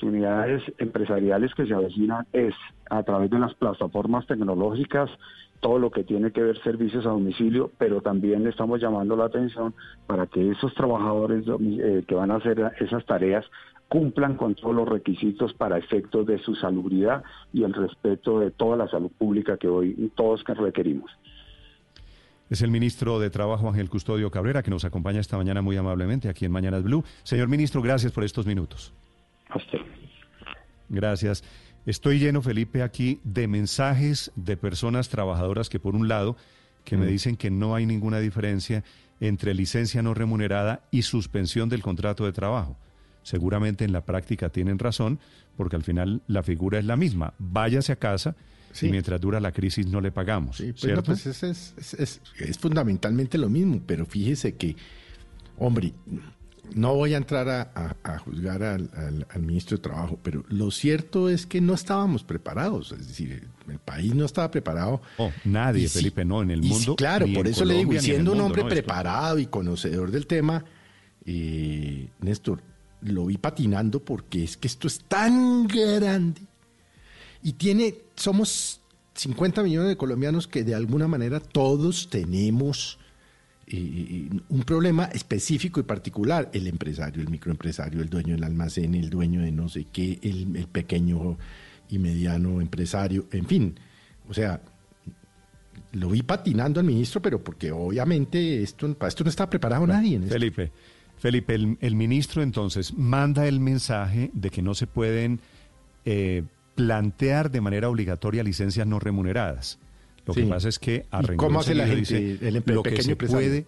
oportunidades empresariales que se avecinan es a través de las plataformas tecnológicas, todo lo que tiene que ver servicios a domicilio, pero también le estamos llamando la atención para que esos trabajadores eh, que van a hacer esas tareas cumplan con todos los requisitos para efectos de su salubridad y el respeto de toda la salud pública que hoy todos requerimos. Es el ministro de Trabajo, Ángel Custodio Cabrera, que nos acompaña esta mañana muy amablemente aquí en Mañanas Blue. Señor ministro, gracias por estos minutos. Gracias. Estoy lleno, Felipe, aquí de mensajes de personas trabajadoras que, por un lado, que me mm. dicen que no hay ninguna diferencia entre licencia no remunerada y suspensión del contrato de trabajo. Seguramente en la práctica tienen razón, porque al final la figura es la misma. Váyase a casa y mientras dura la crisis no le pagamos. Sí, pues, pues es, es, es, fundamentalmente lo mismo, pero fíjese que, hombre, no voy a entrar a, juzgar al, ministro de Trabajo, pero lo cierto es que no estábamos preparados, es decir, el país no estaba preparado. Oh, nadie, Felipe, no, en el mundo. claro, por eso le digo, siendo un hombre preparado y conocedor del tema, eh, Néstor, lo vi patinando porque es que esto es tan grande y tiene, somos 50 millones de colombianos que de alguna manera todos tenemos eh, un problema específico y particular. El empresario, el microempresario, el dueño del almacén, el dueño de no sé qué, el, el pequeño y mediano empresario, en fin. O sea, lo vi patinando al ministro, pero porque obviamente esto, para esto no está preparado nadie. Felipe. Felipe, el, ministro entonces manda el mensaje de que no se pueden eh, plantear de manera obligatoria licencias no remuneradas. Lo que pasa es que a ¿Cómo hace la gente? el, lo que se puede,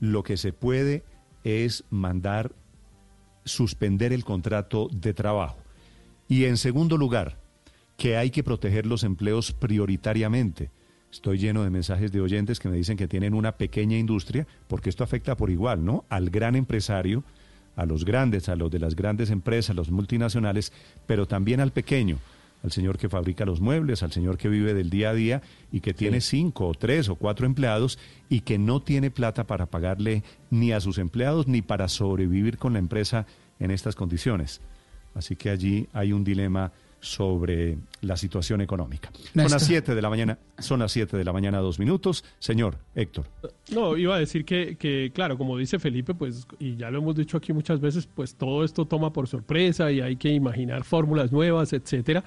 lo que se puede es mandar suspender el contrato de trabajo. Y en segundo lugar, que hay que proteger los empleos prioritariamente. Estoy lleno de mensajes de oyentes que me dicen que tienen una pequeña industria, porque esto afecta por igual, ¿no? Al gran empresario, a los grandes, a los de las grandes empresas, los multinacionales, pero también al pequeño, al señor que fabrica los muebles, al señor que vive del día a día y que tiene cinco o tres o cuatro empleados y que no tiene plata para pagarle ni a sus empleados ni para sobrevivir con la empresa en estas condiciones. Así que allí hay un dilema sobre la situación económica. Son las 7 de la mañana, son las 7 de la mañana, dos minutos. Señor Héctor. No, iba a decir que, que, claro, como dice Felipe, pues, y ya lo hemos dicho aquí muchas veces, pues todo esto toma por sorpresa y hay que imaginar fórmulas nuevas, etcétera.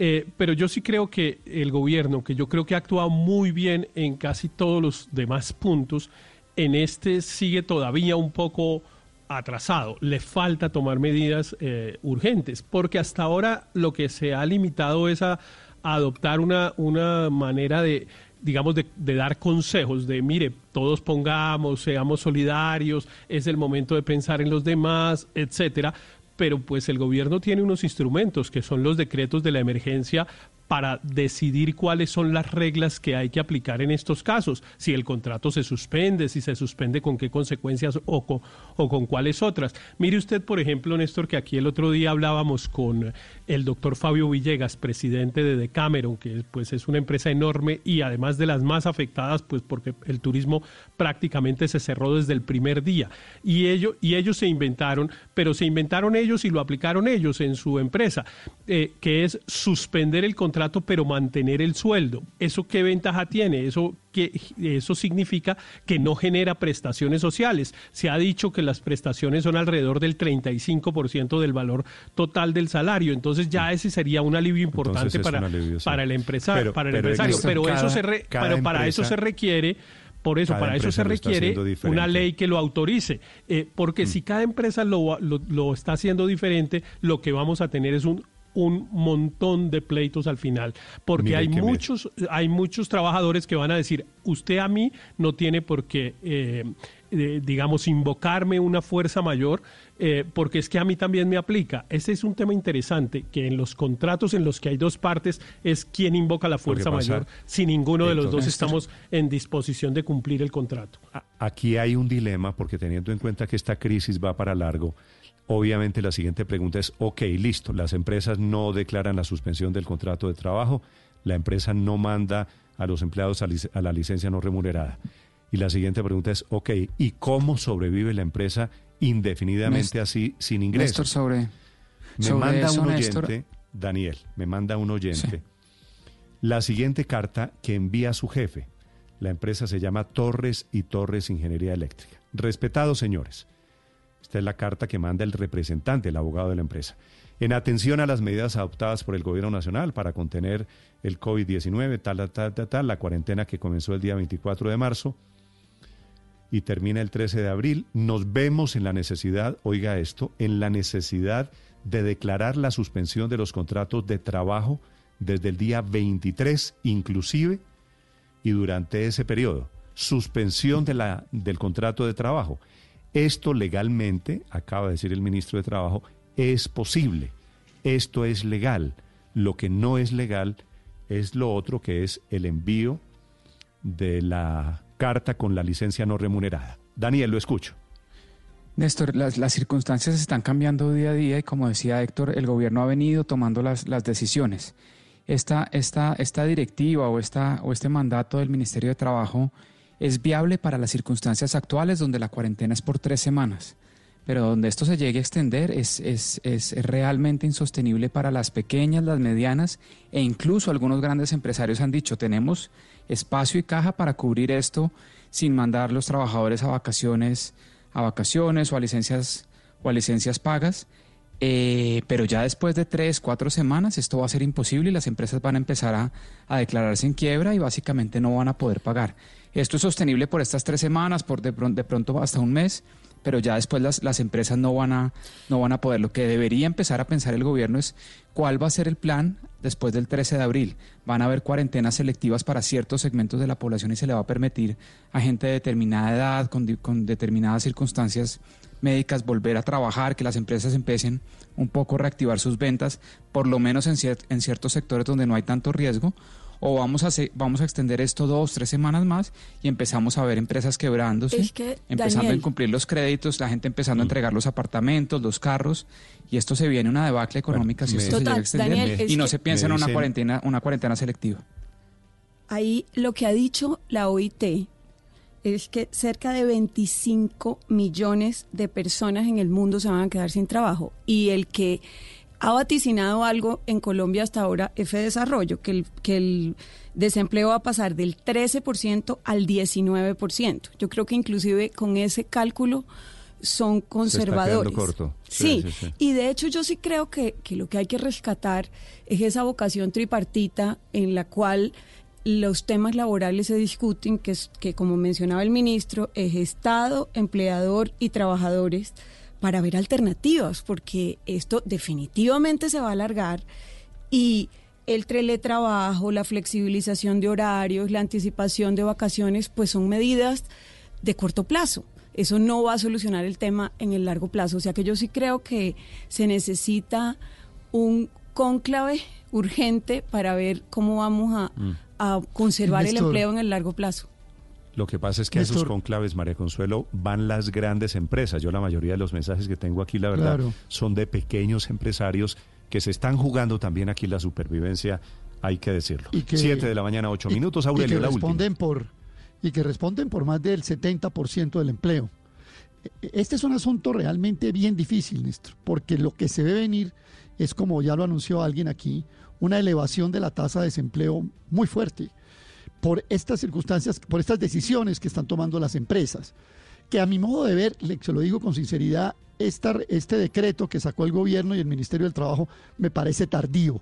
Eh, pero yo sí creo que el gobierno, que yo creo que ha actuado muy bien en casi todos los demás puntos, en este sigue todavía un poco atrasado. Le falta tomar medidas eh, urgentes, porque hasta ahora lo que se ha limitado es a, adoptar una, una manera de digamos, de, de, dar consejos, de mire, todos pongamos, seamos solidarios, es el momento de pensar en los demás, etcétera. Pero pues el gobierno tiene unos instrumentos que son los decretos de la emergencia para decidir cuáles son las reglas que hay que aplicar en estos casos, si el contrato se suspende, si se suspende con qué consecuencias o con, cuáles otras. Mire usted, por ejemplo, Néstor, que aquí el otro día hablábamos con el doctor Fabio Villegas, presidente de Decameron, que pues es una empresa enorme y además de las más afectadas, pues porque el turismo prácticamente se cerró desde el primer día. Y, ellos, y ellos se inventaron, pero se inventaron ellos y lo aplicaron ellos en su empresa, eh, que es suspender el contrato pero mantener el sueldo. ¿Eso qué ventaja tiene? Eso, que, eso significa que no genera prestaciones sociales. Se ha dicho que las prestaciones son alrededor del 35% del valor total del salario. Entonces ya ese sería un alivio importante para, para el empresario. Pero, para pero eso se para eso se requiere por eso, para eso se requiere una ley que lo autorice, eh, porque si mm. cada empresa lo, lo, está haciendo diferente, lo que vamos a tener es un un montón de pleitos al final, porque hay muchos, hay muchos trabajadores que van a decir, usted a mí no tiene por qué, eh, eh, digamos, invocarme una fuerza mayor, eh, porque es que a mí también me aplica. Ese es un tema interesante, que en los contratos en los que hay dos partes es quien invoca la fuerza mayor, si ninguno de los dos estamos en disposición de cumplir el contrato. Aquí hay un dilema, porque teniendo en cuenta que esta crisis va para largo, Obviamente la siguiente pregunta es, ok, listo, las empresas no declaran la suspensión del contrato de trabajo, la empresa no manda a los empleados a, la licencia no remunerada. Y la siguiente pregunta es, ok, ¿y cómo sobrevive la empresa indefinidamente así, sin ingresos? Néstor, sobre, Me manda un oyente, Daniel, me manda un oyente, la siguiente carta que envía a su jefe. La empresa se llama Torres y Torres Ingeniería Eléctrica. Respetados señores, esta es la carta que manda el representante, el abogado de la empresa. En atención a las medidas adoptadas por el Gobierno Nacional para contener el COVID-19, tal, tal, tal, tal, la cuarentena que comenzó el día 24 de marzo y termina el 13 de abril, nos vemos en la necesidad, oiga esto, en la necesidad de declarar la suspensión de los contratos de trabajo desde el día 23 inclusive y durante ese periodo. Suspensión de la, del contrato de trabajo. Esto legalmente, acaba de decir el ministro de Trabajo, es posible. Esto es legal. Lo que no es legal es lo otro que es el envío de la carta con la licencia no remunerada. Daniel, lo escucho. Néstor, las, circunstancias están cambiando día a día y como decía Héctor, el gobierno ha venido tomando las, las decisiones. Esta, esta, esta directiva o, esta, o este mandato del Ministerio de Trabajo es viable para las circunstancias actuales donde la cuarentena es por tres semanas, pero donde esto se llegue a extender es, es, es realmente insostenible para las pequeñas, las medianas e incluso algunos grandes empresarios han dicho tenemos espacio y caja para cubrir esto sin mandar los trabajadores a vacaciones, a vacaciones o a licencias o a licencias pagas. Eh, pero ya después de tres, cuatro semanas esto va a ser imposible y las empresas van a empezar a, a declararse en quiebra y básicamente no van a poder pagar. Esto es sostenible por estas tres semanas, por de, pronto, de pronto hasta un mes, pero ya después las, las, empresas no van, a, no van a poder. Lo que debería empezar a pensar el gobierno es cuál va a ser el plan después del 13 de abril. Van a haber cuarentenas selectivas para ciertos segmentos de la población y se le va a permitir a gente de determinada edad, con, con determinadas circunstancias médicas, volver a trabajar, que las empresas empiecen un poco a reactivar sus ventas, por lo menos en, en ciertos sectores donde no hay tanto riesgo o vamos a, vamos a extender esto dos, tres semanas más y empezamos a ver empresas quebrándose, empezando a incumplir los créditos, la gente empezando a mm. entregar los apartamentos, los carros, y esto se viene una debacle económica si esto se llega a extender y no se piensa en una cuarentena, una cuarentena selectiva. Ahí lo que ha dicho la OIT es que cerca de 25 millones de personas en el mundo se van a quedar sin trabajo y el que ha vaticinado algo en Colombia hasta ahora F Desarrollo, que el, que el desempleo va a pasar del 13% al 19%. Yo creo que inclusive con ese cálculo son conservadores. corto. Sí, y de hecho yo sí creo que, que lo que hay que rescatar es esa vocación tripartita en la cual los temas laborales se discuten, que, es, que como mencionaba el ministro, es Estado, empleador y trabajadores para ver alternativas, porque esto definitivamente se va a alargar y el teletrabajo, la flexibilización de horarios, la anticipación de vacaciones, pues son medidas de corto plazo. Eso no va a solucionar el tema en el largo plazo. O sea que yo sí creo que se necesita un cónclave urgente para ver cómo vamos a, mm. conservar el empleo en el largo plazo. Lo que pasa es que a esos conclaves, María Consuelo, van las grandes empresas. Yo la mayoría de los mensajes que tengo aquí, la verdad, son de pequeños empresarios que se están jugando también aquí la supervivencia, hay que decirlo. Siete de la mañana, ocho minutos, Aurelio, y que responden Por, y que responden por más del 70% del empleo. Este es un asunto realmente bien difícil, Néstor, porque lo que se ve venir es, como ya lo anunció alguien aquí, una elevación de la tasa de desempleo muy fuerte por estas circunstancias, por estas decisiones que están tomando las empresas. Que a mi modo de ver, se lo digo con sinceridad, este decreto que sacó el gobierno y el Ministerio del Trabajo me parece tardío.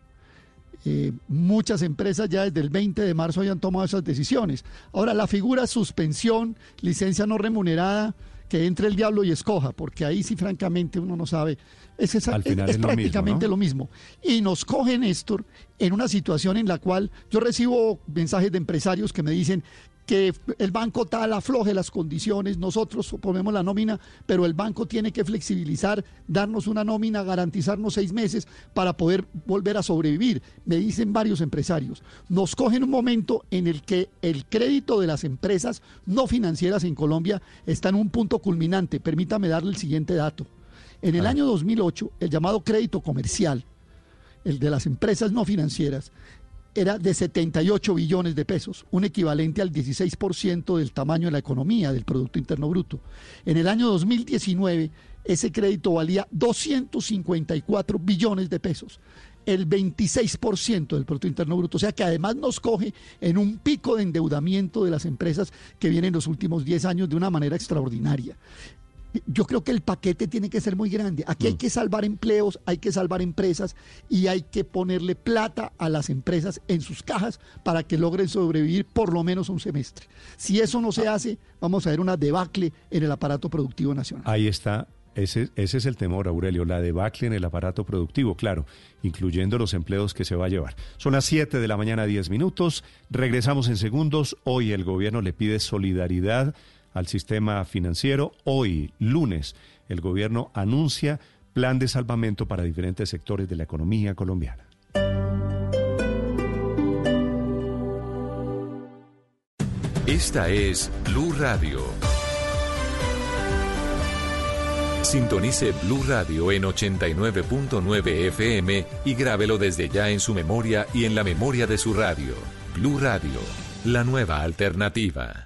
Eh, muchas empresas ya desde el 20 de marzo hayan tomado esas decisiones. Ahora, la figura suspensión, licencia no remunerada, que entre el diablo y escoja, porque ahí sí francamente uno no sabe. Es, es, prácticamente lo mismo, Y nos coge, Néstor, en una situación en la cual yo recibo mensajes de empresarios que me dicen que el banco tal afloje las condiciones, nosotros ponemos la nómina, pero el banco tiene que flexibilizar, darnos una nómina, garantizarnos seis meses para poder volver a sobrevivir. Me dicen varios empresarios. Nos cogen un momento en el que el crédito de las empresas no financieras en Colombia está en un punto culminante. Permítame darle el siguiente dato. En el año 2008, el llamado crédito comercial, el de las empresas no financieras, era de 78 billones de pesos, un equivalente al 16% del tamaño de la economía, del Producto Interno Bruto. En el año 2019, ese crédito valía 254 billones de pesos, el 26% del Producto Interno Bruto. O sea que además nos coge en un pico de endeudamiento de las empresas que viene en los últimos 10 años de una manera extraordinaria yo creo que el paquete tiene que ser muy grande. Aquí hay mm. que salvar empleos, hay que salvar empresas y hay que ponerle plata a las empresas en sus cajas para que logren sobrevivir por lo menos un semestre. Si eso no se ah. hace, vamos a ver una debacle en el aparato productivo nacional. Ahí está. Ese, ese es el temor, Aurelio, la debacle en el aparato productivo, claro, incluyendo los empleos que se va a llevar. Son las 7 de la mañana, 10 minutos. Regresamos en segundos. Hoy el gobierno le pide solidaridad al sistema financiero. Hoy, lunes, el gobierno anuncia plan de salvamento para diferentes sectores de la economía colombiana. Esta es Blue Radio. Sintonice Blue Radio en 89.9 FM y grábelo desde ya en su memoria y en la memoria de su radio. Blue Radio, la nueva alternativa.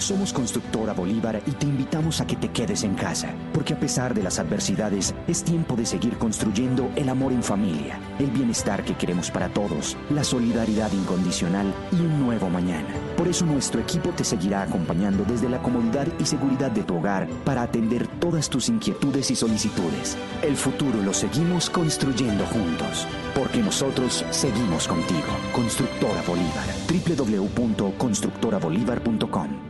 Somos Constructora Bolívar y te invitamos a que te quedes en casa, porque a pesar de las adversidades, es tiempo de seguir construyendo el amor en familia, el bienestar que queremos para todos, la solidaridad incondicional y un nuevo mañana. Por eso nuestro equipo te seguirá acompañando desde la comodidad y seguridad de tu hogar para atender todas tus inquietudes y solicitudes. El futuro lo seguimos construyendo juntos, porque nosotros seguimos contigo. Constructora Bolívar, www.constructorabolívar.com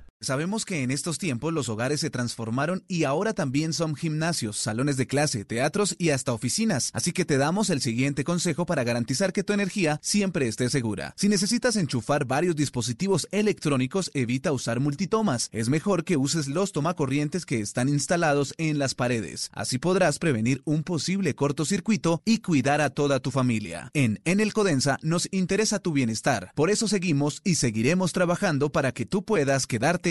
Sabemos que en estos tiempos los hogares se transformaron y ahora también son gimnasios, salones de clase, teatros y hasta oficinas. Así que te damos el siguiente consejo para garantizar que tu energía siempre esté segura. Si necesitas enchufar varios dispositivos electrónicos, evita usar multitomas. Es mejor que uses los tomacorrientes que están instalados en las paredes. Así podrás prevenir un posible cortocircuito y cuidar a toda tu familia. En En el Codensa nos interesa tu bienestar. Por eso seguimos y seguiremos trabajando para que tú puedas quedarte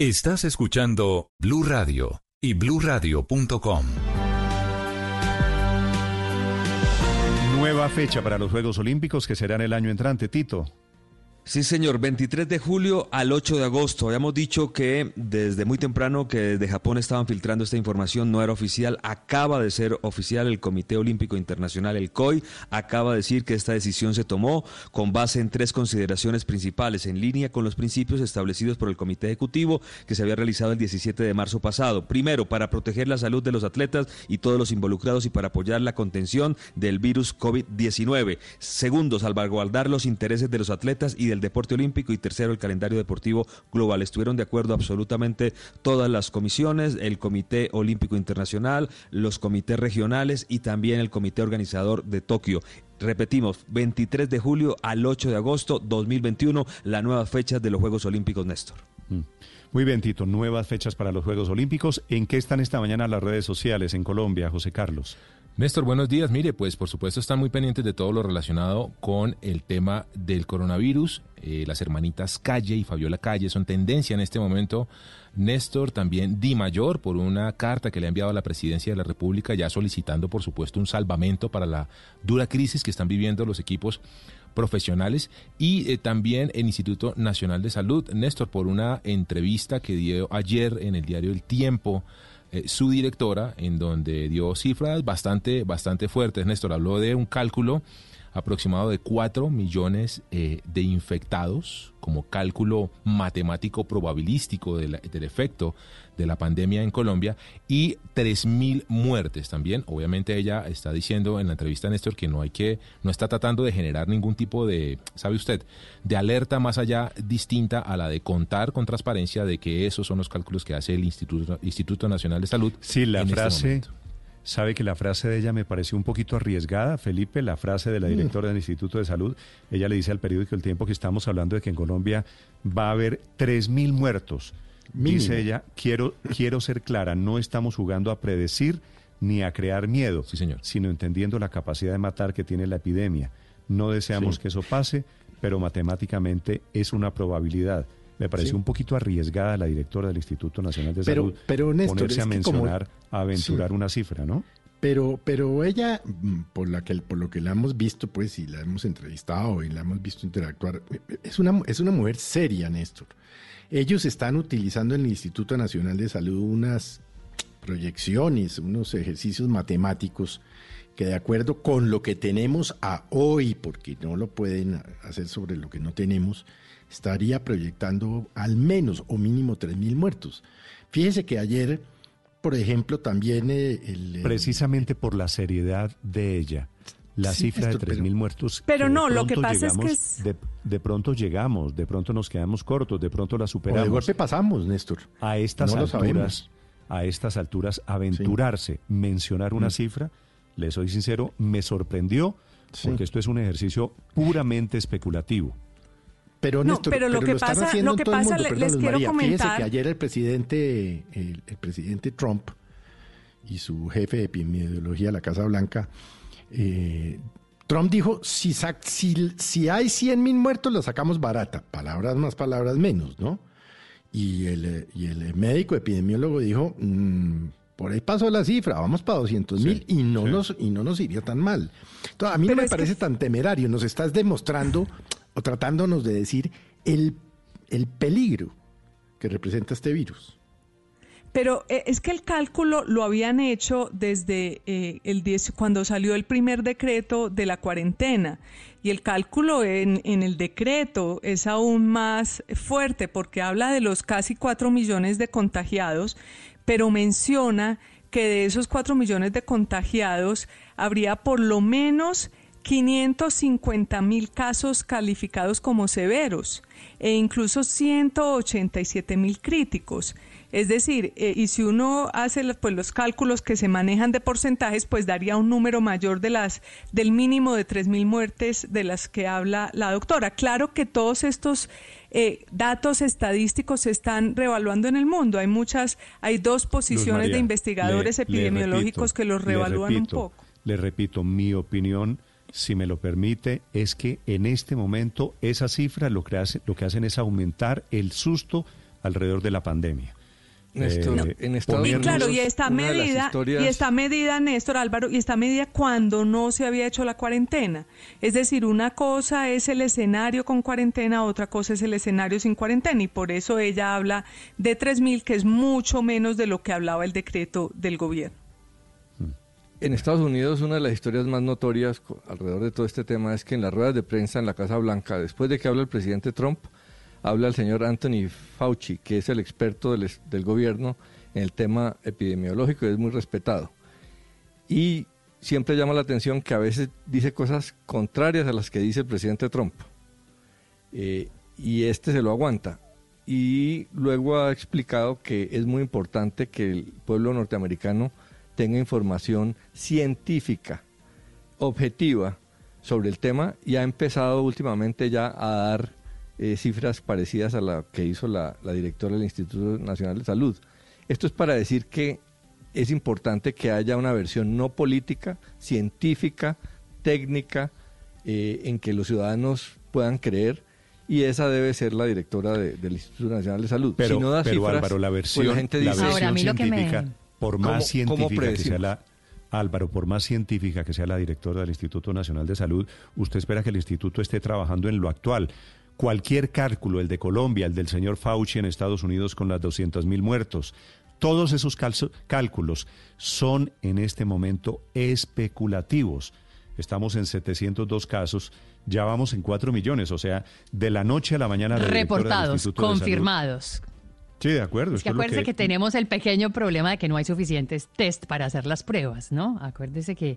Estás escuchando Blue Radio y bluradio.com. Nueva fecha para los Juegos Olímpicos que serán el año entrante, Tito. Sí, señor, 23 de julio al 8 de agosto. Habíamos dicho que desde muy temprano que desde Japón estaban filtrando esta información, no era oficial, acaba de ser oficial el Comité Olímpico Internacional, el COI, acaba de decir que esta decisión se tomó con base en tres consideraciones principales, en línea con los principios establecidos por el Comité Ejecutivo que se había realizado el 17 de marzo pasado. Primero, para proteger la salud de los atletas y todos los involucrados y para apoyar la contención del virus COVID-19. Segundo, salvaguardar los intereses de los atletas y de el deporte olímpico y tercero el calendario deportivo global. Estuvieron de acuerdo absolutamente todas las comisiones, el Comité Olímpico Internacional, los comités regionales y también el comité organizador de Tokio. Repetimos, 23 de julio al 8 de agosto 2021, la nueva fecha de los Juegos Olímpicos, Néstor. Mm. Muy bien, Tito, nuevas fechas para los Juegos Olímpicos. ¿En qué están esta mañana las redes sociales en Colombia, José Carlos? Néstor, buenos días. Mire, pues por supuesto están muy pendientes de todo lo relacionado con el tema del coronavirus. Eh, las hermanitas Calle y Fabiola Calle son tendencia en este momento. Néstor también Di Mayor por una carta que le ha enviado a la presidencia de la República ya solicitando por supuesto un salvamento para la dura crisis que están viviendo los equipos profesionales y eh, también el Instituto Nacional de Salud. Néstor, por una entrevista que dio ayer en el diario El Tiempo eh, su directora, en donde dio cifras bastante, bastante fuertes. Néstor habló de un cálculo aproximado de 4 millones eh, de infectados como cálculo matemático probabilístico del efecto de la pandemia en Colombia y 3.000 muertes también. Obviamente ella está diciendo en la entrevista a Néstor que no hay que, no está tratando de generar ningún tipo de, ¿sabe usted?, de alerta más allá distinta a la de contar con transparencia de que esos son los cálculos que hace el Instituto, Instituto Nacional de Salud. Sí, la este frase... Sabe que la frase de ella me pareció un poquito arriesgada, Felipe, la frase de la mm. directora del Instituto de Salud. Ella le dice al periódico El Tiempo que estamos hablando de que en Colombia va a haber 3.000 muertos. Dice ella, quiero, quiero ser clara, no estamos jugando a predecir ni a crear miedo, sí, señor. sino entendiendo la capacidad de matar que tiene la epidemia. No deseamos que eso pase, pero matemáticamente es una probabilidad. Me pareció un poquito arriesgada la directora del Instituto Nacional de Salud pero, Néstor, ponerse a mencionar, a aventurar una cifra, ¿no? Pero, pero ella, mm, por, la que, por lo que la hemos visto, pues, y la hemos entrevistado y la hemos visto interactuar, es una, es una mujer seria, Néstor. Ellos están utilizando en el Instituto Nacional de Salud unas proyecciones, unos ejercicios matemáticos que de acuerdo con lo que tenemos a hoy, porque no lo pueden hacer sobre lo que no tenemos, estaría proyectando al menos o mínimo 3.000 muertos. Fíjese que ayer, por ejemplo, también eh, el... Eh, Precisamente por la seriedad de ella la cifra de 3.000 muertos. Pero no, lo que pasa es que... De, pronto llegamos, de pronto nos quedamos cortos, de pronto la superamos. de golpe pasamos, Néstor. A estas alturas, a estas alturas, aventurarse, mencionar una mm. cifra, le soy sincero, me sorprendió, porque esto es un ejercicio puramente especulativo. Pero, Néstor, pero lo que pasa, lo que pasa, les quiero comentar. que ayer el presidente, el, el presidente Trump y su jefe de epidemiología de la Casa Blanca eh, Trump dijo, si, si, hay 100 mil muertos, la sacamos barata. Palabras más, palabras menos, ¿no? Y el, y el médico epidemiólogo dijo, mm, por ahí pasó la cifra, vamos para 200 mil y, no nos, y no nos iría tan mal. Entonces, a mí no me parece tan temerario. Nos estás demostrando o tratándonos de decir el, el peligro que representa este virus. Pero eh, es que el cálculo lo habían hecho desde eh, el 10, cuando salió el primer decreto de la cuarentena. Y el cálculo en, en, el decreto es aún más fuerte porque habla de los casi 4 millones de contagiados, pero menciona que de esos 4 millones de contagiados habría por lo menos 550 mil casos calificados como severos e incluso 187 mil críticos. Es decir, eh, y si uno hace pues, los cálculos que se manejan de porcentajes, pues daría un número mayor de las del mínimo de 3.000 muertes de las que habla la doctora. Claro que todos estos eh, datos estadísticos se están revaluando en el mundo. Hay muchas, hay dos posiciones de investigadores epidemiológicos que los revalúan un poco. Le repito, mi opinión si me lo permite, es que en este momento esa cifra lo que, hace, lo que hacen es aumentar el susto alrededor de la pandemia. Néstor, en Estados y claro, y esta medida, y esta medida, Néstor Álvaro, y esta medida cuando no se había hecho la cuarentena. Es decir, una cosa es el escenario con cuarentena, otra cosa es el escenario sin cuarentena, y por eso ella habla de 3.000, que es mucho menos de lo que hablaba el decreto del gobierno. En Estados Unidos, una de las historias más notorias alrededor de todo este tema es que en las ruedas de prensa en la Casa Blanca, después de que habla el presidente Trump, habla el señor Anthony Fauci, que es el experto del, gobierno en el tema epidemiológico y es muy respetado. Y siempre llama la atención que a veces dice cosas contrarias a las que dice el presidente Trump. Eh, y este se lo aguanta. Y luego ha explicado que es muy importante que el pueblo norteamericano tenga información científica, objetiva sobre el tema y ha empezado últimamente ya a dar eh, cifras parecidas a la que hizo la, directora del Instituto Nacional de Salud. Esto es para decir que es importante que haya una versión no política, científica, técnica, eh, en que los ciudadanos puedan creer y esa debe ser la directora del Instituto Nacional de Salud. Pero, no da Álvaro, la pues versión, gente dice, científica, por más científica que sea la... Álvaro, por más científica que sea la directora del Instituto Nacional de Salud, usted espera que el instituto esté trabajando en lo actual cualquier cálculo, el de Colombia, el del señor Fauci en Estados Unidos con las 200 mil muertos, todos esos cálculos son en este momento especulativos. Estamos en 702 casos, ya vamos en 4 millones, o sea, de la noche a la mañana. Reportados, confirmados. Sí, de acuerdo. Es que acuérdese que... tenemos el pequeño problema de que no hay suficientes test para hacer las pruebas, ¿no? Acuérdese que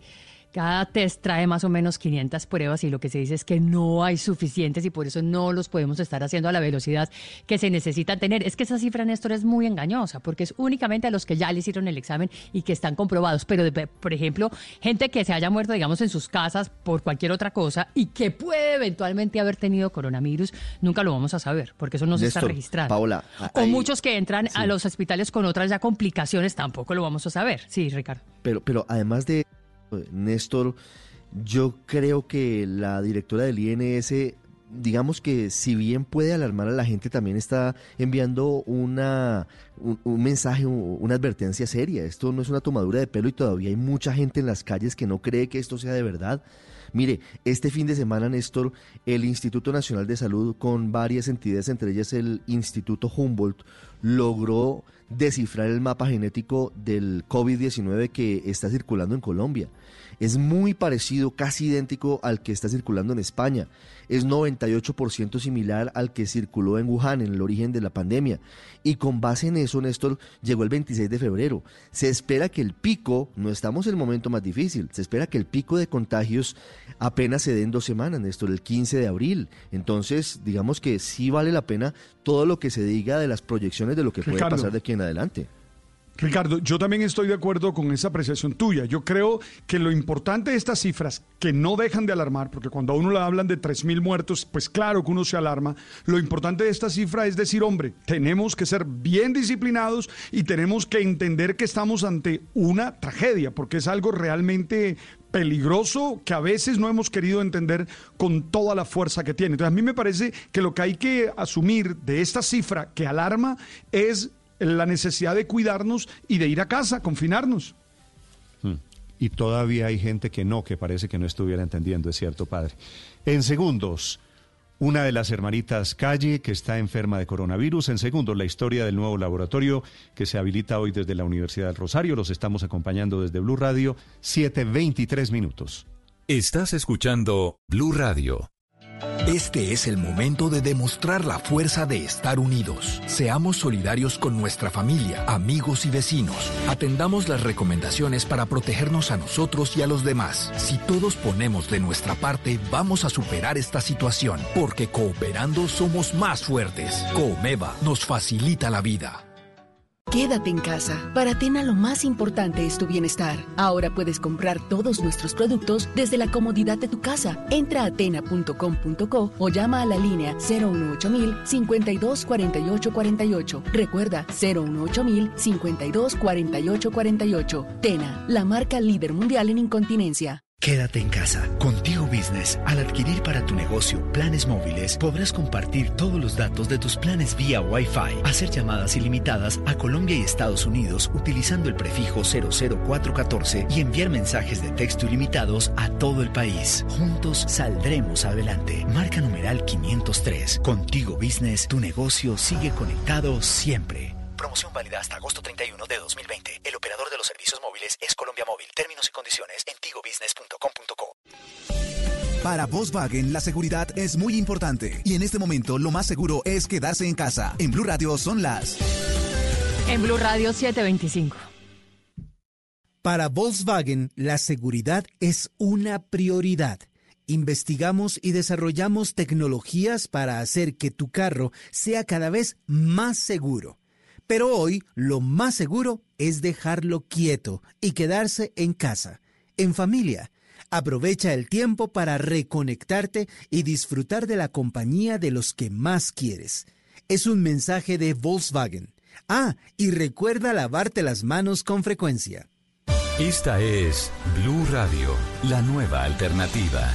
cada test trae más o menos 500 pruebas y lo que se dice es que no hay suficientes y por eso no los podemos estar haciendo a la velocidad que se necesita tener. Es que esa cifra, Néstor, es muy engañosa porque es únicamente a los que ya le hicieron el examen y que están comprobados. Pero, por ejemplo, gente que se haya muerto, digamos, en sus casas por cualquier otra cosa y que puede eventualmente haber tenido coronavirus, nunca lo vamos a saber porque eso no se está registrando. Paola, o muchos que entran a los hospitales con otras ya complicaciones, tampoco lo vamos a saber. Sí, Ricardo. Pero, pero además de Néstor, yo creo que la directora del INS, digamos que si bien puede alarmar a la gente, también está enviando una, un, mensaje, una advertencia seria. Esto no es una tomadura de pelo y todavía hay mucha gente en las calles que no cree que esto sea de verdad. Mire, este fin de semana, Néstor, el Instituto Nacional de Salud, con varias entidades, entre ellas el Instituto Humboldt, logró descifrar el mapa genético del COVID-19 que está circulando en Colombia. Es muy parecido, casi idéntico al que está circulando en España. Es 98% similar al que circuló en Wuhan en el origen de la pandemia. Y con base en eso, Néstor, llegó el 26 de febrero. Se espera que el pico, no estamos en el momento más difícil, se espera que el pico de contagios apenas se dé en dos semanas, Néstor, el 15 de abril. Entonces, digamos que sí vale la pena todo lo que se diga de las proyecciones de lo que puede pasar de aquí en adelante. Ricardo, yo también estoy de acuerdo con esa apreciación tuya. Yo creo que lo importante de estas cifras, que no dejan de alarmar, porque cuando a uno le hablan de 3.000 muertos, pues claro que uno se alarma. Lo importante de esta cifra es decir, hombre, tenemos que ser bien disciplinados y tenemos que entender que estamos ante una tragedia, porque es algo realmente peligroso que a veces no hemos querido entender con toda la fuerza que tiene. Entonces, a mí me parece que lo que hay que asumir de esta cifra que alarma es la necesidad de cuidarnos y de ir a casa, confinarnos. Hmm. Y todavía hay gente que no, que parece que no estuviera entendiendo, es cierto, padre. En segundos, una de las hermanitas Calle que está enferma de coronavirus. En segundos, la historia del nuevo laboratorio que se habilita hoy desde la Universidad del Rosario. Los estamos acompañando desde Blue Radio, 7.23 minutos. Estás escuchando Blue Radio. Este es el momento de demostrar la fuerza de estar unidos. Seamos solidarios con nuestra familia, amigos y vecinos. Atendamos las recomendaciones para protegernos a nosotros y a los demás. Si todos ponemos de nuestra parte, vamos a superar esta situación, porque cooperando somos más fuertes. Comeva nos facilita la vida. Quédate en casa. Para Atena lo más importante es tu bienestar. Ahora puedes comprar todos nuestros productos desde la comodidad de tu casa. Entra a atena.com.co o llama a la línea 018 52 48 48. Recuerda 018 52 48 48. Tena, la marca líder mundial en incontinencia. Quédate en casa. Contigo Business. Al adquirir para tu negocio planes móviles, podrás compartir todos los datos de tus planes vía Wi-Fi, hacer llamadas ilimitadas a Colombia y Estados Unidos utilizando el prefijo 00414 y enviar mensajes de texto ilimitados a todo el país. Juntos saldremos adelante. Marca numeral 503. Contigo Business, tu negocio sigue conectado siempre. Promoción válida hasta agosto 31 de 2020. El operador de los servicios móviles es Colombia Móvil. Términos y condiciones en tigobusiness.com.co. Para Volkswagen la seguridad es muy importante y en este momento lo más seguro es quedarse en casa. En Blue Radio son las En Blue Radio 725. Para Volkswagen la seguridad es una prioridad. Investigamos y desarrollamos tecnologías para hacer que tu carro sea cada vez más seguro. Pero hoy lo más seguro es dejarlo quieto y quedarse en casa, en familia. Aprovecha el tiempo para reconectarte y disfrutar de la compañía de los que más quieres. Es un mensaje de Volkswagen. Ah, y recuerda lavarte las manos con frecuencia. Esta es Blue Radio, la nueva alternativa.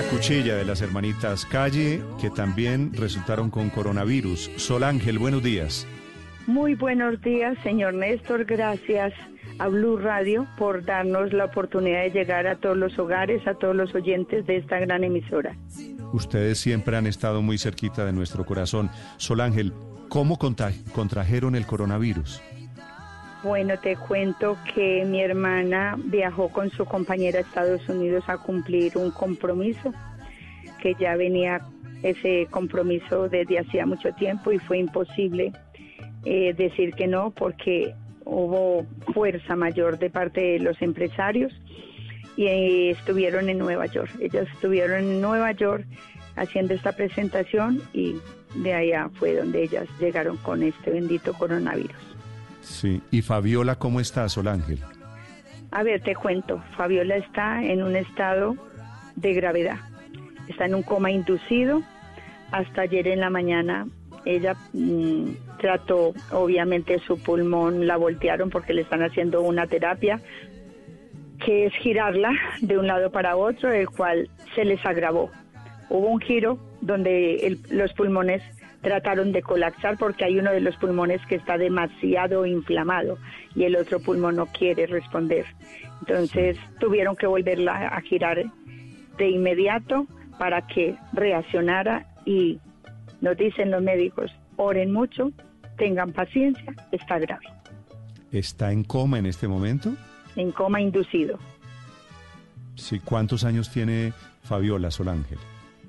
La cuchilla de las hermanitas Calle, que también resultaron con coronavirus. Sol Ángel, buenos días. Muy buenos días, señor Néstor. Gracias a Blue Radio por darnos la oportunidad de llegar a todos los hogares, a todos los oyentes de esta gran emisora. Ustedes siempre han estado muy cerquita de nuestro corazón. Sol Ángel, ¿cómo contra- contrajeron el coronavirus? Bueno, te cuento que mi hermana viajó con su compañera a Estados Unidos a cumplir un compromiso, que ya venía ese compromiso desde hacía mucho tiempo y fue imposible eh, decir que no porque hubo fuerza mayor de parte de los empresarios y eh, estuvieron en Nueva York. Ellas estuvieron en Nueva York haciendo esta presentación y de allá fue donde ellas llegaron con este bendito coronavirus. Sí. ¿Y Fabiola cómo está, Sol Ángel? A ver, te cuento, Fabiola está en un estado de gravedad. Está en un coma inducido. Hasta ayer en la mañana ella mm, trató, obviamente su pulmón la voltearon porque le están haciendo una terapia que es girarla de un lado para otro, el cual se les agravó. Hubo un giro donde los pulmones trataron de colapsar porque hay uno de los pulmones que está demasiado inflamado y el otro pulmón no quiere responder. Entonces tuvieron que volverla a girar de inmediato para que reaccionara y nos dicen los médicos, oren mucho, tengan paciencia, está grave, ¿Está en coma en este momento? en coma inducido. Sí. ¿Cuántos años tiene Fabiola, Sol Ángel?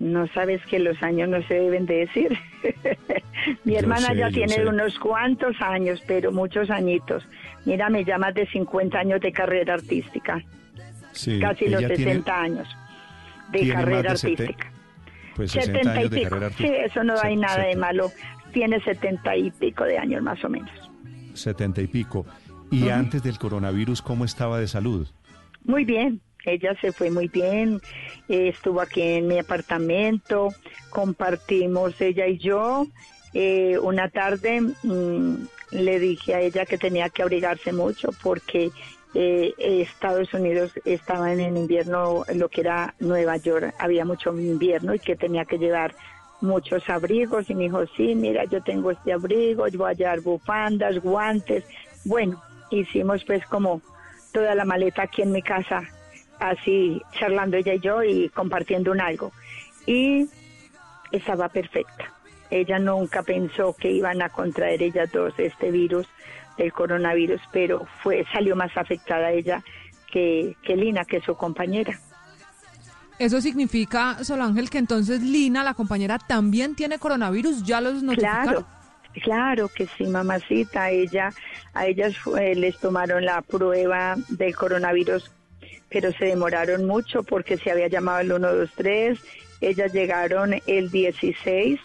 No sabes que los años no se deben de decir. Mi Yo hermana sé, ya tiene sé. unos cuantos años, pero muchos añitos. Mira, me llamas de 50 años de carrera artística, Sí. casi los ella 60 tiene- años de carrera de artística. Pues 60 70 y años de pico. carrera Sí, artística. eso no hay Se- nada de malo. Tiene 70 y pico de años más o menos. 70 y pico. Y antes del coronavirus, ¿cómo estaba de salud? Muy bien, ella se fue muy bien, eh, estuvo aquí en mi apartamento, compartimos ella y yo. Eh, una tarde mm, le dije a ella que tenía que abrigarse mucho porque eh, Estados Unidos estaba en invierno, lo que era Nueva York, había mucho invierno y que tenía que llevar muchos abrigos y me dijo, sí, mira, yo tengo este abrigo, yo voy a llevar bufandas, guantes. Bueno, hicimos pues como toda la maleta aquí en mi casa, así charlando ella y yo y compartiendo un algo. Y estaba perfecta. Ella nunca pensó que iban a contraer ellas dos este virus del coronavirus, pero fue salió más afectada ella que, que Lina, que su compañera. Eso significa, Sol Ángel, que entonces Lina, la compañera, también tiene coronavirus. ¿Ya los notificaron? Claro, claro que sí, mamacita. Ella, a ellas fue- les tomaron la prueba del coronavirus, pero se demoraron mucho porque se había llamado el 123. Ellas llegaron el 16,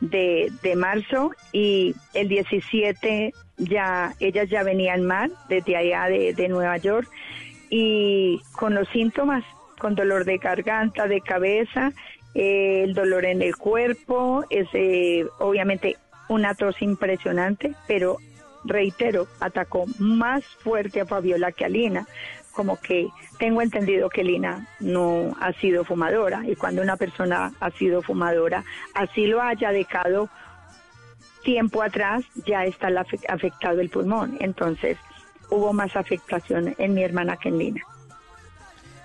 de, de marzo y el 17 ya ellas ya venían mal desde allá de, de Nueva York y con los síntomas, con dolor de garganta, de cabeza, eh, el dolor en el cuerpo, es eh, obviamente una tos impresionante, pero reitero, atacó más fuerte a Fabiola que a Lina, como que tengo entendido que Lina no ha sido fumadora y cuando una persona ha sido fumadora, así lo haya dejado tiempo atrás, ya está afectado el pulmón. Entonces hubo más afectación en mi hermana que en Lina.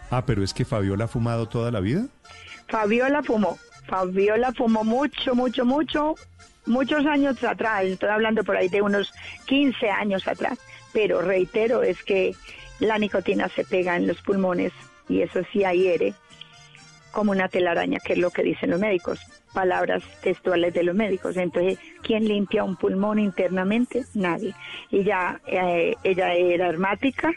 Ah, pero es que Fabiola ha fumado toda la vida. Fabiola fumó. Fabiola fumó mucho, mucho, mucho, muchos años atrás. Estoy hablando por ahí de unos 15 años atrás. Pero reitero, es que la nicotina se pega en los pulmones y eso sí hiere como una telaraña, que es lo que dicen los médicos, palabras textuales de los médicos. Entonces, ¿quién limpia un pulmón internamente? Nadie. Y ya eh, ella era hermática,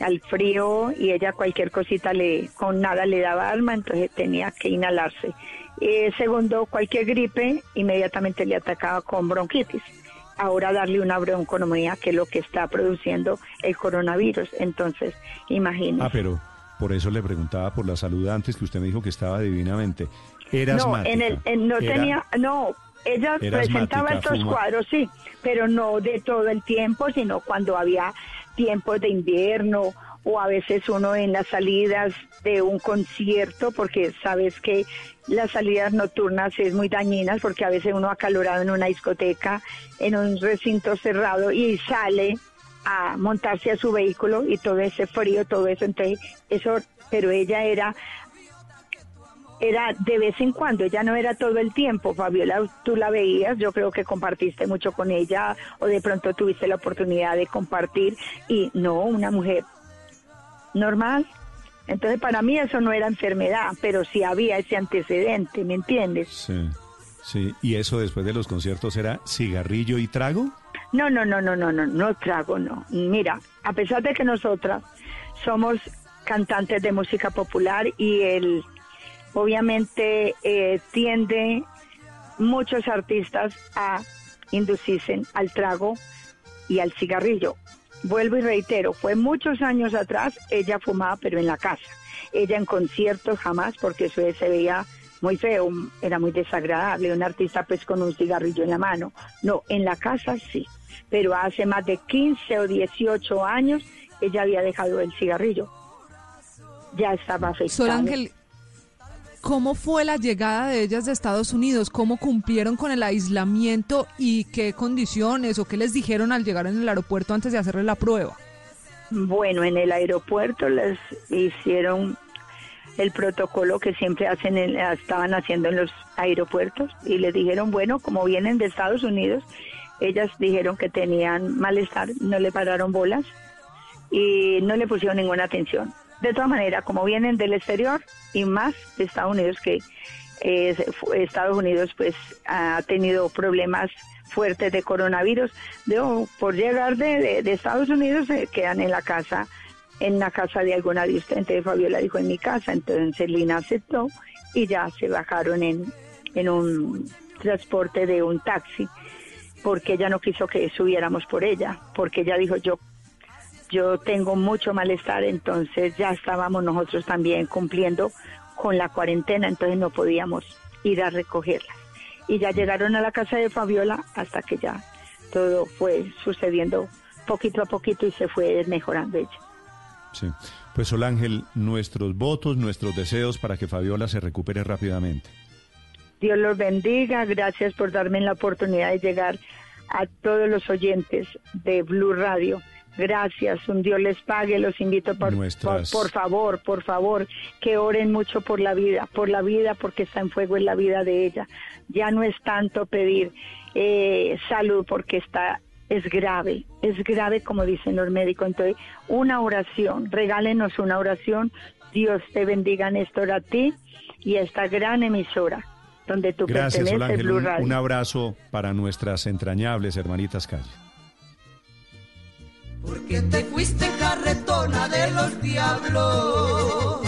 al frío y ella cualquier cosita le con nada le daba alma, entonces tenía que inhalarse. Eh, segundo, cualquier gripe inmediatamente le atacaba con bronquitis. Ahora darle una bronconomía que es lo que está produciendo el coronavirus. Entonces, imagínese. Ah, pero por eso le preguntaba por la salud antes que usted me dijo que estaba divinamente. Era no, en el, no tenía, no, ella presentaba estos cuadros, sí, pero no de todo el tiempo, sino cuando había tiempos de invierno o a veces uno en las salidas de un concierto, porque sabes que las salidas nocturnas es muy dañinas, porque a veces uno acalorado en una discoteca, en un recinto cerrado y sale a montarse a su vehículo y todo ese frío, todo eso, entonces eso, pero ella era era de vez en cuando, ella no era todo el tiempo. Fabiola, tú la veías, yo creo que compartiste mucho con ella o de pronto tuviste la oportunidad de compartir y no, una mujer normal. Entonces para mí eso no era enfermedad, pero sí había ese antecedente, ¿me entiendes? Sí, sí. ¿Y eso después de los conciertos era cigarrillo y trago? No, no, no, no, no, no, no trago, no. Mira, a pesar de que nosotras somos cantantes de música popular y el obviamente eh, tiende muchos artistas a inducirse al trago y al cigarrillo. Vuelvo y reitero, fue muchos años atrás, ella fumaba pero en la casa. Ella en conciertos jamás, porque eso se veía muy feo, era muy desagradable, un artista pues con un cigarrillo en la mano. No, en la casa sí, pero hace más de 15 o 18 años ella había dejado el cigarrillo. Ya estaba afectada. ¿Cómo fue la llegada de ellas de Estados Unidos? ¿Cómo cumplieron con el aislamiento y qué condiciones o qué les dijeron al llegar en el aeropuerto antes de hacerle la prueba? Bueno, en el aeropuerto les hicieron el protocolo que siempre hacen, estaban haciendo en los aeropuertos y les dijeron, bueno, como vienen de Estados Unidos, ellas dijeron que tenían malestar, no le pararon bolas y no le pusieron ninguna atención. De todas maneras, como vienen del exterior y más de Estados Unidos, que eh, Estados Unidos pues ha tenido problemas fuertes de coronavirus, de, por llegar de, Estados Unidos se quedan en la casa, en la casa de alguna de ustedes. Entonces Fabiola dijo en mi casa, entonces Lina aceptó y ya se bajaron en, en un transporte de un taxi porque ella no quiso que subiéramos por ella, porque ella dijo yo yo tengo mucho malestar, entonces ya estábamos nosotros también cumpliendo con la cuarentena, entonces no podíamos ir a recogerlas. Y ya llegaron a la casa de Fabiola hasta que ya todo fue sucediendo poquito a poquito y se fue mejorando ella. Sí. Pues Ángel, nuestros votos, nuestros deseos para que Fabiola se recupere rápidamente. Dios los bendiga, gracias por darme la oportunidad de llegar a todos los oyentes de Blue Radio Gracias, un Dios les pague, los invito por, por, favor, por favor, que oren mucho por la vida, por la vida porque está en fuego en la vida de ella. Ya no es tanto pedir eh, salud porque está es grave, es grave como dicen los médicos. Entonces, una oración, regálenos una oración. Dios te bendiga, Néstor, a ti y a esta gran emisora donde tú Gracias, perteneces, un, un abrazo para nuestras entrañables hermanitas Calle. Porque te fuiste carretona de los diablos.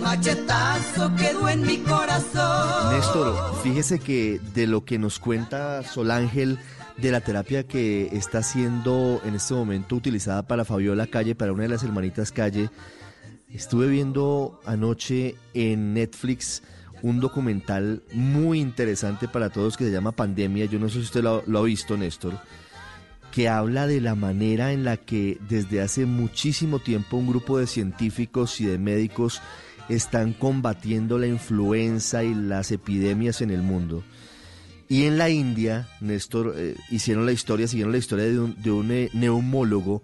machetazo quedó en mi corazón. Néstor, fíjese que de lo que nos cuenta Sol Ángel de la terapia que está siendo en este momento utilizada para Fabiola Calle, para una de las hermanitas Calle, estuve viendo anoche en Netflix un documental muy interesante para todos que se llama Pandemia. Yo no sé si usted lo ha visto, Néstor que habla de la manera en la que desde hace muchísimo tiempo un grupo de científicos y de médicos están combatiendo la influenza y las epidemias en el mundo. Y en la India, Néstor, eh, hicieron la historia, siguieron la historia de un, de un eh, neumólogo,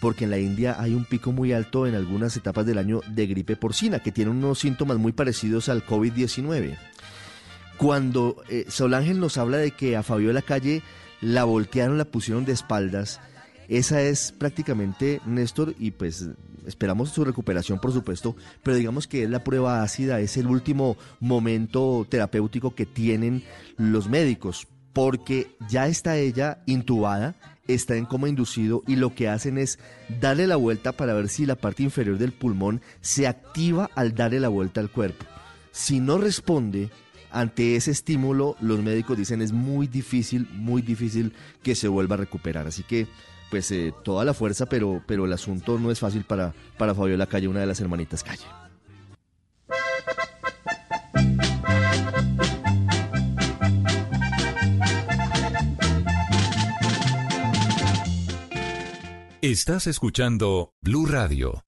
porque en la India hay un pico muy alto en algunas etapas del año de gripe porcina, que tiene unos síntomas muy parecidos al COVID-19. Cuando eh, Ángel nos habla de que a Fabiola Calle la voltearon, la pusieron de espaldas. Esa es prácticamente, Néstor, y pues esperamos su recuperación, por supuesto, pero digamos que es la prueba ácida, es el último momento terapéutico que tienen los médicos, porque ya está ella intubada, está en coma inducido y lo que hacen es darle la vuelta para ver si la parte inferior del pulmón se activa al darle la vuelta al cuerpo. Si no responde, ante ese estímulo, los médicos dicen es muy difícil, muy difícil que se vuelva a recuperar. Así que, pues, eh, toda la fuerza, pero, pero el asunto no es fácil para, para Fabiola Calle, una de las hermanitas Calle. Estás escuchando Blue Radio.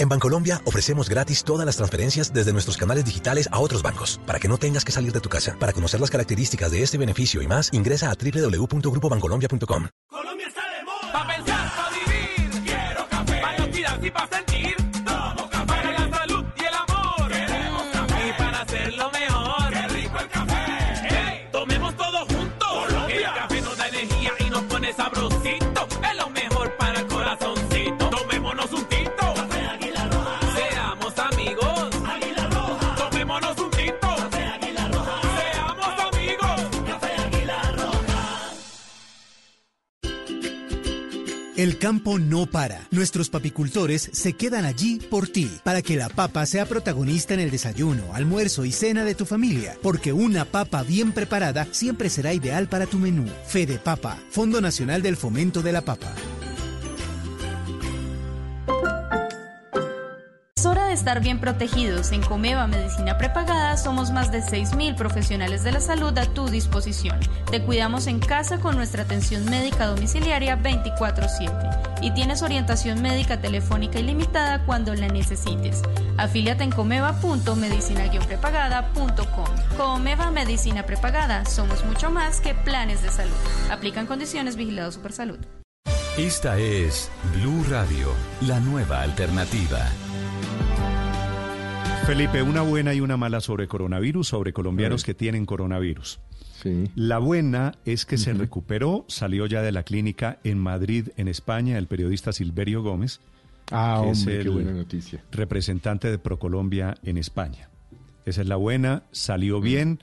En Bancolombia ofrecemos gratis todas las transferencias desde nuestros canales digitales a otros bancos, para que no tengas que salir de tu casa. Para conocer las características de este beneficio y más, ingresa a www.grupobancolombia.com. Colombia está de pensar, vivir. Quiero café. El campo no para. Nuestros papicultores se quedan allí por ti, para que la papa sea protagonista en el desayuno, almuerzo y cena de tu familia, porque una papa bien preparada siempre será ideal para tu menú. Fede Papa, Fondo Nacional del Fomento de la Papa. De estar bien protegidos. En Comeva Medicina Prepagada somos más de 6.000 profesionales de la salud a tu disposición. Te cuidamos en casa con nuestra atención médica domiciliaria 24/7 y tienes orientación médica telefónica ilimitada cuando la necesites. Afíliate en comeva.medicina-prepagada.com. Comeva Medicina Prepagada. Somos mucho más que planes de salud. Aplican condiciones vigilados Supersalud. Esta es Blue Radio, la nueva alternativa. Felipe, una buena y una mala sobre coronavirus, sobre colombianos que tienen coronavirus. La buena es que se recuperó, salió ya de la clínica en Madrid, en España, el periodista Silverio Gómez. Ah, que es hombre, qué buena noticia. Representante de Procolombia en España. Esa es la buena, salió bien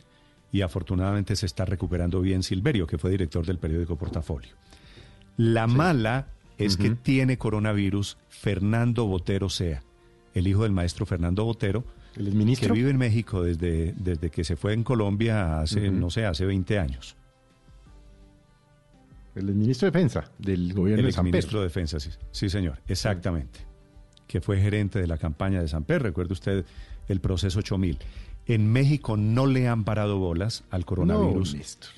y afortunadamente se está recuperando bien Silverio, que fue director del periódico Portafolio. La mala es que tiene coronavirus Fernando Botero Sea, el hijo del maestro Fernando Botero, ¿El ministro? que vive en México desde, desde que se fue en Colombia hace, no sé, hace 20 años. El ministro de Defensa del gobierno El de San exministro Pedro. de Defensa, sí, sí, señor, exactamente. Que fue gerente de la campaña de San Pedro, recuerde usted el proceso 8000. En México no le han parado bolas al coronavirus. No, Néstor.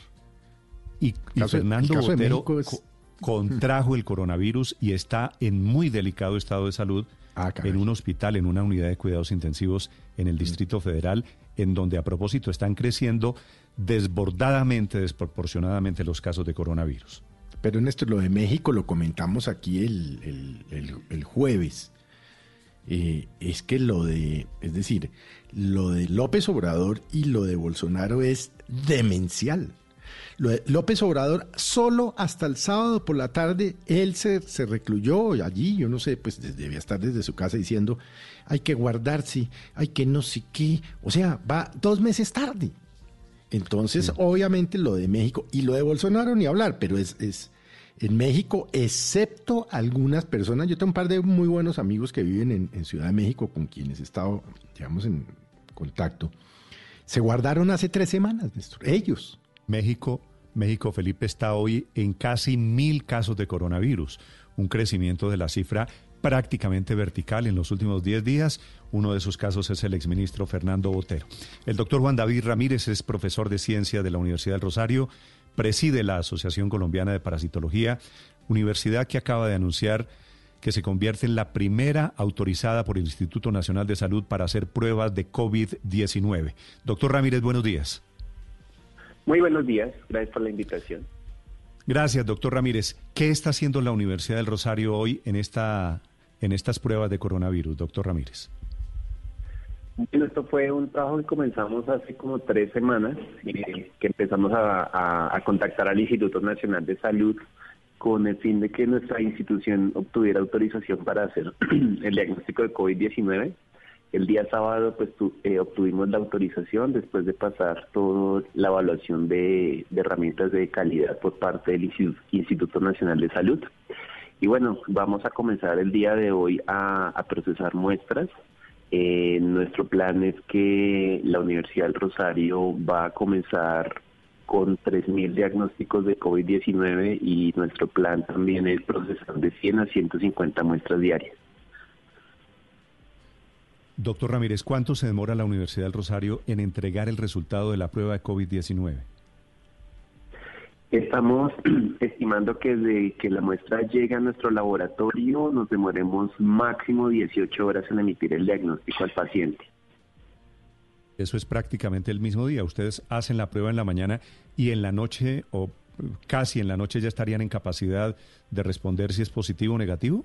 y, y caso- Fernando Botero México es- co- contrajo el coronavirus y está en muy delicado estado de salud Ah, en un hospital, en una unidad de cuidados intensivos en Mm. el Distrito Federal, en donde a propósito están creciendo desbordadamente, desproporcionadamente los casos de coronavirus. Pero Néstor, lo de México lo comentamos aquí el, el- el- el jueves. Eh, es que lo de, es decir, lo de López Obrador y lo de Bolsonaro es demencial. Lo de López Obrador, solo hasta el sábado por la tarde, él se, se recluyó allí, yo no sé, pues debía estar desde su casa diciendo, hay que guardarse, hay que no sé qué. O sea, va dos meses tarde. Entonces, obviamente lo de México y lo de Bolsonaro ni hablar, pero es, es, en México, excepto algunas personas. Yo tengo un par de muy buenos amigos que viven en, en Ciudad de México con quienes he estado, digamos, en contacto. Se guardaron hace tres semanas, Néstor. Ellos. México, México, Felipe, está hoy en casi mil casos de coronavirus, un crecimiento de la cifra prácticamente vertical en los últimos 10 días. Uno de esos casos es el exministro Fernando Botero. El doctor Juan David Ramírez es profesor de ciencia de la Universidad del Rosario, preside la Asociación Colombiana de Parasitología, universidad que acaba de anunciar que se convierte en la primera autorizada por el Instituto Nacional de Salud para hacer pruebas de COVID-19. Doctor Ramírez, buenos días. Muy buenos días, gracias por la invitación. Gracias, doctor Ramírez. ¿Qué está haciendo la Universidad del Rosario hoy en, esta, en estas pruebas de coronavirus, doctor Ramírez? Bueno, esto fue un trabajo que comenzamos hace como tres semanas, eh, que empezamos a, a, a contactar al Instituto Nacional de Salud con el fin de que nuestra institución obtuviera autorización para hacer el diagnóstico de COVID-19. El día sábado pues tu, eh, obtuvimos la autorización después de pasar toda la evaluación de, herramientas de calidad por parte del Instituto Nacional de Salud. Y bueno, vamos a comenzar el día de hoy a, a procesar muestras. Eh, nuestro plan es que la Universidad del Rosario va a comenzar con 3.000 diagnósticos de COVID-19 y nuestro plan también es procesar de 100 a 150 muestras diarias. Doctor Ramírez, ¿cuánto se demora la Universidad del Rosario en entregar el resultado de la prueba de COVID-19? Estamos estimando que desde que la muestra llegue a nuestro laboratorio nos demoremos máximo 18 horas en emitir el diagnóstico al paciente. Eso es prácticamente el mismo día. Ustedes hacen la prueba en la mañana y en la noche o casi en la noche ya estarían en capacidad de responder si es positivo o negativo.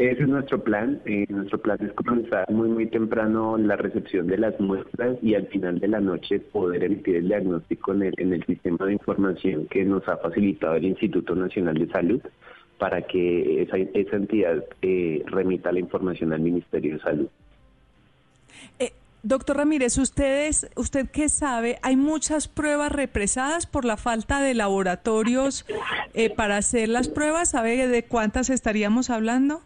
Ese es nuestro plan. Eh, nuestro plan es comenzar muy, muy temprano la recepción de las muestras y al final de la noche poder emitir el diagnóstico en el, en el sistema de información que nos ha facilitado el Instituto Nacional de Salud para que esa, esa entidad eh, remita la información al Ministerio de Salud. Eh, Doctor Ramírez, ustedes, ¿usted qué sabe? Hay muchas pruebas represadas por la falta de laboratorios eh, para hacer las pruebas. ¿Sabe de cuántas estaríamos hablando?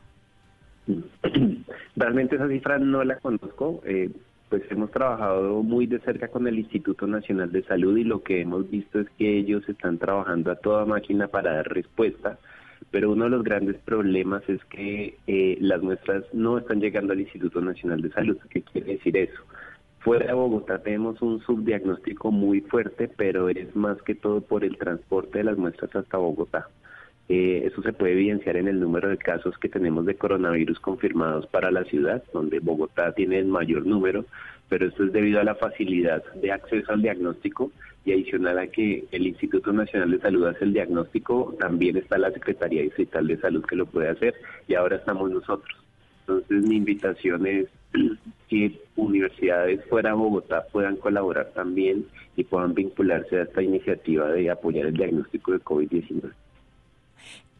Realmente esa cifra no la conozco. Eh, pues hemos trabajado muy de cerca con el Instituto Nacional de Salud y lo que hemos visto es que ellos están trabajando a toda máquina para dar respuesta pero uno de los grandes problemas es que eh, las muestras no están llegando al Instituto Nacional de Salud. ¿Qué quiere decir eso? Fuera de Bogotá tenemos un subdiagnóstico muy fuerte, pero es más que todo por el transporte de las muestras hasta Bogotá. Eh, eso se puede evidenciar en el número de casos que tenemos de coronavirus confirmados para la ciudad, donde Bogotá tiene el mayor número, pero esto es debido a la facilidad de acceso al diagnóstico y adicional a que el Instituto Nacional de Salud hace el diagnóstico, también está la Secretaría Distrital de Salud que lo puede hacer y ahora estamos nosotros. Entonces mi invitación es que universidades fuera de Bogotá puedan colaborar también y puedan vincularse a esta iniciativa de apoyar el diagnóstico de COVID-19.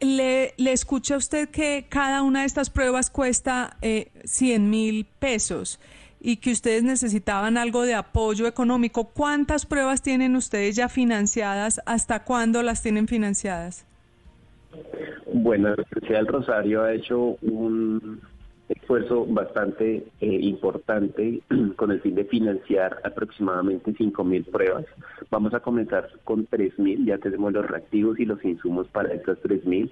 Le, le escucha usted que cada una de estas pruebas cuesta eh, 100 mil pesos y que ustedes necesitaban algo de apoyo económico. ¿Cuántas pruebas tienen ustedes ya financiadas? ¿Hasta cuándo las tienen financiadas? Bueno, del Rosario ha hecho un esfuerzo bastante eh, importante con el fin de financiar aproximadamente 5.000 pruebas. Vamos a comenzar con 3.000, ya tenemos los reactivos y los insumos para estas 3.000.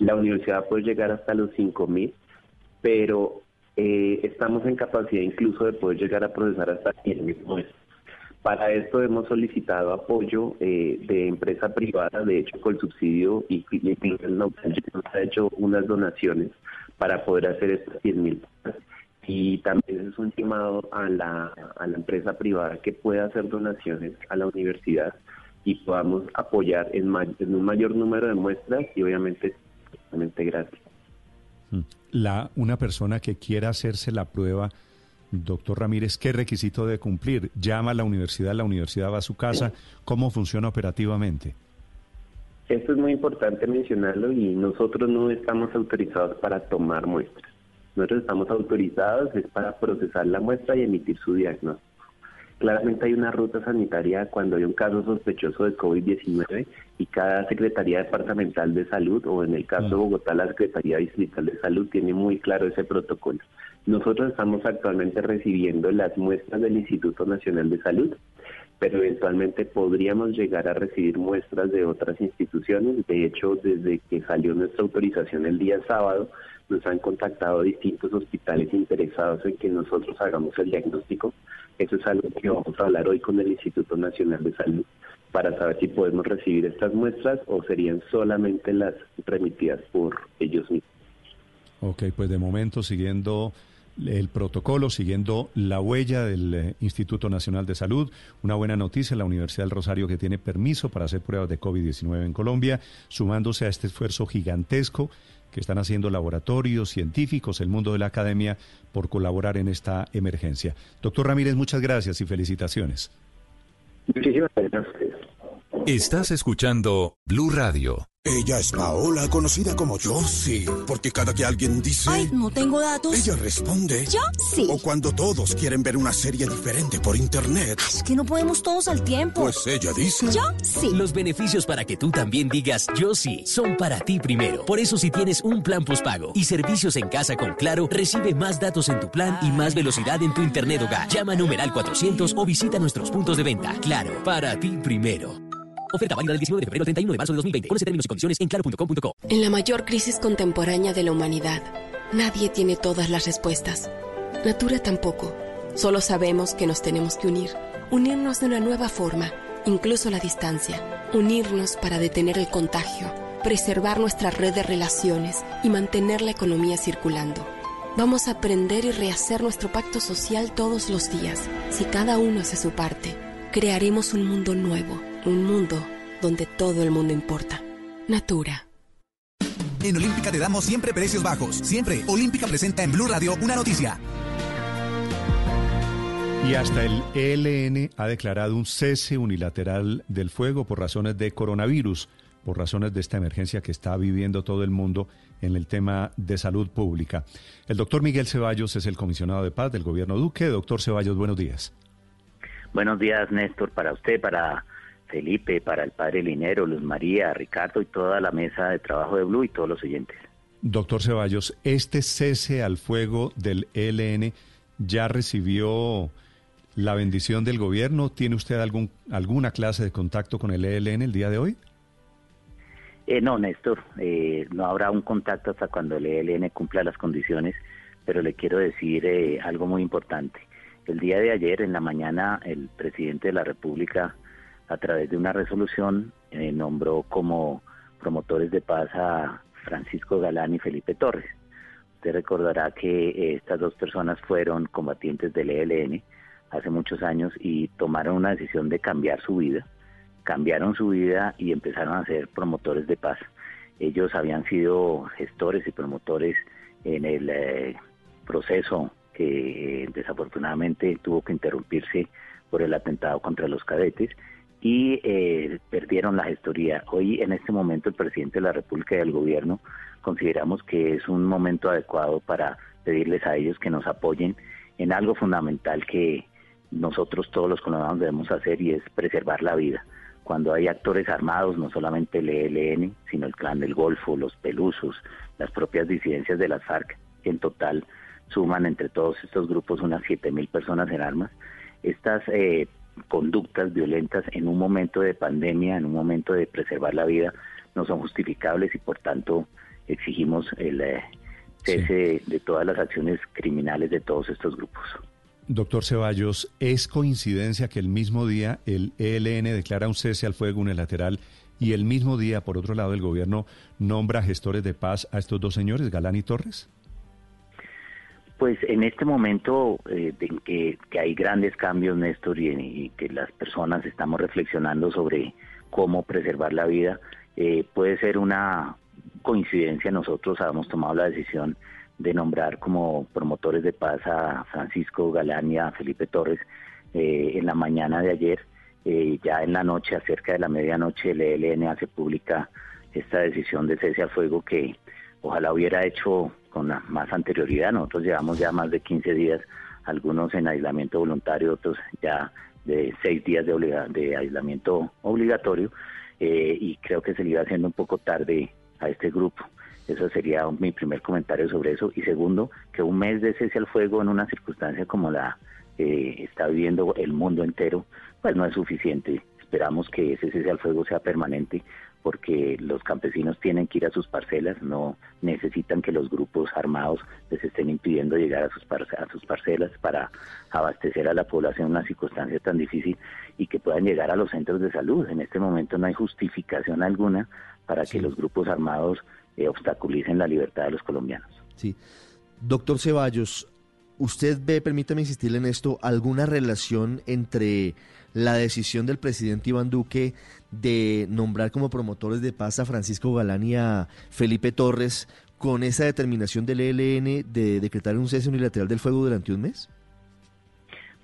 La universidad puede llegar hasta los 5.000, pero eh, estamos en capacidad incluso de poder llegar a procesar hasta 100.000 muestras. Para esto hemos solicitado apoyo eh, de empresa privada, de hecho con subsidio y, y, y nos ha hecho unas donaciones para poder hacer estas 100 mil y también es un llamado a la, a la empresa privada que pueda hacer donaciones a la universidad y podamos apoyar en, un mayor número de muestras y obviamente, obviamente gratis. Mm. La, una persona que quiera hacerse la prueba, doctor Ramírez, ¿qué requisito debe cumplir? Llama a la universidad, la universidad va a su casa, ¿cómo funciona operativamente? Esto es muy importante mencionarlo y nosotros no estamos autorizados para tomar muestras. Nosotros estamos autorizados es para procesar la muestra y emitir su diagnóstico. Claramente hay una ruta sanitaria cuando hay un caso sospechoso de COVID-19 y cada Secretaría Departamental de Salud o en el caso de Bogotá la Secretaría Distrital de Salud tiene muy claro ese protocolo. Nosotros estamos actualmente recibiendo las muestras del Instituto Nacional de Salud, pero eventualmente podríamos llegar a recibir muestras de otras instituciones. De hecho, desde que salió nuestra autorización el día sábado, nos han contactado distintos hospitales interesados en que nosotros hagamos el diagnóstico. Eso es algo que vamos a hablar hoy con el Instituto Nacional de Salud para saber si podemos recibir estas muestras o serían solamente las remitidas por ellos mismos. Ok, pues de momento siguiendo el protocolo, siguiendo la huella del eh, Instituto Nacional de Salud. Una buena noticia, la Universidad del Rosario que tiene permiso para hacer pruebas de COVID-19 en Colombia, sumándose a este esfuerzo gigantesco que están haciendo laboratorios, científicos, el mundo de la academia, por colaborar en esta emergencia. Doctor Ramírez, muchas gracias y felicitaciones. Muchísimas gracias Estás escuchando Blue Radio. Ella es Paola, conocida como Josie, porque cada que alguien dice... Ay, no tengo datos. Ella responde... Yo sí. O cuando todos quieren ver una serie diferente por internet. Es que no podemos todos al tiempo. Pues ella dice... Yo sí. Los beneficios para que tú también digas yo sí son para ti primero. Por eso si tienes un plan postpago y servicios en casa con Claro, recibe más datos en tu plan y más velocidad en tu internet hogar. Llama a numeral 400 o visita nuestros puntos de venta. Claro, para ti primero. Oferta válida del 19 de febrero al 31 de marzo de 2020. Conoce términos y condiciones en claro.com.co. En la mayor crisis contemporánea de la humanidad, nadie tiene todas las respuestas. Natura tampoco. Solo sabemos que nos tenemos que unir. Unirnos de una nueva forma, incluso la distancia. Unirnos para detener el contagio, preservar nuestra red de relaciones y mantener la economía circulando. Vamos a aprender y rehacer nuestro pacto social todos los días. Si cada uno hace su parte, crearemos un mundo nuevo un mundo donde todo el mundo importa. Natura. En Olímpica te damos siempre precios bajos. Siempre. Olímpica presenta en Blue Radio una noticia. Y hasta el ELN ha declarado un cese unilateral del fuego por razones de coronavirus, por razones de esta emergencia que está viviendo todo el mundo en el tema de salud pública. El doctor Miguel Ceballos es el comisionado de paz del gobierno Duque. Doctor Ceballos, buenos días. Buenos días, Néstor, para usted, para Felipe, para el padre Linero, Luz María, Ricardo y toda la mesa de trabajo de Blue y todos los oyentes. Doctor Ceballos, ¿este cese al fuego del ELN ya recibió la bendición del gobierno? ¿Tiene usted algún, alguna clase de contacto con el ELN el día de hoy? Eh, no, Néstor, eh, no habrá un contacto hasta cuando el ELN cumpla las condiciones, pero le quiero decir eh, algo muy importante. El día de ayer, en la mañana, el presidente de la República a través de una resolución, eh, nombró como promotores de paz a Francisco Galán y Felipe Torres. Usted recordará que eh, estas dos personas fueron combatientes del ELN hace muchos años y tomaron una decisión de cambiar su vida. Cambiaron su vida y empezaron a ser promotores de paz. Ellos habían sido gestores y promotores en el eh, proceso que desafortunadamente tuvo que interrumpirse por el atentado contra los cadetes y eh, perdieron la gestoría. Hoy, en este momento, el presidente de la República y el gobierno consideramos que es un momento adecuado para pedirles a ellos que nos apoyen en algo fundamental que nosotros todos los colombianos debemos hacer y es preservar la vida. Cuando hay actores armados, no solamente el ELN, sino el Clan del Golfo, los Pelusos, las propias disidencias de las FARC, que en total suman entre todos estos grupos unas 7.000 personas en armas, estas eh, conductas violentas en un momento de pandemia, en un momento de preservar la vida, no son justificables y por tanto exigimos el eh, cese de todas las acciones criminales de todos estos grupos. Doctor Ceballos, ¿es coincidencia que el mismo día el ELN declara un cese al fuego unilateral y el mismo día, por otro lado, el gobierno nombra gestores de paz a estos dos señores, Galán y Torres? Pues en este momento eh, que, hay grandes cambios, Néstor, y, que las personas estamos reflexionando sobre cómo preservar la vida, eh, puede ser una coincidencia. Nosotros habíamos tomado la decisión de nombrar como promotores de paz a Francisco Galán y a Felipe Torres eh, en la mañana de ayer. ya en la noche, acerca de la medianoche, el ELN hace pública esta decisión de cese al fuego que ojalá hubiera hecho con más anterioridad. Nosotros llevamos ya más de 15 días, algunos en aislamiento voluntario, otros ya de seis días de, de aislamiento obligatorio eh, y creo que se le iba haciendo un poco tarde a este grupo. Eso sería mi primer comentario sobre eso. Y segundo, que un mes de cese al fuego en una circunstancia como la que está viviendo el mundo entero, pues no es suficiente. Esperamos que ese cese al fuego sea permanente porque los campesinos tienen que ir a sus parcelas, no necesitan que los grupos armados les estén impidiendo llegar a sus, a sus parcelas para abastecer a la población en una circunstancia tan difícil y que puedan llegar a los centros de salud. En este momento no hay justificación alguna para que los grupos armados eh, obstaculicen la libertad de los colombianos. Sí. Doctor Ceballos, ¿usted ve, permítame insistirle en esto, alguna relación entre la decisión del presidente Iván Duque de nombrar como promotores de paz a Francisco Galán y a Felipe Torres con esa determinación del ELN de decretar un cese unilateral del fuego durante un mes?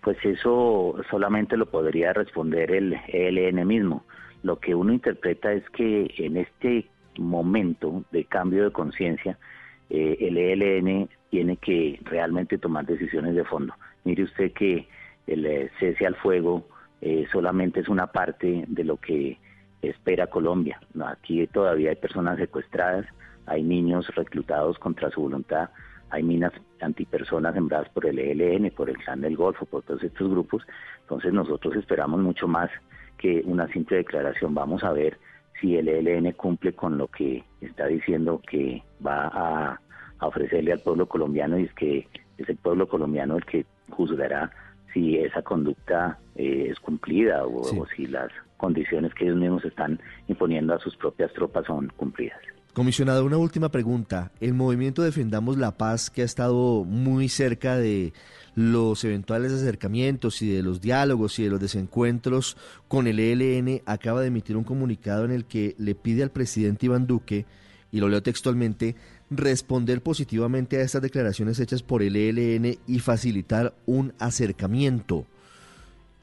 Pues eso solamente lo podría responder el ELN mismo. Lo que uno interpreta es que en este momento de cambio de conciencia, eh, el ELN tiene que realmente tomar decisiones de fondo. Mire usted que el eh, cese al fuego eh, solamente es una parte de lo que espera Colombia. Aquí todavía hay personas secuestradas, hay niños reclutados contra su voluntad, hay minas antipersonas sembradas por el ELN, por el Clan del Golfo, por todos estos grupos. Entonces nosotros esperamos mucho más que una simple declaración. Vamos a ver si el ELN cumple con lo que está diciendo que va a, ofrecerle al pueblo colombiano y es que es el pueblo colombiano el que juzgará si esa conducta eh, es cumplida o, si las condiciones que ellos mismos están imponiendo a sus propias tropas son cumplidas. Comisionado, una última pregunta. El movimiento Defendamos la Paz, que ha estado muy cerca de los eventuales acercamientos y de los diálogos y de los desencuentros con el ELN, acaba de emitir un comunicado en el que le pide al presidente Iván Duque, y lo leo textualmente, responder positivamente a estas declaraciones hechas por el ELN y facilitar un acercamiento.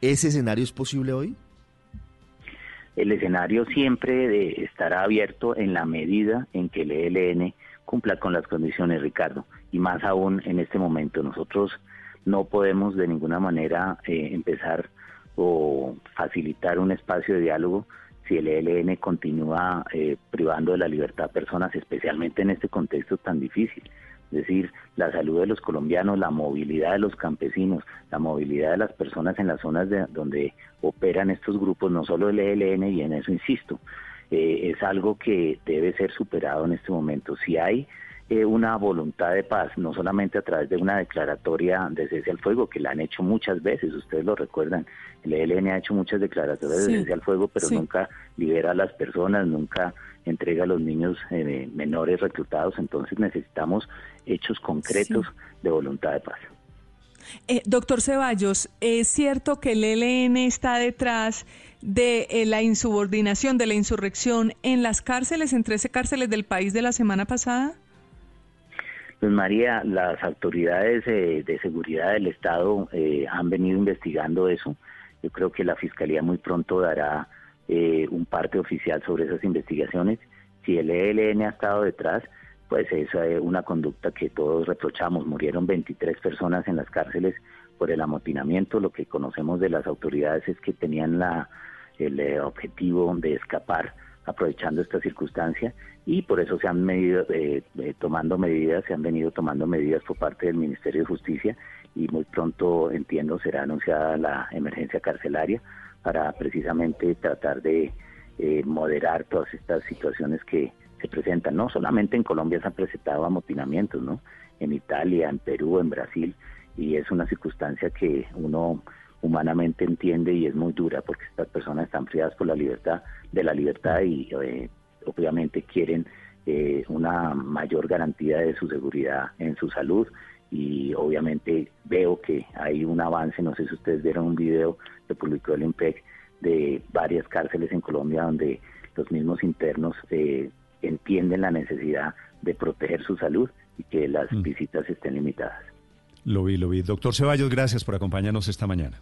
¿Ese escenario es posible hoy? El escenario siempre estará abierto en la medida en que el ELN cumpla con las condiciones, Ricardo, y más aún en este momento. Nosotros no podemos de ninguna manera eh, empezar o facilitar un espacio de diálogo si el ELN continúa eh, privando de la libertad a personas, especialmente en este contexto tan difícil. Es decir, la salud de los colombianos, la movilidad de los campesinos, la movilidad de las personas en las zonas de, donde operan estos grupos, no solo el ELN, y en eso insisto, eh, es algo que debe ser superado en este momento. Si hay una voluntad de paz, no solamente a través de una declaratoria de cese al fuego, que la han hecho muchas veces, ustedes lo recuerdan, el ELN ha hecho muchas declaratorias de cese al fuego, pero nunca libera a las personas, nunca entrega a los niños eh, menores reclutados, entonces necesitamos hechos concretos de voluntad de paz. Eh, doctor Ceballos, ¿es cierto que el ELN está detrás de la insubordinación, de la insurrección en las cárceles, en 13 cárceles del país de la semana pasada? Pues María, las autoridades eh, de seguridad del Estado eh, han venido investigando eso. Yo creo que la Fiscalía muy pronto dará eh, un parte oficial sobre esas investigaciones. Si el ELN ha estado detrás, pues es una conducta que todos reprochamos. Murieron 23 personas en las cárceles por el amotinamiento. Lo que conocemos de las autoridades es que tenían la, el objetivo de escapar aprovechando esta circunstancia y por eso se han venido eh, eh, tomando medidas, se han venido tomando medidas por parte del Ministerio de Justicia y muy pronto entiendo será anunciada la emergencia carcelaria para precisamente tratar de eh, moderar todas estas situaciones que se presentan. No solamente en Colombia se han presentado amotinamientos, ¿no? En Italia, en Perú, en Brasil y es una circunstancia que uno humanamente entiende y es muy dura porque estas personas están privadas por la libertad de la libertad y eh, obviamente quieren eh, una mayor garantía de su seguridad en su salud y obviamente veo que hay un avance, no sé si ustedes vieron un video que publicó el IMPEC de varias cárceles en Colombia donde los mismos internos eh, entienden la necesidad de proteger su salud y que las mm. visitas estén limitadas. Lo vi, lo vi. Doctor Ceballos, gracias por acompañarnos esta mañana.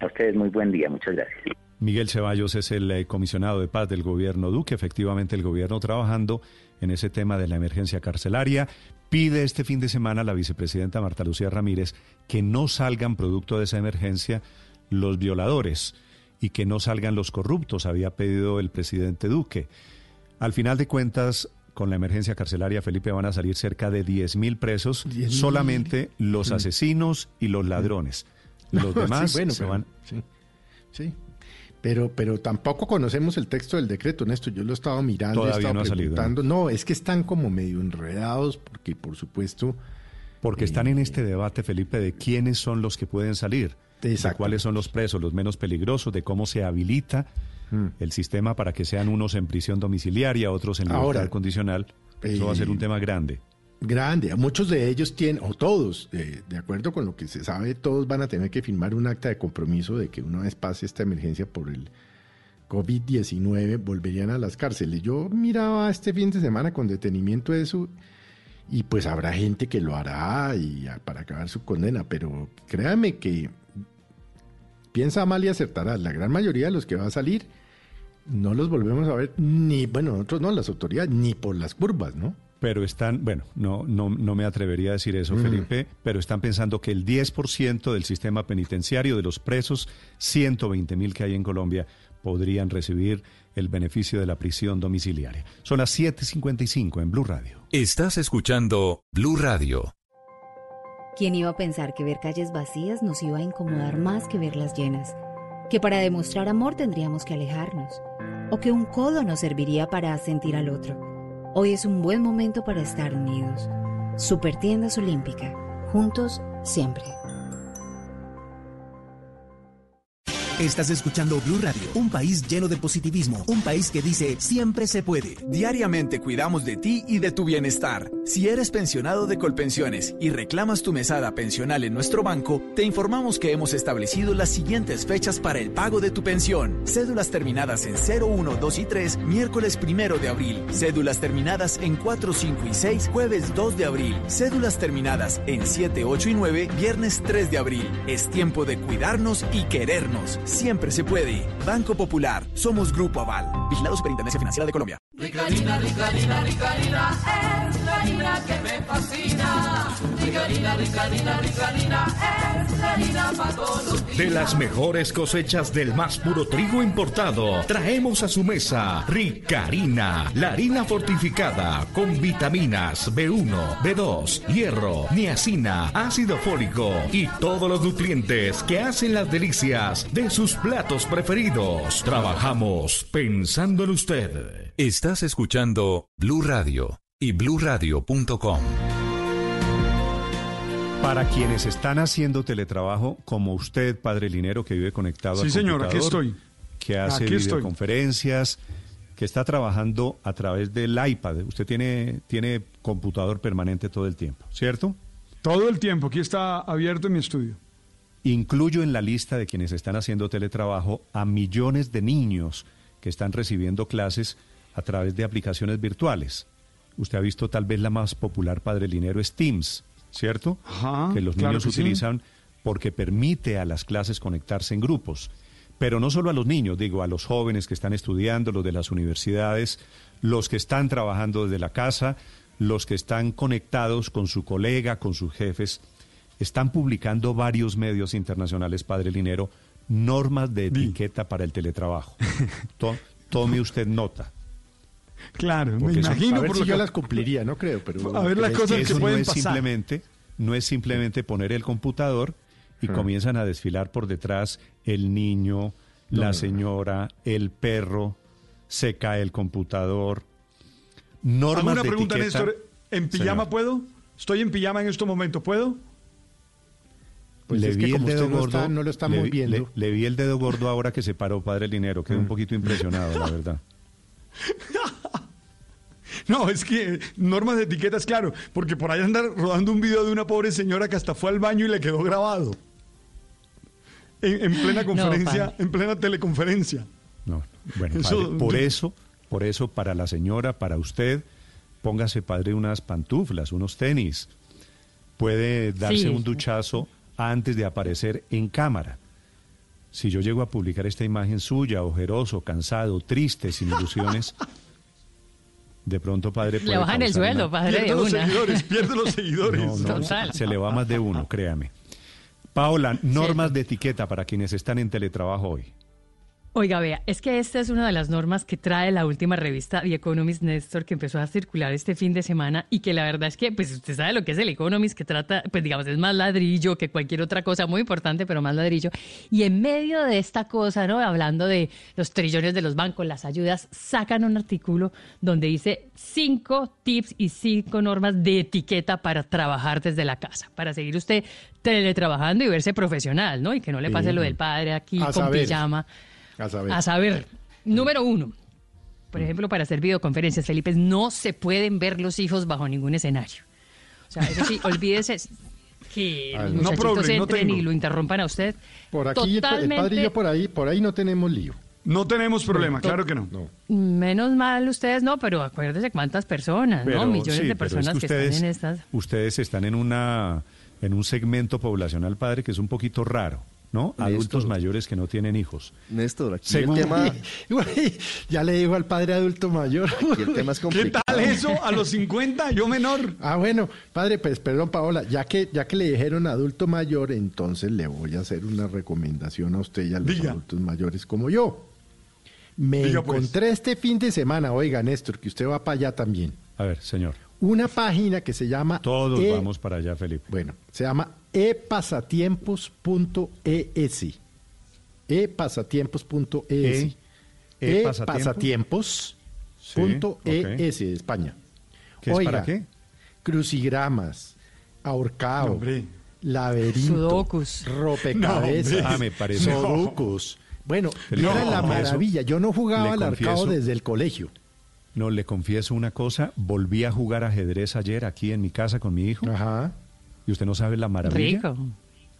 A ustedes muy buen día, muchas gracias. Miguel Ceballos es el eh, comisionado de paz del gobierno Duque, efectivamente el gobierno trabajando en ese tema de la emergencia carcelaria. Pide este fin de semana a la vicepresidenta Marta Lucía Ramírez que no salgan producto de esa emergencia los violadores y que no salgan los corruptos, había pedido el presidente Duque. Al final de cuentas, con la emergencia carcelaria, Felipe, van a salir cerca de 10.000 presos, solamente los asesinos y los ladrones. Los demás se van... Sí, sí. Pero, pero tampoco conocemos el texto del decreto, Néstor. Yo lo estaba mirando, Todavía no ha preguntando. ¿no? es que están como medio enredados, porque por supuesto. Porque están en este debate, Felipe, de quiénes son los que pueden salir, de cuáles son los presos, los menos peligrosos, de cómo se habilita el sistema para que sean unos en prisión domiciliaria, otros en libertad condicional. Eso va a ser un tema grande. Grande. Muchos de ellos tienen, o todos, de, acuerdo con lo que se sabe, todos van a tener que firmar un acta de compromiso de que una vez pase esta emergencia por el COVID-19 volverían a las cárceles. Yo miraba este fin de semana con detenimiento eso y pues habrá gente que lo hará y para acabar su condena, pero créame que piensa mal y acertará. La gran mayoría de los que va a salir no los volvemos a ver ni, bueno, nosotros no, las autoridades, ni por las curvas, ¿no? Pero están, bueno, no, no, no me atrevería a decir eso, Felipe, pero están pensando que el 10% del sistema penitenciario de los presos, 120 mil que hay en Colombia, podrían recibir el beneficio de la prisión domiciliaria. Son las 7:55 en Blue Radio. Estás escuchando Blue Radio. ¿Quién iba a pensar que ver calles vacías nos iba a incomodar más que verlas llenas? Que para demostrar amor tendríamos que alejarnos. O que un codo nos serviría para sentir al otro. Hoy es un buen momento para estar unidos. Supertiendas Olímpica. Juntos siempre. Estás escuchando Blue Radio, un país lleno de positivismo, un país que dice siempre se puede. Diariamente cuidamos de ti y de tu bienestar. Si eres pensionado de Colpensiones y reclamas tu mesada pensional en nuestro banco, te informamos que hemos establecido las siguientes fechas para el pago de tu pensión. Cédulas terminadas en 01, 2 y 3, miércoles 1 de abril. Cédulas terminadas en 4, 5 y 6, jueves 2 de abril. Cédulas terminadas en 7, 8 y 9, viernes 3 de abril. Es tiempo de cuidarnos y querernos. Siempre se puede. Banco Popular. Somos Grupo Aval. Vigilado Superintendencia Financiera de Colombia. Rica harina, rica harina, rica harina, es la harina que me fascina. Rica harina, rica harina, rica harina, es la harina para todos los días. De las mejores cosechas del más puro trigo importado, traemos a su mesa Rica harina, la harina fortificada con vitaminas B1, B2, hierro, niacina, ácido fólico y todos los nutrientes que hacen las delicias de sus platos preferidos. Trabajamos pensando en usted. Estás escuchando Blue Radio y bluradio.com. Para quienes están haciendo teletrabajo, como usted, padre Linero, que vive conectado sí, al señor, aquí estoy. Que hace Aquí estoy. videoconferencias, que está trabajando a través del iPad. Usted tiene, tiene computador permanente todo el tiempo, ¿cierto? Todo el tiempo, aquí está abierto en mi estudio. Incluyo en la lista de quienes están haciendo teletrabajo a millones de niños que están recibiendo clases a través de aplicaciones virtuales. Usted ha visto tal vez la más popular, Padre Linero, es Teams, ¿cierto? Ajá, que los claro niños que sí. utilizan porque permite a las clases conectarse en grupos. Pero no solo a los niños, digo, a los jóvenes que están estudiando, los de las universidades, los que están trabajando desde la casa, los que están conectados con su colega, con sus jefes. Están publicando varios medios internacionales, Padre Linero, normas de etiqueta para el teletrabajo. To- tome usted nota. Claro, me Porque imagino a ver por si lo yo que- las cumpliría, no creo, pero... A ver las cosas que pueden no es pasar. simplemente, no es simplemente poner el computador y Ah. comienzan a desfilar por detrás el niño, No, la no, no. señora, el perro, se cae el computador. Normas Hago una de pregunta, etiqueta. Néstor. ¿En pijama Señor. puedo? Estoy en pijama en estos momentos, ¿puedo? Pues le es que vi el dedo usted no gordo. está- no lo estamos le, vi- viendo. le- le vi el dedo gordo ahora que se paró, padre Linero. Quedé un poquito impresionado, la verdad. No, es que normas de etiquetas, claro, porque por ahí andar rodando un video de una pobre señora que hasta fue al baño y le quedó grabado. En, en plena conferencia, en plena teleconferencia. No, bueno, Eso- por eso, por eso para la señora, para usted, póngase padre unas pantuflas, unos tenis. Puede darse Sí. un duchazo antes de aparecer en cámara. Si yo llego a publicar esta imagen suya, ojeroso, cansado, triste, sin ilusiones, de pronto padre Le puede bajan el sueldo, una- padre, de los una. seguidores, pierde los seguidores. No, no, Total. se le va más de uno, créame. Paola, normas de etiqueta para quienes están en teletrabajo hoy. Oiga, vea, es que esta es una de las normas que trae la última revista The Economist Néstor que empezó a circular este fin de semana y que la verdad es que, pues usted sabe lo que es el Economist, que trata, pues digamos, es más ladrillo que cualquier otra cosa, muy importante, pero más ladrillo. Y en medio de esta cosa, ¿no? Hablando de los trillones de los bancos, las ayudas, sacan un artículo donde dice cinco tips y cinco normas de etiqueta para trabajar desde la casa, para seguir usted teletrabajando y verse profesional, ¿no? Y que no le pase lo del padre aquí A con saber. pijama. A saber. A saber, número uno, por ejemplo, para hacer videoconferencias, Felipe, no se pueden ver los hijos bajo ningún escenario. O sea, eso sí, olvídese que los no problem, no entren y lo interrumpan a usted. Por aquí, el padre y Totalmente- yo por ahí, por ahí no tenemos lío. No tenemos problema, claro que no. Menos mal ustedes no, pero acuérdese cuántas personas, ¿no? Millones sí, de es personas que, ustedes, están en estas. Ustedes están en una en un segmento poblacional, padre, que es un poquito raro, ¿no? Néstor. Adultos mayores que no tienen hijos. Néstor, aquí Según- el tema... Uy, ya le digo al padre adulto mayor. Aquí el tema es ¿Qué complicado. tal eso? A los 50, yo menor. Ah, bueno, padre, pues perdón, Paola, ya que, ya que le dijeron adulto mayor, entonces le voy a hacer una recomendación a usted y a los Diga. adultos mayores como yo. Me Diga, pues. encontré este fin de semana, oiga, Néstor, que usted va para allá también, A ver, señor. una página que se llama... Todos E- vamos para allá, Felipe. Bueno, se llama epasatiempos.es. epasatiempos.es. E- epasatiempos.es de España. ¿Qué es Oiga, para qué? Crucigramas, ahorcado, No, laberinto, Sudokus. rompecabezas, No. Ah, me parece- sudokus. Bueno, No, era la maravilla. Yo no jugaba al arcado confieso- desde el colegio. No, le confieso una cosa. Volví a jugar ajedrez ayer aquí en mi casa con mi hijo. Ajá. Y usted no sabe la maravilla. Rico.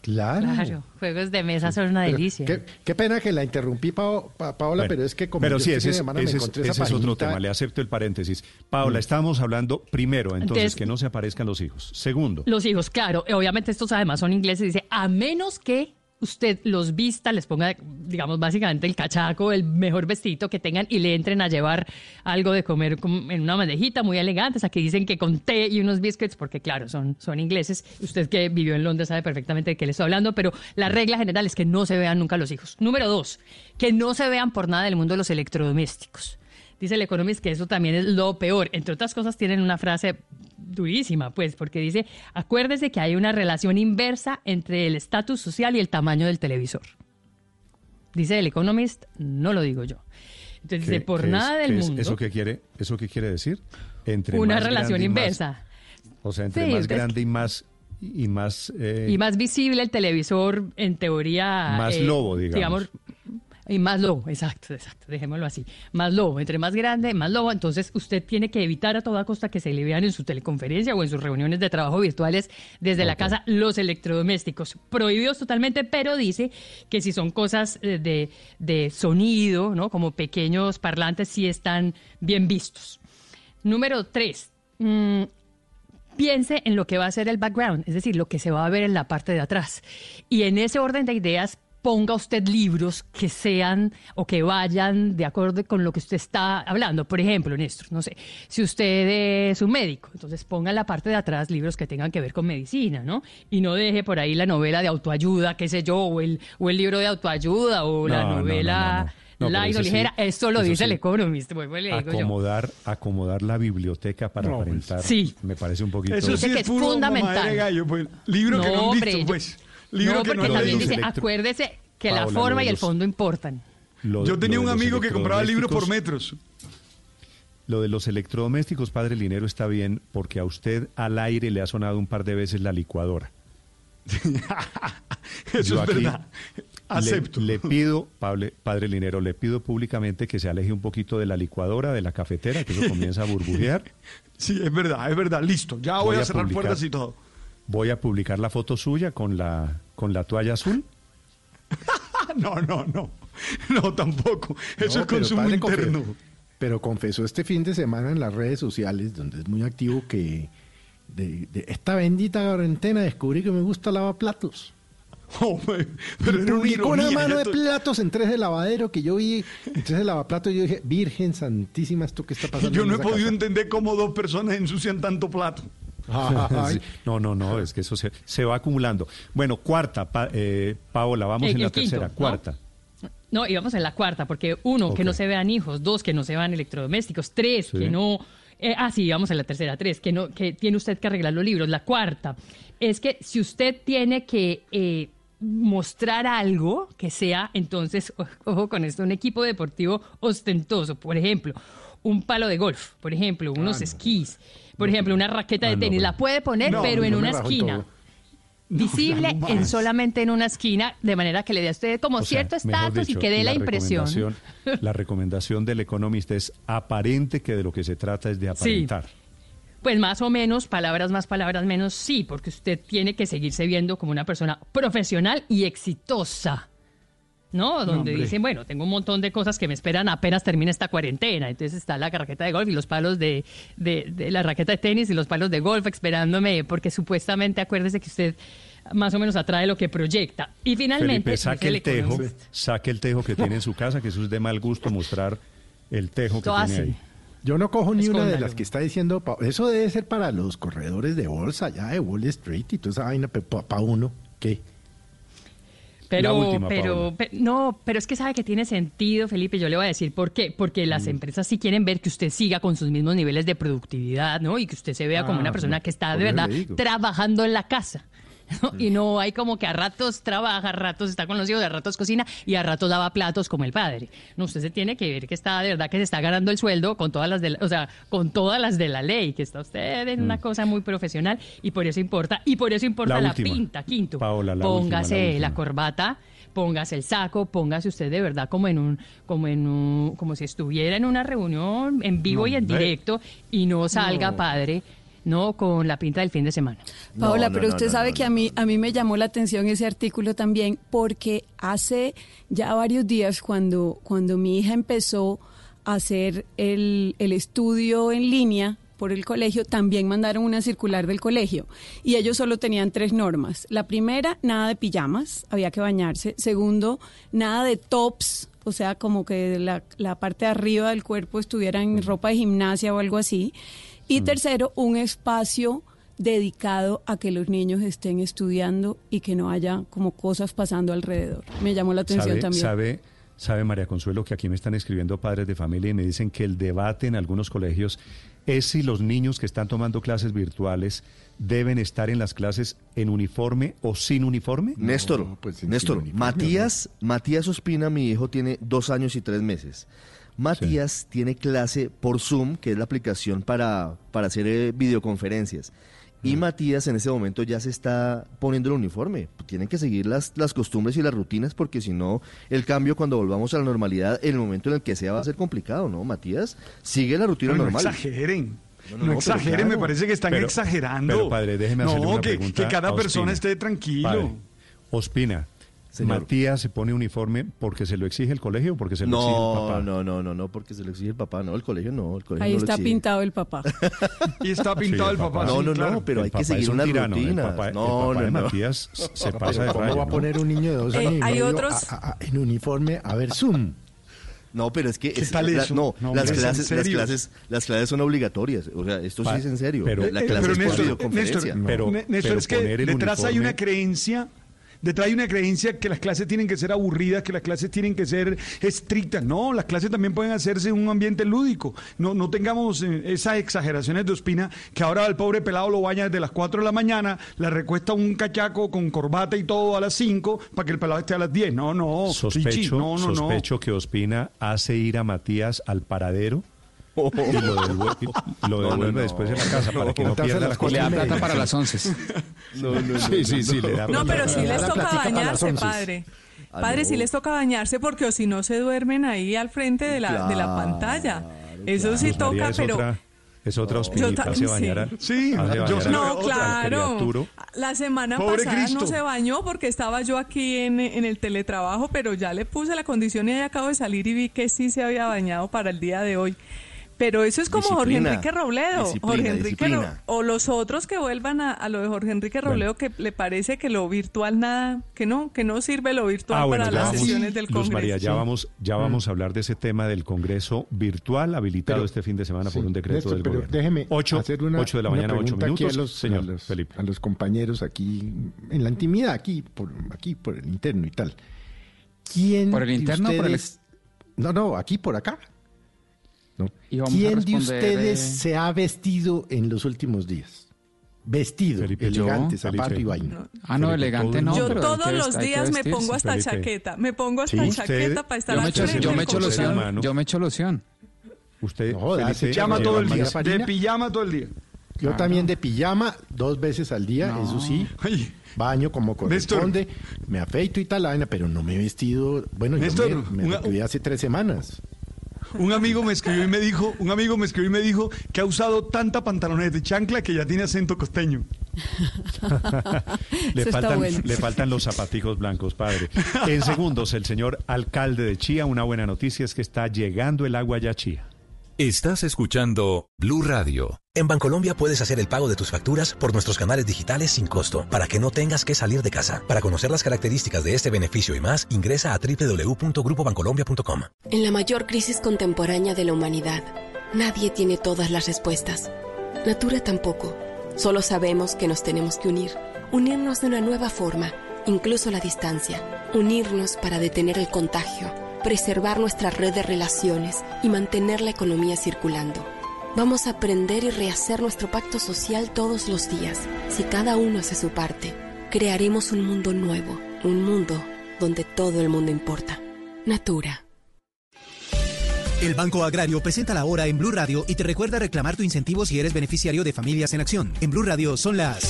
Claro. Claro, juegos de mesa son una delicia. Qué, qué pena que la interrumpí, Pao- Pa- Paola, Bueno, pero es que como pero yo sí, este ese fin de es, semana me ese encontré ese esa es otro tema. Le acepto el paréntesis. Paola, estamos hablando primero, entonces, Entonces- que no se aparezcan los hijos. Segundo, Los hijos, claro. eh, Obviamente estos además son ingleses. Dice, a menos que usted los vista, les ponga, digamos, básicamente el cachaco, el mejor vestidito que tengan y le entren a llevar algo de comer en una bandejita muy elegante. O sea, que dicen que con té y unos biscuits, porque claro, son, son ingleses. Usted que vivió en Londres sabe perfectamente de qué le estoy hablando, pero la regla general es que no se vean nunca los hijos. Número dos, que no se vean por nada del mundo los electrodomésticos. Dice el Economist que eso también es lo peor. Entre otras cosas, tienen una frase durísima, pues, porque dice, acuérdese que hay una relación inversa entre el estatus social y el tamaño del televisor. Dice el Economist, no lo digo yo. Entonces dice, ¿qué- por qué es- nada del qué es- mundo, ¿Eso qué quiere, eso qué quiere decir? Entre una más relación más- inversa. o sea, entre Sí, más grande y más y más eh, Y más visible el televisor, en teoría... Más lobo, digamos. Y más lobo, exacto, exacto, dejémoslo así. Más lobo, entre más grande, más lobo. Entonces usted tiene que evitar a toda costa que se le vean en su teleconferencia o en sus reuniones de trabajo virtuales desde la casa los electrodomésticos. Prohibidos totalmente, pero dice que si son cosas eh, de, de sonido, ¿no? Como pequeños parlantes, sí están bien vistos. Número tres, mm, piense en lo que va a ser el background, es decir, lo que se va a ver en la parte de atrás. Y en ese orden de ideas, ponga usted libros que sean o que vayan de acuerdo con lo que usted está hablando. Por ejemplo, Néstor, no sé, si usted es un médico, entonces ponga en la parte de atrás libros que tengan que ver con medicina, ¿no? Y no deje por ahí la novela de autoayuda, qué sé yo, o el, o el libro de autoayuda, o la No, no, no, novela... no, no. O ese sí, ligera, esto lo dice el sí. Economist, vuelvo y le digo yo. acomodar, acomodar la biblioteca para No, pues, aparentar. sí. Me parece un poquito. Eso Dice sí que es es puro fundamental. gallo, pues. Libro que no han visto, yo- pues. Libro no, que porque no también dice, electro- acuérdese que la forma y el fondo importan. Lo- Yo tenía un amigo que compraba libros por metros. Lo de los electrodomésticos, padre Linero, está bien porque a usted al aire le ha sonado un par de veces la licuadora. Eso Yo es verdad. Acepto. le pido, Pable- padre Linero, le pido públicamente que se aleje un poquito de la licuadora, de la cafetera, que eso comienza a burbujear. Sí, es verdad, es verdad. Listo. Ya voy, Voy a a cerrar publicar. puertas y todo. Voy a publicar la foto suya con la, con la toalla azul. No, no, no. No, tampoco. Eso No, es consumo padre interno. Pero confesó este fin de semana en las redes sociales, donde es muy activo, que de, de esta bendita cuarentena descubrí que me gusta lavar platos. Oh, pero era una publicó una mano de esto- platos en tres de lavadero que yo vi, en tres de lavaplatos, y yo dije, Virgen Santísima, ¿esto qué está pasando? Yo no he podido casa?". entender cómo dos personas ensucian tanto plato. No, no, no, es que eso se, se va acumulando. Bueno, cuarta, pa- eh, Paola, vamos El- en la quinto, tercera, cuarta. No, íbamos en la cuarta, porque uno, que no se vean hijos, dos, que no se vean electrodomésticos, tres, Sí. que no... eh, ah, sí, vamos en la tercera, tres, que, no, que tiene usted que arreglar los libros. La cuarta es que si usted tiene que eh, mostrar algo que sea, entonces, ojo con esto, un equipo deportivo ostentoso, por ejemplo, un palo de golf, por ejemplo, unos esquís, por ejemplo, una raqueta Ah, de no, tenis, pues. la puede poner, No, pero en una esquina. Visible en solamente en una esquina, de manera que le dé a usted como O cierto estatus y que dé la, impresión. La recomendación del economista es aparente que de lo que se trata es de aparentar. Pues más o menos, palabras más, palabras menos, sí, porque usted tiene que seguirse viendo como una persona profesional y exitosa. ¿No? Donde hombre. dicen, bueno, tengo un montón de cosas que me esperan apenas termine esta cuarentena. Entonces está la raqueta de golf y los palos de, de- de la raqueta de tenis y los palos de golf esperándome, porque supuestamente acuérdese que usted más o menos atrae lo que proyecta. Y finalmente, Felipe, saque dice el tejo, saque el tejo que tiene en su casa, que eso es de mal gusto mostrar el tejo que Todo tiene así. ahí. Yo no cojo ni una de Escóndalo. las que está diciendo. Eso debe ser para los corredores de bolsa, ya de Wall Street y toda esa vaina. Para uno, ¿qué? Pero, última, pero, Paola. pe- no, pero es que sabe que tiene sentido, Felipe. Yo le voy a decir por qué. Porque las Mm. empresas sí quieren ver que usted siga con sus mismos niveles de productividad, ¿no? Y que usted se vea como Ah, una persona que está de verdad trabajando en la casa. ¿no? Y no hay como que a ratos trabaja, a ratos está con los hijos, a ratos cocina y a ratos lava platos como el padre. No, usted se tiene que ver que está de verdad que se está ganando el sueldo con todas las de la, o sea, con todas las de la ley, que está usted en una cosa muy profesional y por eso importa y por eso importa La la, última. pinta, quinto. Paola, la Póngase última, la última. la corbata, póngase el saco, póngase usted de verdad como en un, como en un, como si estuviera en una reunión en vivo No, y en directo y no salga No. padre, no con la pinta del fin de semana. Paola, No, no, pero usted no, sabe no, que no. a mí a mí me llamó la atención ese artículo también porque hace ya varios días cuando cuando mi hija empezó a hacer el, el estudio en línea por el colegio, también mandaron una circular del colegio y ellos solo tenían tres normas. La primera, nada de pijamas, había que bañarse. Segundo, nada de tops, o sea, como que la, la parte de arriba del cuerpo estuviera en ropa de gimnasia o algo así. Y tercero, un espacio dedicado a que los niños estén estudiando y que no haya como cosas pasando alrededor. Me llamó la atención ¿Sabe, también. sabe, sabe, María Consuelo, que aquí me están escribiendo padres de familia y me dicen que el debate en algunos colegios es si los niños que están tomando clases virtuales deben estar en las clases en uniforme o sin uniforme. Néstor, pues, en Néstor, sin uniforme, Matías, Matías Ospina, mi hijo, tiene dos años y tres meses. Matías tiene clase por Zoom, que es la aplicación para, para hacer eh, videoconferencias. Y Matías en ese momento ya se está poniendo el uniforme. Tienen que seguir las, las costumbres y las rutinas porque si no, el cambio cuando volvamos a la normalidad, en el momento en el que sea va a ser complicado, ¿no? Matías, sigue la rutina No, no normal. exageren. No, exageren, me parece que están Pero- exagerando. pero, padre, déjeme hacerle no, una que, pregunta que cada persona esté tranquilo. Padre, Ospina, Señor. ¿Matías se pone uniforme porque se lo exige el colegio o porque se lo exige el No, papá? no, no, no, no, porque se lo exige el papá, no, el colegio no, el colegio Ahí no lo está exige. pintado el papá. Y está pintado Sí, el papá. No, no, claro. no, pero El hay que seguir es un unas tirano, el el no, de no, no. Matías se pasa de ¿Cómo va a ¿no? poner un niño de dos Eh, años hay otros- a- a- en uniforme a ver Zoom? No, pero es que ¿Qué es- tal la- eso? no, No, las clases, ¿en las clases, las clases son obligatorias. O sea, esto sí es en serio. pero- la Eh, clase pero es por Néstor, videoconferencia. Néstor, Pero- Néstor, pero es que detrás hay una creencia, detrás hay una creencia que las clases tienen que ser aburridas, que las clases tienen que ser estrictas. No, las clases también pueden hacerse en un ambiente lúdico. No, no tengamos eh, esas exageraciones de Ospina, que ahora al pobre pelado lo baña desde las 4 de la mañana, le recuesta un cachaco con corbata y todo a las 5 para que el pelado esté a las 10. No, no, Sospecho, no, no, no. sospecho que Ospina hace ir a Matías al paradero y lo devuelve, lo No, no, devuelve no. después en la casa para que no pierda la Le da plata para las once. No, no, no, Sí, sí, sí, le da No, pero sí les toca bañarse, padre. Padre, sí les toca bañarse porque o si no se duermen ahí al frente de la, de la pantalla. Eso sí toca, es pero... otra, es otra bañar a- Sí, hace yo bañar sé. a- No, claro. La semana Pobre pasada Cristo. no se bañó porque estaba yo aquí en, en el teletrabajo, pero ya le puse la condición y ahí acabo de salir y vi que sí se había bañado para el día de hoy. Pero eso es como Jorge Enrique Robledo. Jorge Enrique disciplina. o los otros que vuelvan a, a lo de Jorge Enrique Robledo, que le parece que lo virtual nada, que no, que no sirve lo virtual Ah, bueno, para las vamos, sesiones del Luz Congreso. María, ya vamos, ya Mm. vamos a hablar de ese tema del Congreso virtual habilitado Pero- este fin de semana Sí, por un decreto Néstor, del pero gobierno. déjeme Ocho, hacer una, ocho de la mañana, ocho pregunta aquí minutos. a los, Señor a los- Felipe. a los compañeros aquí, en la intimidad, aquí por, aquí por el interno y tal. ¿Quién ¿Por el interno o por el No, no, aquí por acá. No. Y vamos a ¿Quién de ustedes eh, se ha vestido en los últimos días? Vestido, Felipe, yo, elegante, zapato Felipe. y vaina. Ah, no, Felipe, elegante no. Yo pero todos los días me pongo hasta Felipe. chaqueta, me pongo hasta Sí. Chaqueta para estar yo Yo me al echo, Usted- yo frente. me echo loción. hermano. Yo me echo loción. Usted, No, Felipe, hace Pijama Lleva todo el día. De pijama todo el día. Yo también de pijama, dos veces al día, No. eso sí. Ay, Baño como Néstor. corresponde, me afeito y tal, la vaina, pero no me he vestido. Bueno, yo me, me una- hace tres semanas. Un amigo me escribió y me dijo, un amigo me escribió y me dijo que ha usado tanta pantaloneta de chancla que ya tiene acento costeño. le, faltan, bueno. le faltan los zapatijos blancos, padre. En segundos, el señor alcalde de Chía, una buena noticia es que está llegando el agua ya a Chía. Estás escuchando Blue Radio. En Bancolombia puedes hacer el pago de tus facturas por nuestros canales digitales sin costo, para que no tengas que salir de casa. Para conocer las características de este beneficio y más, ingresa a www.grupobancolombia.com. En la mayor crisis contemporánea de la humanidad, nadie tiene todas las respuestas. Natura tampoco. Solo sabemos que nos tenemos que unir. Unirnos de una nueva forma, incluso la distancia. Unirnos para detener el contagio, preservar nuestra red de relaciones y mantener la economía circulando. Vamos a aprender y rehacer nuestro pacto social todos los días. Si cada uno hace su parte, crearemos un mundo nuevo, un mundo donde todo el mundo importa. Natura. El Banco Agrario presenta la hora en Blue Radio y te recuerda reclamar tu incentivo si eres beneficiario de Familias en Acción. En Blue Radio son las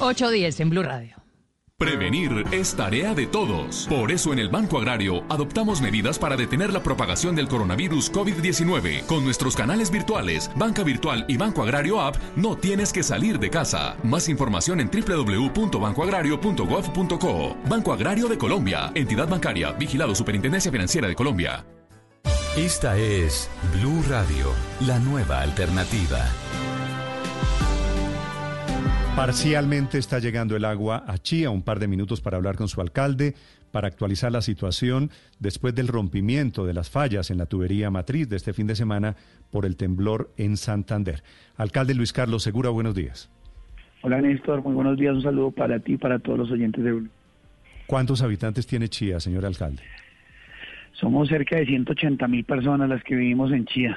8.10 en Blue Radio. Prevenir es tarea de todos. Por eso en el Banco Agrario adoptamos medidas para detener la propagación del coronavirus COVID-19. Con nuestros canales virtuales, Banca Virtual y Banco Agrario App, no tienes que salir de casa. Más información en www.bancoagrario.gov.co. Banco Agrario de Colombia, entidad bancaria, vigilado Superintendencia Financiera de Colombia. Esta es Blue Radio, la nueva alternativa. Parcialmente está llegando el agua a Chía, un par de minutos para hablar con su alcalde, para actualizar la situación después del rompimiento de las fallas en la tubería matriz de este fin de semana por el temblor en Santander. Alcalde Luis Carlos Segura, buenos días. Hola Néstor, muy buenos días, un saludo para ti y para todos los oyentes de Blue. ¿Cuántos habitantes tiene Chía, señor alcalde? Somos cerca de 180 mil personas las que vivimos en Chía.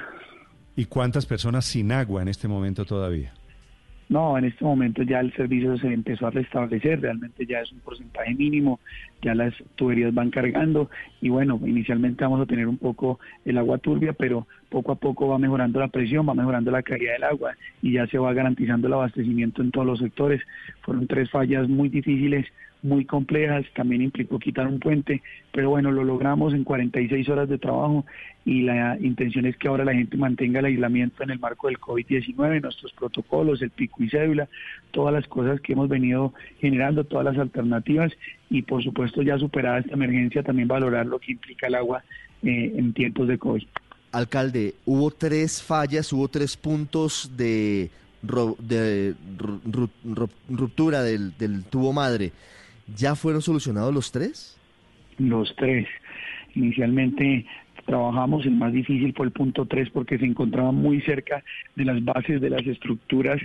¿Y cuántas personas sin agua en este momento todavía? No, en este momento ya el servicio se empezó a restablecer, realmente ya es un porcentaje mínimo, ya las tuberías van cargando y bueno, inicialmente vamos a tener un poco el agua turbia, pero poco a poco va mejorando la presión, va mejorando la calidad del agua y ya se va garantizando el abastecimiento en todos los sectores. Fueron tres fallas muy difíciles, muy complejas, también implicó quitar un puente, pero bueno, lo logramos en 46 horas de trabajo y la intención es que ahora la gente mantenga el aislamiento en el marco del COVID-19, nuestros protocolos, el pico y cédula, todas las cosas que hemos venido generando, todas las alternativas y por supuesto ya superada esta emergencia también valorar lo que implica el agua eh, en tiempos de COVID. Alcalde, hubo tres fallas, hubo tres puntos de, ruptura del, del tubo madre. ¿Ya fueron solucionados los tres? Los tres. Inicialmente trabajamos, el más difícil fue el punto 3 porque se encontraba muy cerca de las bases de las estructuras.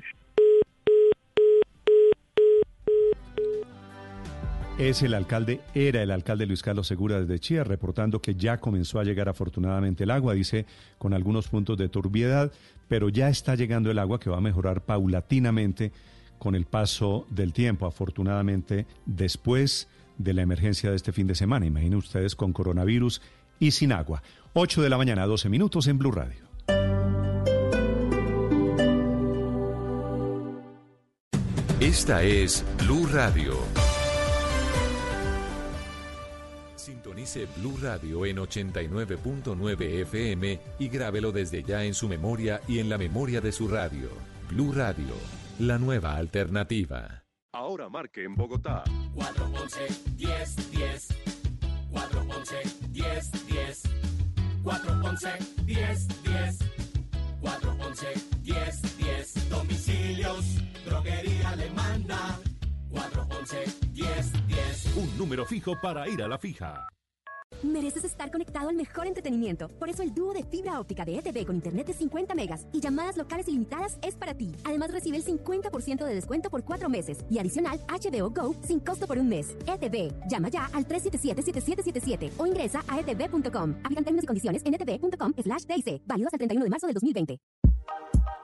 Es el alcalde, era el alcalde Luis Carlos Segura desde Chía, reportando que ya comenzó a llegar afortunadamente el agua, dice, con algunos puntos de turbiedad, pero ya está llegando el agua que va a mejorar paulatinamente con el paso del tiempo, afortunadamente, después de la emergencia de este fin de semana. Imaginen ustedes con coronavirus y sin agua. 8 de la mañana, 12 minutos en Blue Radio. Esta es Blue Radio. Sintonice Blue Radio en 89.9 FM y grábelo desde ya en su memoria y en la memoria de su radio. Blue Radio, la nueva alternativa. Ahora marque en Bogotá. 411 10 10 411 10 10 411 1010 411 1010 Domicilios, droguería le manda. 411 1010 Un número fijo para ir a la fija. Mereces estar conectado al mejor entretenimiento. Por eso el dúo de fibra óptica de ETV con internet de 50 megas y llamadas locales ilimitadas es para ti. Además recibe el 50% de descuento por cuatro meses y adicional HBO Go sin costo por un mes. ETV. Llama ya al 377-7777 o ingresa a etv.com. Aplican términos y condiciones en etv.com slash. Válidos al 31 de marzo del 2020.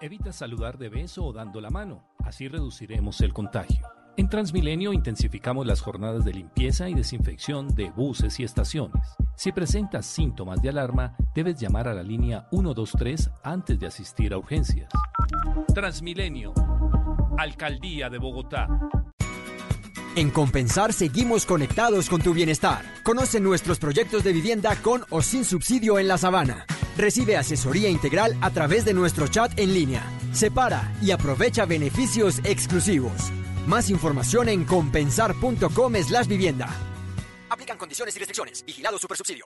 Evita saludar de beso o dando la mano. Así reduciremos el contagio. En Transmilenio intensificamos las jornadas de limpieza y desinfección de buses y estaciones. Si presentas síntomas de alarma, debes llamar a la línea 123 antes de asistir a urgencias. Transmilenio, Alcaldía de Bogotá. En Compensar seguimos conectados con tu bienestar. Conoce nuestros proyectos de vivienda con o sin subsidio en la sabana. Recibe asesoría integral a través de nuestro chat en línea. Separa y aprovecha beneficios exclusivos. Más información en compensar.com slash vivienda. Aplican condiciones y restricciones. Vigilado Supersubsidio.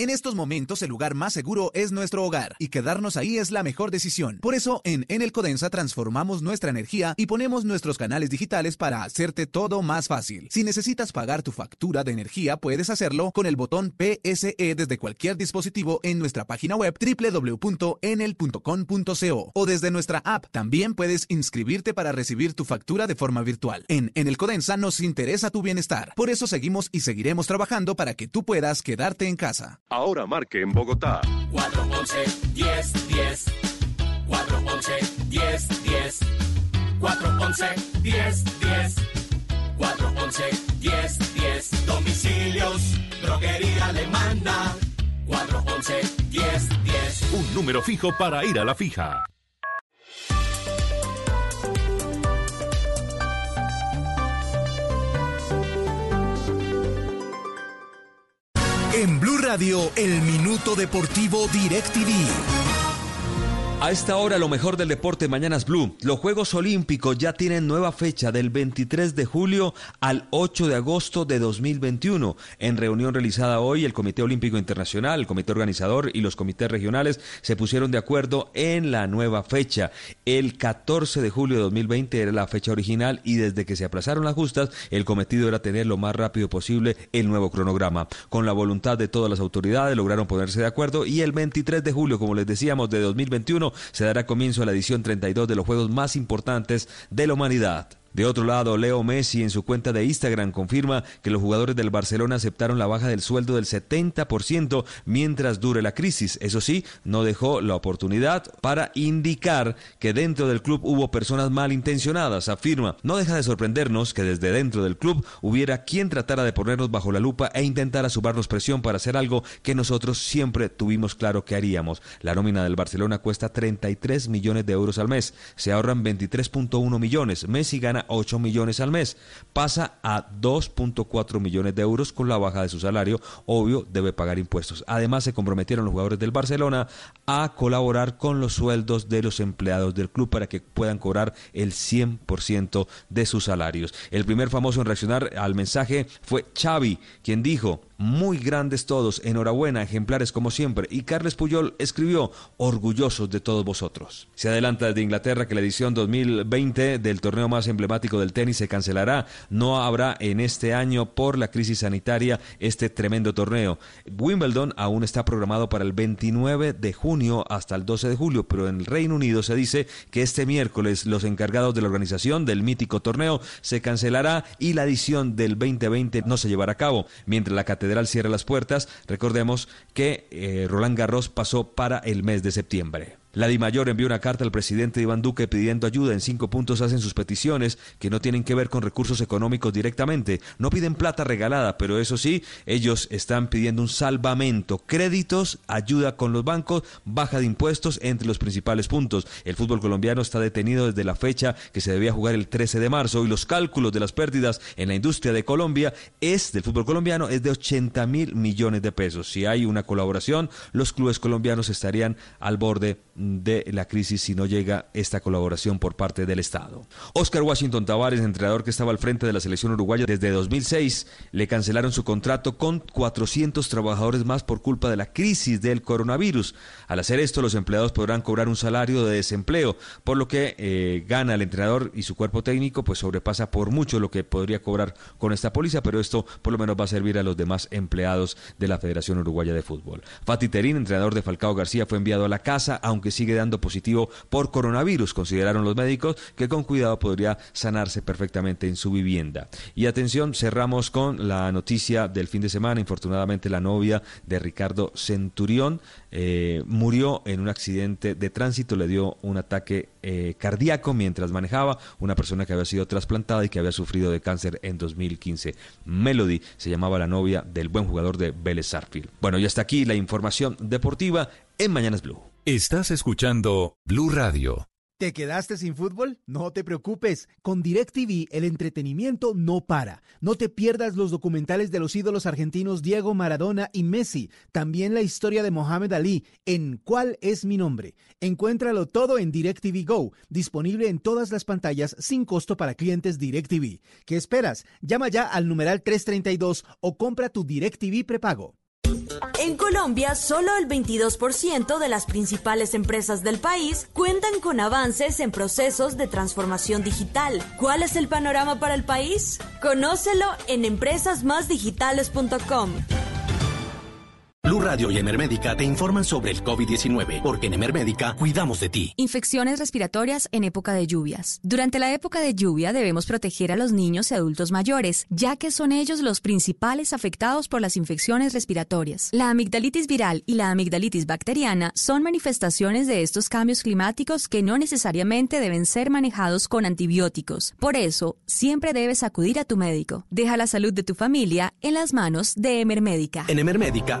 En estos momentos el lugar más seguro es nuestro hogar y quedarnos ahí es la mejor decisión. Por eso en Enel Codensa transformamos nuestra energía y ponemos nuestros canales digitales para hacerte todo más fácil. Si necesitas pagar tu factura de energía puedes hacerlo con el botón PSE desde cualquier dispositivo en nuestra página web www.enel.com.co o desde nuestra app. También puedes inscribirte para recibir tu factura de forma virtual. En Enel Codensa nos interesa tu bienestar. Por eso seguimos y seguiremos trabajando para que tú puedas quedarte en casa. Ahora marque en Bogotá. 411 1010 411 1010 411 1010 411 1010 Domicilios, droguería le manda 411 1010 Un número fijo para ir a la fija. En Blue Radio, el Minuto Deportivo DirecTV. A esta hora lo mejor del deporte Mañanas Blue. Los Juegos Olímpicos ya tienen nueva fecha del 23 de julio al 8 de agosto de 2021. En reunión realizada hoy, el Comité Olímpico Internacional, el Comité Organizador y los comités regionales se pusieron de acuerdo en la nueva fecha. El 14 de julio de 2020 era la fecha original y desde que se aplazaron las justas, el cometido era tener lo más rápido posible el nuevo cronograma. Con la voluntad de todas las autoridades lograron ponerse de acuerdo y el 23 de julio, como les decíamos, de 2021 se dará comienzo a la edición 32 de los Juegos más importantes de la humanidad. De otro lado, Leo Messi en su cuenta de Instagram confirma que los jugadores del Barcelona aceptaron la baja del sueldo del 70% mientras dure la crisis. Eso sí, no dejó la oportunidad para indicar que dentro del club hubo personas malintencionadas. Afirma, no deja de sorprendernos que desde dentro del club hubiera quien tratara de ponernos bajo la lupa e intentara subarnos presión para hacer algo que nosotros siempre tuvimos claro que haríamos. La nómina del Barcelona cuesta 33 millones de euros al mes. Se ahorran 23.1 millones. Messi gana 8 millones al mes. Pasa a 2.4 millones de euros con la baja de su salario. Obvio, debe pagar impuestos. Además, se comprometieron los jugadores del Barcelona a colaborar con los sueldos de los empleados del club para que puedan cobrar el 100% de sus salarios. El primer famoso en reaccionar al mensaje fue Xavi, quien dijo, muy grandes todos, enhorabuena, ejemplares como siempre. Y Carles Puyol escribió, orgullosos de todos vosotros. Se adelanta desde Inglaterra que la edición 2020 del torneo más emblemático emblemático del tenis se cancelará. No habrá en este año por la crisis sanitaria este tremendo torneo. Wimbledon aún está programado para el 29 de junio hasta el 12 de julio, pero en el Reino Unido se dice que este miércoles los encargados de la organización del mítico torneo se cancelará y la edición del 2020 no se llevará a cabo. Mientras la catedral cierra las puertas, recordemos que eh, Roland Garros pasó para el mes de septiembre. La DIMAYOR envió una carta al presidente Iván Duque pidiendo ayuda. En cinco puntos hacen sus peticiones que no tienen que ver con recursos económicos directamente. No piden plata regalada, pero eso sí, ellos están pidiendo un salvamento, créditos, ayuda con los bancos, baja de impuestos entre los principales puntos. El fútbol colombiano está detenido desde la fecha que se debía jugar el 13 de marzo y los cálculos de las pérdidas en la industria de Colombia es del fútbol colombiano es de 80 mil millones de pesos. Si hay una colaboración, los clubes colombianos estarían al borde de la crisis si no llega esta colaboración por parte del Estado. Oscar Washington Tavares, entrenador que estaba al frente de la selección uruguaya desde 2006, le cancelaron su contrato con 400 trabajadores más por culpa de la crisis del coronavirus. Al hacer esto, los empleados podrán cobrar un salario de desempleo, por lo que eh, gana el entrenador y su cuerpo técnico, pues sobrepasa por mucho lo que podría cobrar con esta póliza, pero esto por lo menos va a servir a los demás empleados de la Federación Uruguaya de Fútbol. Fati Terín, entrenador de Falcao García, fue enviado a la casa, aunque sigue dando positivo por coronavirus. Consideraron los médicos que con cuidado podría sanarse perfectamente en su vivienda. Y atención, cerramos con la noticia del fin de semana. Infortunadamente, la novia de Ricardo Centurión eh, murió en un accidente de tránsito, le dio un ataque eh, cardíaco mientras manejaba, una persona que había sido trasplantada y que había sufrido de cáncer en 2015. Melody se llamaba la novia del buen jugador de Vélez Sarfield. Bueno, y hasta aquí la información deportiva en Mañanas Blue. Estás escuchando Blue Radio. ¿Te quedaste sin fútbol? No te preocupes. Con DirecTV el entretenimiento no para. No te pierdas los documentales de los ídolos argentinos Diego Maradona y Messi. También la historia de Mohamed Ali en ¿Cuál es mi nombre? Encuéntralo todo en DirecTV Go, disponible en todas las pantallas sin costo para clientes DirecTV. ¿Qué esperas? Llama ya al numeral 332 o compra tu DirecTV prepago. En Colombia, solo el 22% de las principales empresas del país cuentan con avances en procesos de transformación digital. ¿Cuál es el panorama para el país? Conócelo en empresasmásdigitales.com. Blue Radio y Emermédica te informan sobre el COVID-19, porque en Emermédica cuidamos de ti. Infecciones respiratorias en época de lluvias. Durante la época de lluvia debemos proteger a los niños y adultos mayores, ya que son ellos los principales afectados por las infecciones respiratorias. La amigdalitis viral y la amigdalitis bacteriana son manifestaciones de estos cambios climáticos que no necesariamente deben ser manejados con antibióticos. Por eso, siempre debes acudir a tu médico. Deja la salud de tu familia en las manos de Emermédica. En Emermédica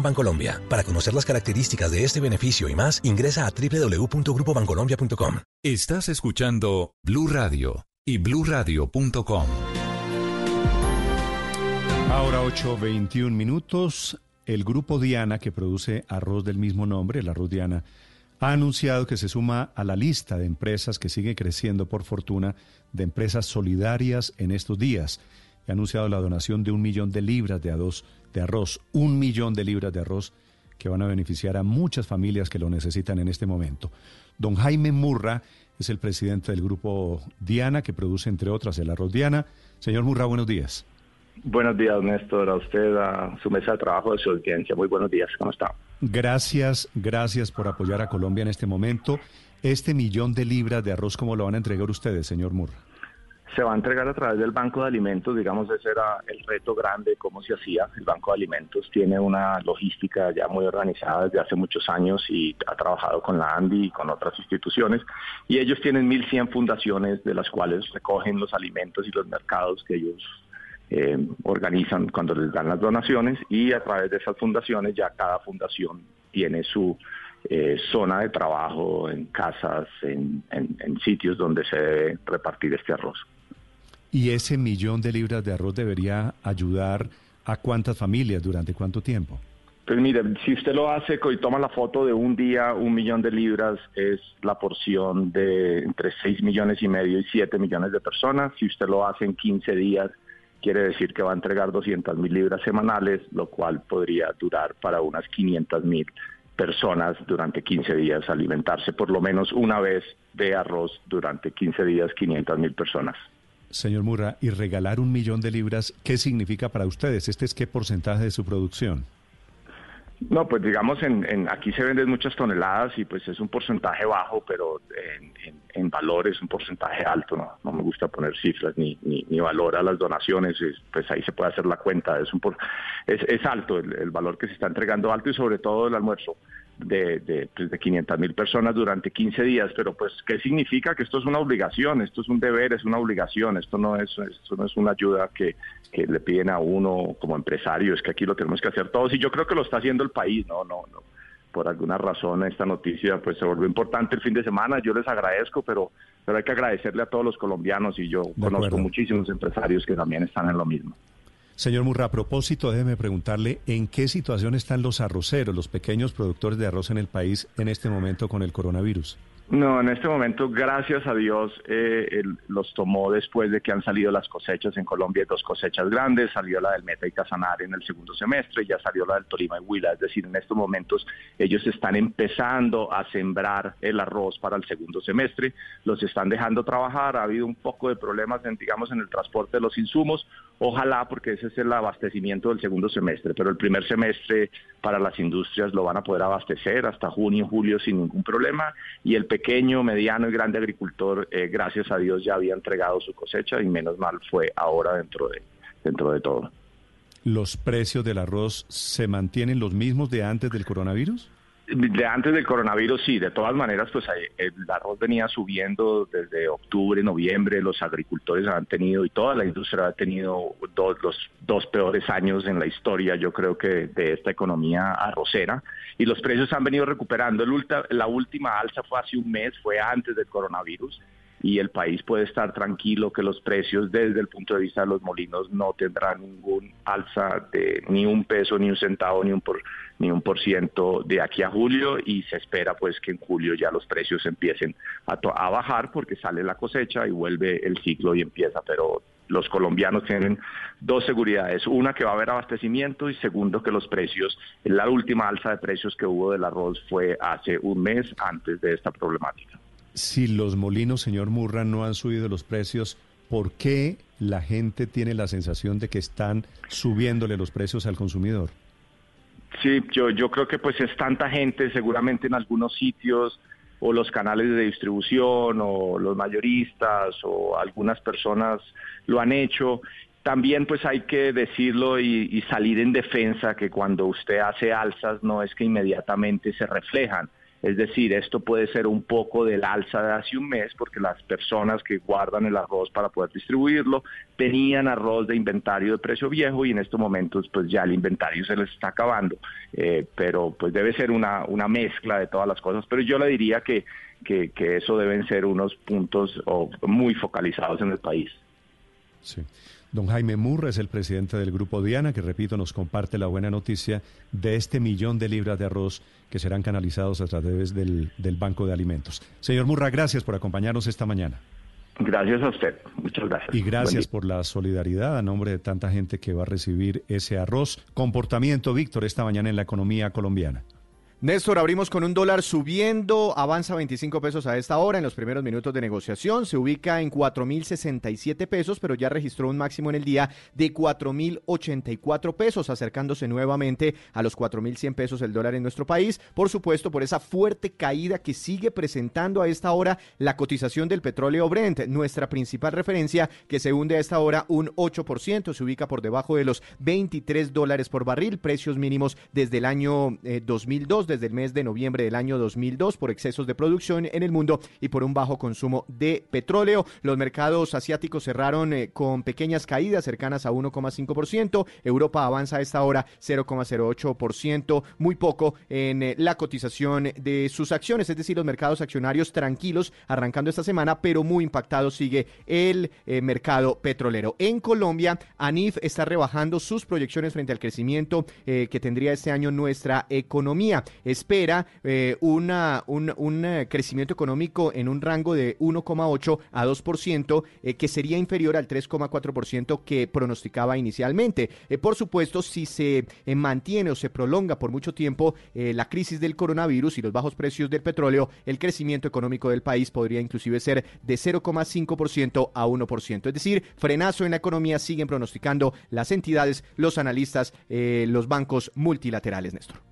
Bancolombia. Para conocer las características de este beneficio y más, ingresa a www.grupobancolombia.com. Estás escuchando Blue Radio y bluradio.com. Ahora 8.21 minutos. El grupo Diana, que produce arroz del mismo nombre, el arroz Diana, ha anunciado que se suma a la lista de empresas que sigue creciendo por fortuna de empresas solidarias en estos días. Ha anunciado la donación de un millón de libras de arroz, de arroz, un millón de libras de arroz que van a beneficiar a muchas familias que lo necesitan en este momento. Don Jaime Murra es el presidente del grupo Diana, que produce, entre otras, el arroz Diana. Señor Murra, buenos días. Buenos días, Néstor, a usted, a su mesa de trabajo, a su audiencia. Muy buenos días, ¿cómo está? Gracias, gracias por apoyar a Colombia en este momento. Este millón de libras de arroz, ¿cómo lo van a entregar ustedes, señor Murra? Se va a entregar a través del Banco de Alimentos, digamos, ese era el reto grande, cómo se hacía. El Banco de Alimentos tiene una logística ya muy organizada desde hace muchos años y ha trabajado con la ANDI y con otras instituciones. Y ellos tienen 1.100 fundaciones de las cuales recogen los alimentos y los mercados que ellos eh, organizan cuando les dan las donaciones y a través de esas fundaciones ya cada fundación tiene su eh, zona de trabajo en casas, en, sitios donde se debe repartir este arroz. ¿Y ese millón de libras de arroz debería ayudar a cuántas familias durante cuánto tiempo? Pues mire, si usted lo hace y toma la foto de un día, un millón de libras es la porción de entre 6 millones y medio y 7 millones de personas. Si usted lo hace en 15 días, quiere decir que va a entregar 200 mil libras semanales, lo cual podría durar para unas 500 mil personas durante 15 días, alimentarse por lo menos una vez de arroz durante 15 días, 500 mil personas. Señor Murra, y regalar un millón de libras, ¿qué significa para ustedes? ¿Este es qué porcentaje de su producción? No, pues digamos, en, aquí se venden muchas toneladas y pues es un porcentaje bajo, pero en, valor es un porcentaje alto, ¿no? No me gusta poner cifras ni, valor a las donaciones, pues ahí se puede hacer la cuenta, es, un es, es alto el valor que se está entregando alto y sobre todo el almuerzo de, de, pues de 500 mil personas durante 15 días, pero pues, ¿qué significa? Que esto es una obligación, esto es un deber, es una obligación, esto no es, esto no es una ayuda que, que le piden a uno como empresario, es que aquí lo tenemos que hacer todos y yo creo que lo está haciendo el país, no, no, no. Por alguna razón esta noticia pues se volvió importante el fin de semana, yo les agradezco, pero, pero hay que agradecerle a todos los colombianos y yo conozco muchísimos empresarios que también están en lo mismo. Señor Murra, a propósito, déjeme preguntarle en qué situación están los arroceros, los pequeños productores de arroz en el país en este momento con el coronavirus. No, en este momento, gracias a Dios, eh, los tomó después de que han salido las cosechas en Colombia, dos cosechas grandes, salió la del Meta y Casanare en el segundo semestre, ya salió la del Tolima y Huila, es decir, en estos momentos ellos están empezando a sembrar el arroz para el segundo semestre, los están dejando trabajar, ha habido un poco de problemas, en, digamos, en el transporte de los insumos, ojalá porque ese es el abastecimiento del segundo semestre, pero el primer semestre para las industrias lo van a poder abastecer hasta junio, julio sin ningún problema y el pequeño, mediano y grande agricultor, eh, gracias a Dios, ya había entregado su cosecha y menos mal fue ahora dentro de, dentro de todo. ¿Los precios del arroz se mantienen los mismos de antes del coronavirus? De antes del coronavirus, sí, de todas maneras, pues el arroz venía subiendo desde octubre, noviembre, los agricultores han tenido y toda la industria ha tenido dos, los dos peores años en la historia, yo creo que de esta economía arrocera, y los precios han venido recuperando. El la última alza fue hace un mes, fue antes del coronavirus, y el país puede estar tranquilo que los precios desde el punto de vista de los molinos no tendrán ningún alza de ni un peso, ni un centavo, ni un por, ni un por ciento de aquí a julio y se espera pues que en julio ya los precios empiecen a, a bajar porque sale la cosecha y vuelve el ciclo y empieza, pero los colombianos tienen dos seguridades. Una, que va a haber abastecimiento y segundo, que los precios, la última alza de precios que hubo del arroz fue hace un mes antes de esta problemática si los molinos, señor Murra, no han subido los precios, ¿por qué la gente tiene la sensación de que están subiéndole los precios al consumidor? Sí, yo, creo que pues es tanta gente, seguramente en algunos sitios o los canales de distribución o los mayoristas o algunas personas lo han hecho. También pues hay que decirlo y, y salir en defensa que cuando usted hace alzas no es que inmediatamente se reflejan es decir, esto puede ser un poco del alza de hace un mes porque las personas que guardan el arroz para poder distribuirlo tenían arroz de inventario de precio viejo y en estos momentos pues ya el inventario se les está acabando. Eh, pero pues debe ser una, una mezcla de todas las cosas. Pero yo le diría que, que, que eso deben ser unos puntos muy focalizados en el país. Sí. Don Jaime Murra es el presidente del Grupo Diana, que repito, nos comparte la buena noticia de este millón de libras de arroz que serán canalizados a través del, del Banco de Alimentos. Señor Murra, gracias por acompañarnos esta mañana. Gracias a usted, muchas gracias. Y gracias por la solidaridad a nombre de tanta gente que va a recibir ese arroz. Comportamiento, Víctor, esta mañana en la economía colombiana. Néstor, abrimos con un dólar subiendo, avanza 25 pesos a esta hora en los primeros minutos de negociación, se ubica en 4.067 pesos, pero ya registró un máximo en el día de 4.084 pesos, acercándose nuevamente a los 4.100 pesos el dólar en nuestro país, por supuesto por esa fuerte caída que sigue presentando a esta hora la cotización del petróleo Brent, nuestra principal referencia que se hunde a esta hora un 8%, se ubica por debajo de los 23 dólares por barril, precios mínimos desde el año 2002 eh, desde el mes de noviembre del año 2002 por excesos de producción en el mundo y por un bajo consumo de petróleo. Los mercados asiáticos cerraron eh, con pequeñas caídas cercanas a 1,5%. Europa avanza a esta hora 0,08%, muy poco en eh, la cotización de sus acciones, es decir, los mercados accionarios tranquilos arrancando esta semana, pero muy impactado sigue el eh, mercado petrolero. En Colombia, ANIF está rebajando sus proyecciones frente al crecimiento que tendría este año nuestra economía. Espera eh, un, un, eh, crecimiento económico en un rango de 1,8 a 2%, eh, que sería inferior al 3,4% que pronosticaba inicialmente. Por supuesto, si se mantiene o se prolonga por mucho tiempo la crisis del coronavirus y los bajos precios del petróleo, el crecimiento económico del país podría inclusive ser de 0,5% a 1%. Es decir, frenazo en la economía siguen pronosticando las entidades, los analistas, los bancos multilaterales, Néstor.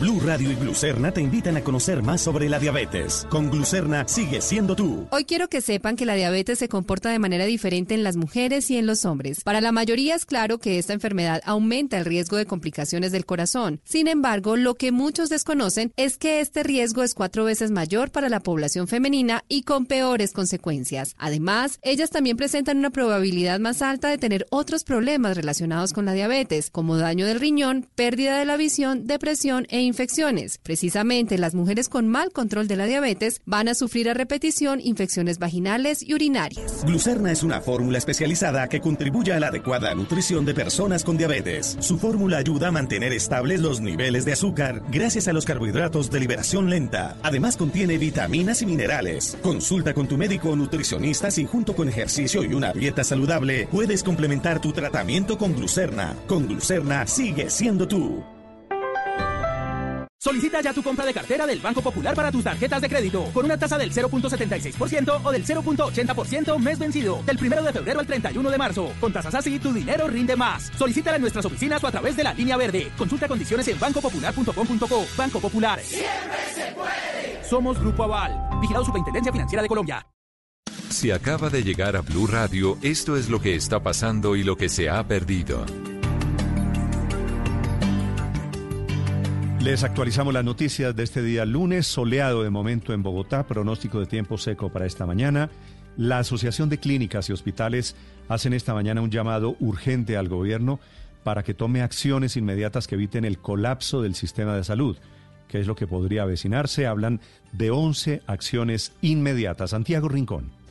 Blue Radio y Glucerna te invitan a conocer más sobre la diabetes. Con Glucerna sigue siendo tú. Hoy quiero que sepan que la diabetes se comporta de manera diferente en las mujeres y en los hombres. Para la mayoría es claro que esta enfermedad aumenta el riesgo de complicaciones del corazón. Sin embargo, lo que muchos desconocen es que este riesgo es cuatro veces mayor para la población femenina y con peores consecuencias. Además, ellas también presentan una probabilidad más alta de tener otros problemas relacionados con la diabetes, como daño del riñón, pérdida de la visión, depresión e infecciones. Precisamente las mujeres con mal control de la diabetes van a sufrir a repetición infecciones vaginales y urinarias. Glucerna es una fórmula especializada que contribuye a la adecuada nutrición de personas con diabetes. Su fórmula ayuda a mantener estables los niveles de azúcar gracias a los carbohidratos de liberación lenta. Además contiene vitaminas y minerales. Consulta con tu médico o nutricionista si junto con ejercicio y una dieta saludable puedes complementar tu tratamiento con Glucerna. Con Glucerna sigue siendo tú. Solicita ya tu compra de cartera del Banco Popular para tus tarjetas de crédito con una tasa del 0.76% o del 0.80% mes vencido del 1 de febrero al 31 de marzo. Con tasas así, tu dinero rinde más. Solicítala en nuestras oficinas o a través de la línea verde. Consulta condiciones en bancopopular.com.co. Banco Popular. Siempre se puede. Somos Grupo Aval. Vigilado Superintendencia Financiera de Colombia. Si acaba de llegar a Blue Radio, esto es lo que está pasando y lo que se ha perdido. Les actualizamos las noticias de este día lunes, soleado de momento en Bogotá, pronóstico de tiempo seco para esta mañana. La Asociación de Clínicas y Hospitales hacen esta mañana un llamado urgente al gobierno para que tome acciones inmediatas que eviten el colapso del sistema de salud, que es lo que podría avecinarse. Hablan de 11 acciones inmediatas. Santiago Rincón.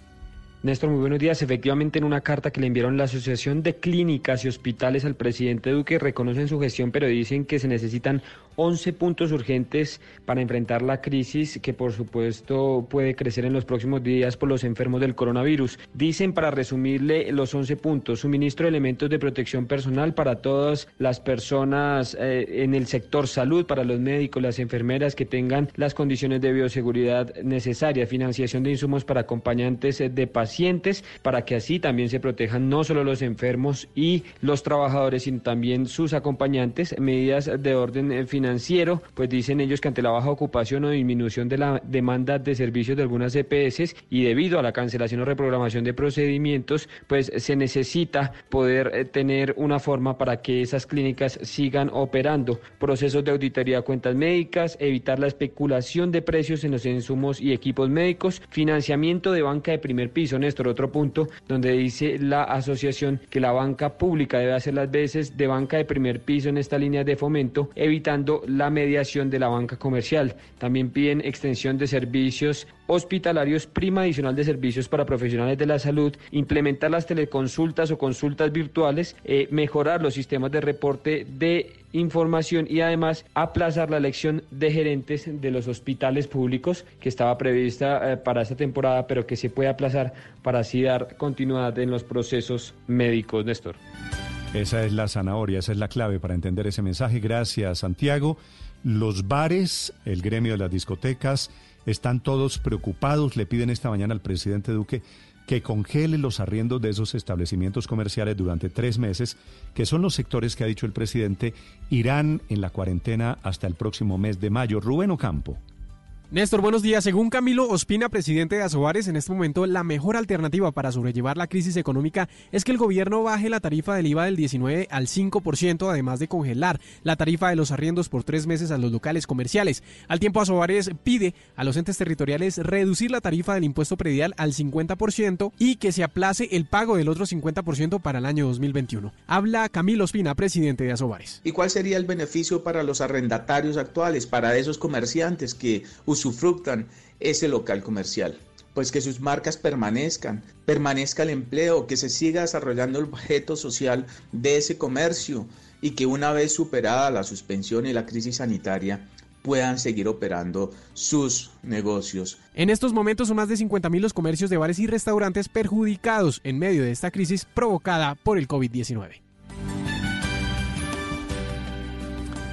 Néstor, muy buenos días. Efectivamente, en una carta que le enviaron la Asociación de Clínicas y Hospitales al presidente Duque, reconocen su gestión, pero dicen que se necesitan 11 puntos urgentes para enfrentar la crisis que, por supuesto, puede crecer en los próximos días por los enfermos del coronavirus. Dicen, para resumirle los 11 puntos, suministro de elementos de protección personal para todas las personas eh, en el sector salud, para los médicos, las enfermeras que tengan las condiciones de bioseguridad necesarias, financiación de insumos para acompañantes de pacientes pacientes para que así también se protejan no solo los enfermos y los trabajadores, sino también sus acompañantes. Medidas de orden eh, financiero, pues dicen ellos que ante la baja ocupación o disminución de la demanda de servicios de algunas EPS y debido a la cancelación o reprogramación de procedimientos, pues se necesita poder eh, tener una forma para que esas clínicas sigan operando. Procesos de auditoría de cuentas médicas, evitar la especulación de precios en los insumos y equipos médicos, financiamiento de banca de primer piso. Néstor, otro punto donde dice la asociación que la banca pública debe hacer las veces de banca de primer piso en esta línea de fomento, evitando la mediación de la banca comercial. También piden extensión de servicios hospitalarios, prima adicional de servicios para profesionales de la salud, implementar las teleconsultas o consultas virtuales, eh, mejorar los sistemas de reporte de información y además aplazar la elección de gerentes de los hospitales públicos que estaba prevista eh, para esta temporada, pero que se puede aplazar para así dar continuidad en los procesos médicos, Néstor. Esa es la zanahoria, esa es la clave para entender ese mensaje. Gracias, Santiago. Los bares, el gremio de las discotecas, están todos preocupados. Le piden esta mañana al presidente Duque que congele los arriendos de esos establecimientos comerciales durante tres meses, que son los sectores que ha dicho el presidente irán en la cuarentena hasta el próximo mes de mayo. Rubén Ocampo. Néstor, buenos días. Según Camilo Ospina, presidente de Asobares, en este momento la mejor alternativa para sobrellevar la crisis económica es que el gobierno baje la tarifa del IVA del 19 al 5%, además de congelar la tarifa de los arriendos por tres meses a los locales comerciales. Al tiempo, Asobares pide a los entes territoriales reducir la tarifa del impuesto predial al 50% y que se aplace el pago del otro 50% para el año 2021. Habla Camilo Ospina, presidente de Asobares. ¿Y cuál sería el beneficio para los arrendatarios actuales, para esos comerciantes que usufructan ese local comercial. Pues que sus marcas permanezcan, permanezca el empleo, que se siga desarrollando el objeto social de ese comercio y que una vez superada la suspensión y la crisis sanitaria puedan seguir operando sus negocios. En estos momentos son más de 50.000 los comercios de bares y restaurantes perjudicados en medio de esta crisis provocada por el COVID-19.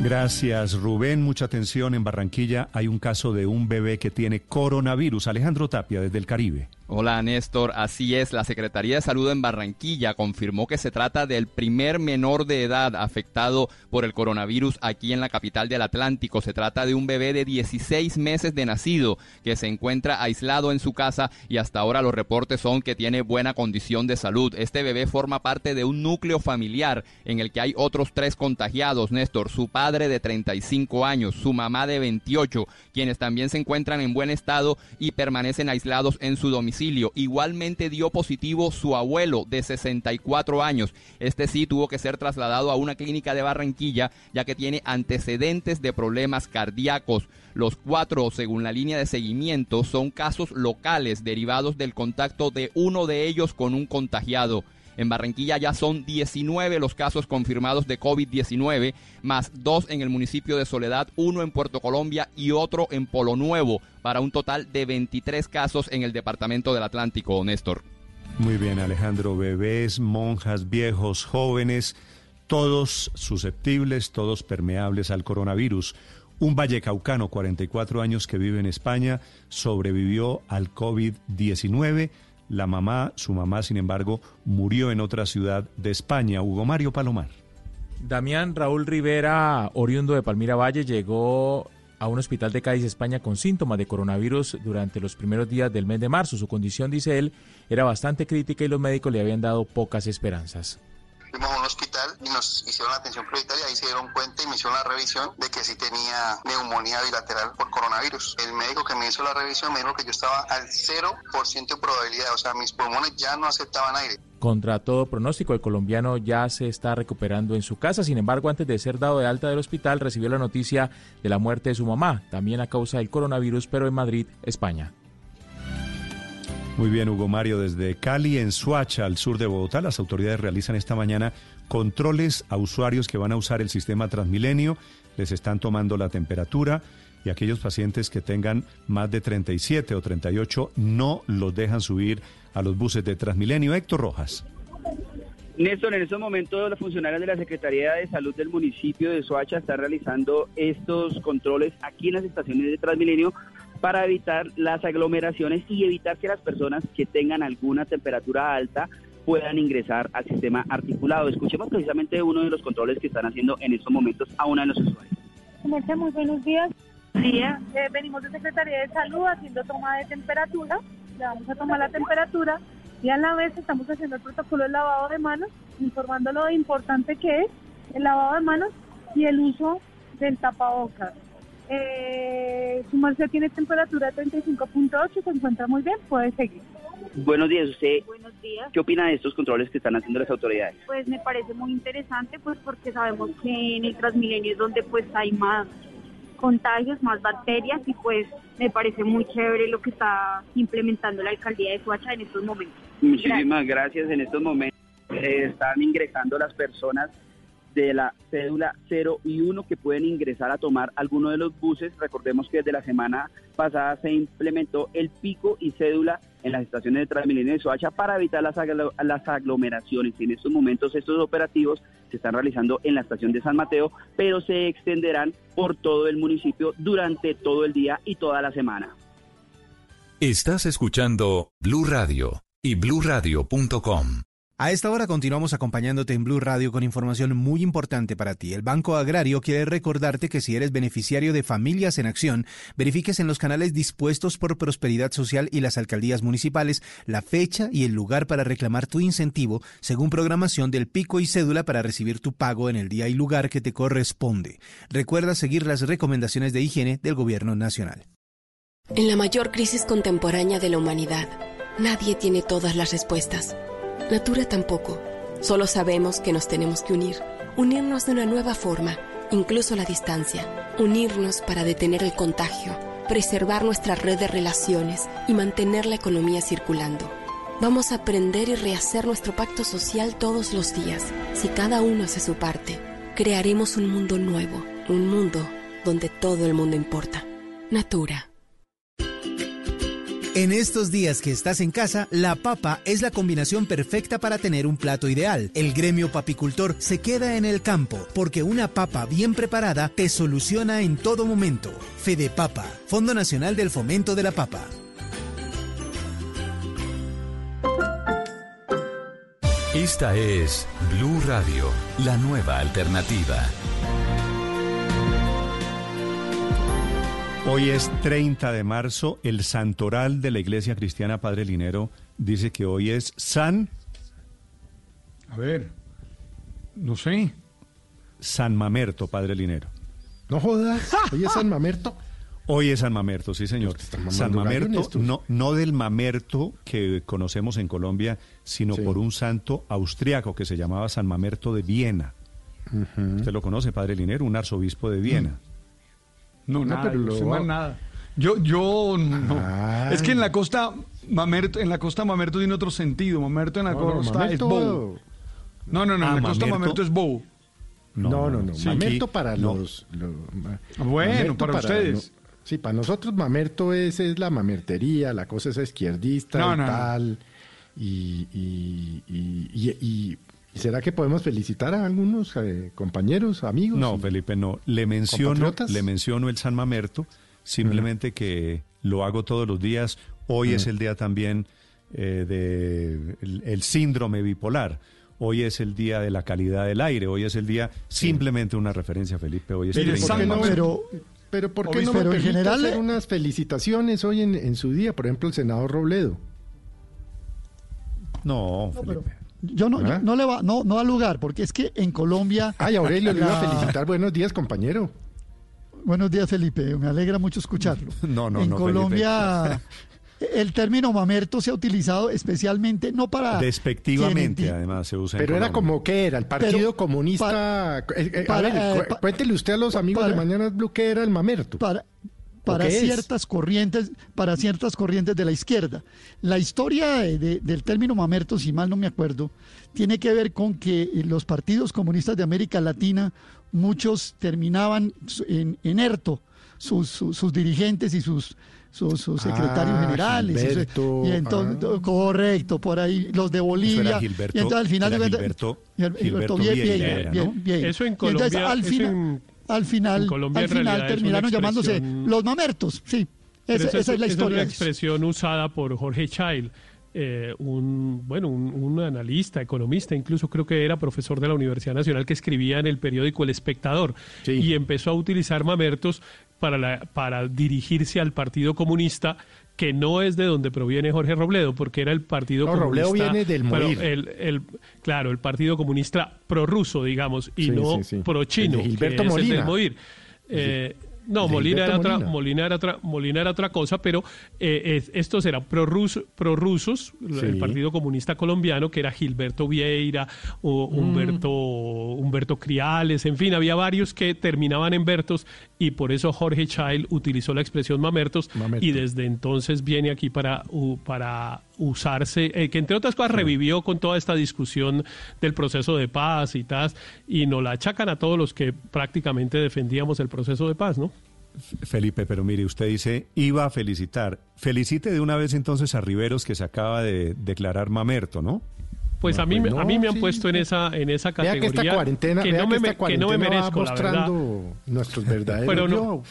Gracias, Rubén. Mucha atención. En Barranquilla hay un caso de un bebé que tiene coronavirus. Alejandro Tapia, desde el Caribe. Hola Néstor, así es, la Secretaría de Salud en Barranquilla confirmó que se trata del primer menor de edad afectado por el coronavirus aquí en la capital del Atlántico. Se trata de un bebé de 16 meses de nacido que se encuentra aislado en su casa y hasta ahora los reportes son que tiene buena condición de salud. Este bebé forma parte de un núcleo familiar en el que hay otros tres contagiados, Néstor, su padre de 35 años, su mamá de 28, quienes también se encuentran en buen estado y permanecen aislados en su domicilio Igualmente dio positivo su abuelo de 64 años. Este sí tuvo que ser trasladado a una clínica de Barranquilla ya que tiene antecedentes de problemas cardíacos. Los cuatro, según la línea de seguimiento, son casos locales derivados del contacto de uno de ellos con un contagiado. En Barranquilla ya son 19 los casos confirmados de COVID-19, más dos en el municipio de Soledad, uno en Puerto Colombia y otro en Polo Nuevo, para un total de 23 casos en el departamento del Atlántico, Néstor. Muy bien, Alejandro. Bebés, monjas, viejos, jóvenes, todos susceptibles, todos permeables al coronavirus. Un vallecaucano, 44 años, que vive en España, sobrevivió al COVID-19 la mamá, su mamá, sin embargo, murió en otra ciudad de España. Hugo Mario Palomar. Damián Raúl Rivera, oriundo de Palmira Valle, llegó a un hospital de Cádiz, España, con síntomas de coronavirus durante los primeros días del mes de marzo. Su condición, dice él, era bastante crítica y los médicos le habían dado pocas esperanzas fuimos a un hospital y nos hicieron la atención prioritaria, ahí se dieron cuenta y me hicieron la revisión de que sí tenía neumonía bilateral por coronavirus. El médico que me hizo la revisión me dijo que yo estaba al 0% de probabilidad, o sea, mis pulmones ya no aceptaban aire. Contra todo pronóstico, el colombiano ya se está recuperando en su casa. Sin embargo, antes de ser dado de alta del hospital, recibió la noticia de la muerte de su mamá, también a causa del coronavirus, pero en Madrid, España. Muy bien, Hugo Mario, desde Cali, en Suacha, al sur de Bogotá, las autoridades realizan esta mañana controles a usuarios que van a usar el sistema Transmilenio, les están tomando la temperatura y aquellos pacientes que tengan más de 37 o 38 no los dejan subir a los buses de Transmilenio. Héctor Rojas. Néstor, en estos momentos los funcionarios de la Secretaría de Salud del municipio de Soacha están realizando estos controles aquí en las estaciones de Transmilenio para evitar las aglomeraciones y evitar que las personas que tengan alguna temperatura alta puedan ingresar al sistema articulado. Escuchemos precisamente uno de los controles que están haciendo en estos momentos a una de los usuarios. Muy buenos días. Día. Eh, venimos de Secretaría de Salud haciendo toma de temperatura. Le vamos a tomar la temperatura y a la vez estamos haciendo el protocolo de lavado de manos, informando lo importante que es el lavado de manos y el uso del tapabocas. Eh, su merced tiene temperatura de 35.8, se encuentra muy bien, puede seguir. Buenos días, usted. Buenos días. ¿Qué opina de estos controles que están haciendo las autoridades? Pues me parece muy interesante, pues porque sabemos que en el Transmilenio es donde pues hay más contagios, más bacterias y pues me parece muy chévere lo que está implementando la alcaldía de Suacha en estos momentos. Muchísimas gracias. En estos momentos eh, están ingresando las personas de la cédula 0 y 1 que pueden ingresar a tomar alguno de los buses. Recordemos que desde la semana pasada se implementó el pico y cédula en las estaciones de Transmilenio de Soacha para evitar las, las aglomeraciones. En estos momentos estos operativos se están realizando en la estación de San Mateo, pero se extenderán por todo el municipio durante todo el día y toda la semana. Estás escuchando Blue Radio y bluradio.com. A esta hora continuamos acompañándote en Blue Radio con información muy importante para ti. El Banco Agrario quiere recordarte que si eres beneficiario de Familias en Acción, verifiques en los canales dispuestos por Prosperidad Social y las alcaldías municipales la fecha y el lugar para reclamar tu incentivo según programación del pico y cédula para recibir tu pago en el día y lugar que te corresponde. Recuerda seguir las recomendaciones de higiene del Gobierno Nacional. En la mayor crisis contemporánea de la humanidad, nadie tiene todas las respuestas. Natura tampoco. Solo sabemos que nos tenemos que unir. Unirnos de una nueva forma, incluso la distancia. Unirnos para detener el contagio, preservar nuestra red de relaciones y mantener la economía circulando. Vamos a aprender y rehacer nuestro pacto social todos los días. Si cada uno hace su parte, crearemos un mundo nuevo, un mundo donde todo el mundo importa. Natura. En estos días que estás en casa, la papa es la combinación perfecta para tener un plato ideal. El gremio papicultor se queda en el campo porque una papa bien preparada te soluciona en todo momento. Fede Papa, Fondo Nacional del Fomento de la Papa. Esta es Blue Radio, la nueva alternativa. Hoy es 30 de marzo, el santoral de la Iglesia Cristiana Padre Linero dice que hoy es San... A ver, no sé. San Mamerto, Padre Linero. No jodas, hoy es San Mamerto. Hoy es San Mamerto, sí señor. San Mamerto, no, no del Mamerto que conocemos en Colombia, sino por un santo austriaco que se llamaba San Mamerto de Viena. Usted lo conoce, Padre Linero, un arzobispo de Viena. No, nada, pero no sé más nada. Yo, yo no. Es que en la costa Mamerto, en la costa Mamerto tiene otro sentido. Mamerto en la costa es bow. No, no, no, Ah, en la costa Mamerto- Mamerto es bow. No, no, no. Sí, Mamerto aquí- para no. los. Bueno, Mamerto para ustedes. no- sí, para nosotros Mamerto es, es la mamertería, la cosa es izquierdista No, y no, no. tal. Y, y, y, y- y- ¿y será que podemos felicitar a algunos eh, compañeros, amigos? No, y- Felipe, no. Le menciono, le menciono el San Mamerto, simplemente que lo hago todos los días. Hoy es el día también eh, de el, el síndrome bipolar. Hoy es el día de la calidad del aire. Hoy es el día, simplemente una referencia, Felipe. Hoy es Pero, 30 ¿por de qué no, pero, pero ¿por qué no me Pero en general- hacer unas felicitaciones hoy en, en su día? Por ejemplo, el senador Robledo. No, pero yo no, yo ¿Ah? no le va, no, no da lugar, porque es que en Colombia. Ay, Aurelio, le iba a felicitar. Buenos días, compañero. Buenos días, Felipe. Me alegra mucho escucharlo. No, no, en no, Colombia, el término mamerto se ha utilizado especialmente no para. Despectivamente, quien además, se usa en Pero era como que era el Partido Pero Comunista. eh, eh, a para- ver, eh, cuéntele usted a los amigos para- de Mañanas Blue que era el mamerto. Para, para es? ciertas corrientes, para ciertas corrientes de la izquierda. La historia de- de- del término mamerto, si mal no me acuerdo, tiene que ver con que los partidos comunistas de América Latina, muchos terminaban en, en ERTO, sus, sus- sus dirigentes y sus sus, sus secretarios Ah, generales. y su- Gilberto, y entonces, ah. correcto, por ahí, los de Bolivia. Eso era Gilberto- y entonces al final Gilberto- Gil- Gilberto bien, bien, era, bien, ¿no? bien. Eso en entonces, Colombia- eso en- al final, Colombia al final es una terminaron llamándose los mamertos, sí. Esa, esa es la historia. una de eso. expresión usada por Jorge Child, eh, un bueno un, un analista, economista, incluso creo que era profesor de la Universidad Nacional que escribía en el periódico El Espectador y empezó a utilizar mamertos para la, para dirigirse al Partido Comunista que no es de donde proviene Jorge Robledo, porque era el Partido No, Comunista. Robledo viene del Moir. el, el- claro, el Partido Comunista prorruso, digamos, y Sí, no sí, sí. pro-chino, Gilberto que es el Molina. del. Eh, no, Molina era, otra, Molina. Molina, era otra, Molina era otra cosa, pero eh, es- estos eran prorrusos, prorrusos Sí. el Partido Comunista Colombiano, que era Gilberto Vieira, o Mm. Humberto, Humberto Criales, en fin, había varios que terminaban en Bertos y por eso Jorge Child utilizó la expresión mamertos Mamerto. y desde entonces viene aquí para, para usarse, eh, que entre otras cosas revivió con toda esta discusión del proceso de paz y tal, y nos la achacan a todos los que prácticamente defendíamos el proceso de paz, ¿no? Felipe, pero mire, usted dice, iba a felicitar. Felicite de una vez entonces a Riveros que se acaba de declarar mamerto, ¿no? Pues No, a mí, pues me- a no, mí me han sí. puesto en esa, en esa Vea categoría que esta cuarentena, que vea no que me, esta me- que no cuarentena me va merezco, la mostrando nuestros verdaderos Pero no- yo.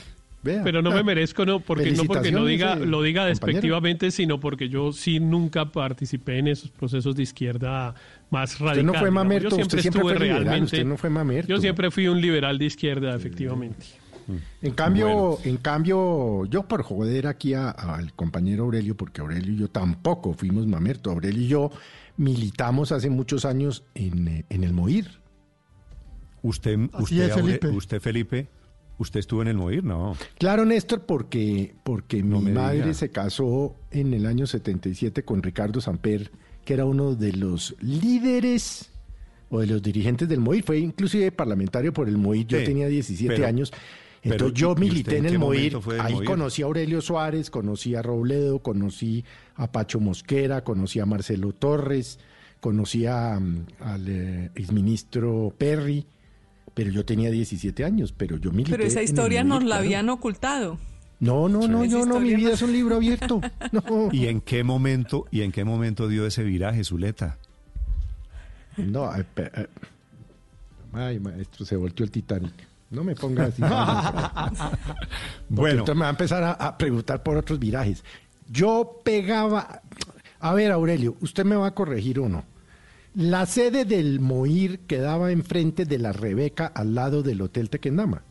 pero no me merezco, no, porque no porque no diga, lo diga despectivamente, sino porque yo sí nunca participé en esos procesos de izquierda más radicales. no fue mamerto, yo siempre, siempre estuve fue liberal, realmente. no fue mamerto. Yo siempre fui un liberal de izquierda, efectivamente. En cambio, en cambio, yo por joder aquí al compañero Aurelio, porque Aurelio y yo tampoco fuimos mamerto. Aurelio y yo militamos hace muchos años en, eh, en el MOIR. Usted, usted, Felipe. usted, Felipe, usted estuvo en el MOIR, ¿no? Claro, Néstor, porque, porque mi madre se casó en el año 77 con Ricardo Samper, que era uno de los líderes o de los dirigentes del MOIR. Fue inclusive parlamentario por el MOIR. Yo tenía 17 años. Entonces yo milité en el MOIR, ahí conocí a Aurelio Suárez, conocí a Robledo, conocí a Pacho Mosquera, conocí a Marcelo Torres, conocí a, mm, al eh, exministro Perry, pero yo tenía 17 años, pero yo milité. Pero esa historia nos la habían ocultado. No, no, no, yo no, mi vida es un libro abierto. ¿Y en qué momento, y en qué momento dio ese viraje, Zuleta? No, eh, eh, ay, maestro, se volteó el Titanic. No me pongas así. bueno. Entonces me va a empezar a, preguntar por otros virajes. Yo pegaba. A ver, Aurelio, usted me va a corregir uno. La sede del Moir quedaba enfrente de la Rebeca al lado del Hotel Tequendama.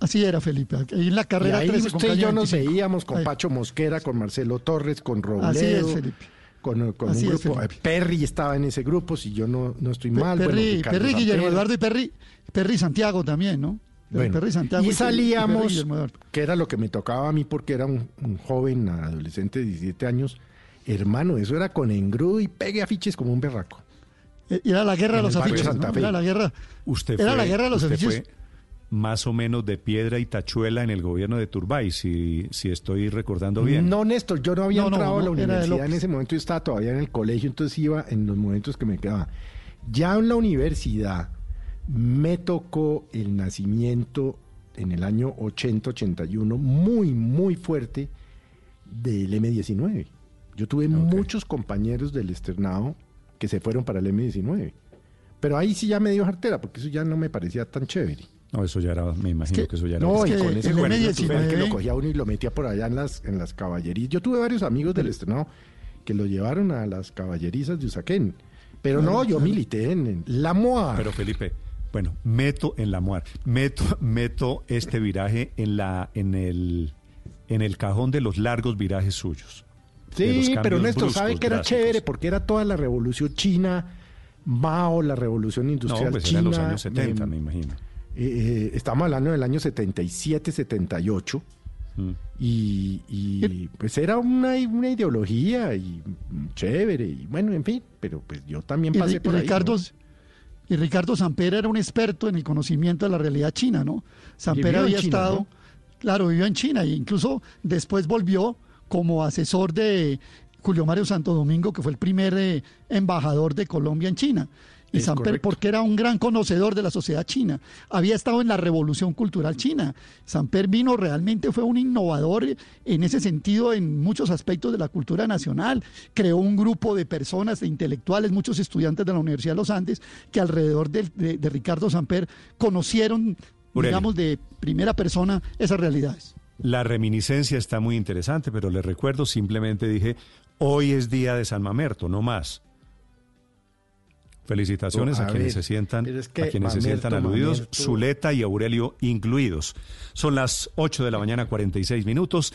Así era, Felipe. Ahí en la carrera y ahí usted y yo nos veíamos con Pacho Mosquera, con Marcelo Torres, con Robledo. Así es, Felipe. Con, un grupo. Perry estaba en ese grupo, si yo no, no estoy mal. Perry, Perry Guillermo Eduardo y Perry Perry Santiago también, ¿no? Perry Santiago y salíamos, que era lo que me tocaba a mí porque era un, joven adolescente de 17 años. Hermano, eso era con engrudo y pegue afiches como un berraco. Eh, era la guerra de los afiches. Era la guerra. Usted era la guerra de los afiches. Fue más o menos de piedra y tachuela en el gobierno de Turbay, si, si estoy recordando bien. No, Néstor, yo no había entrado a la universidad en ese momento, yo estaba todavía en el colegio, entonces iba en los momentos que me quedaba. Ya en la universidad, me tocó el nacimiento en el año 80-81 muy, muy fuerte del M19. Yo tuve muchos compañeros del externado que se fueron para el M19. Pero ahí sí ya me dio jartera, porque eso ya no me parecía tan chévere. No, eso ya era, me imagino que, eso ya era. No, y con ese el M19 que lo cogía uno y lo metía por allá en las, en las caballerías. Yo tuve varios amigos del externado que lo llevaron a las caballerizas de Usaquén. Pero no, yo milité en, la MOA. Pero Felipe, bueno, meto en la muerte, meto, meto este viraje en la, en el, en el cajón de los largos virajes suyos. Sí, pero Néstor, ¿sabe que era chévere? Porque era toda la revolución china, Mao, la revolución industrial no, pues china. los años 70, me imagino. Eh, eh, estamos hablando del año 77, 78. Mm. Y, y, pues era una, una ideología y chévere y bueno, en fin, pero pues yo también pasé por Ricardo, y Ricardo Samper era un experto en el conocimiento de la realidad china, ¿no? Samper había estado, claro, vivió en China e incluso después volvió como asesor de Julio Mario Santo Domingo, que fue el primer eh, embajador de Colombia en China. Y Samper, porque era un gran conocedor de la sociedad china, había estado en la revolución cultural china. Samper vino realmente, fue un innovador en ese sentido en muchos aspectos de la cultura nacional. Creó un grupo de personas, de intelectuales, muchos estudiantes de la Universidad de los Andes, que alrededor de, Ricardo Samper conocieron, digamos, de primera persona esas realidades. La reminiscencia está muy interesante, pero le recuerdo, simplemente dije, hoy es día de San Mamerto, no más. Felicitaciones a, quienes se sientan, a quienes se sientan aludidos, Zuleta y Aurelio incluidos. Son las 8 de la mañana, 46 minutos.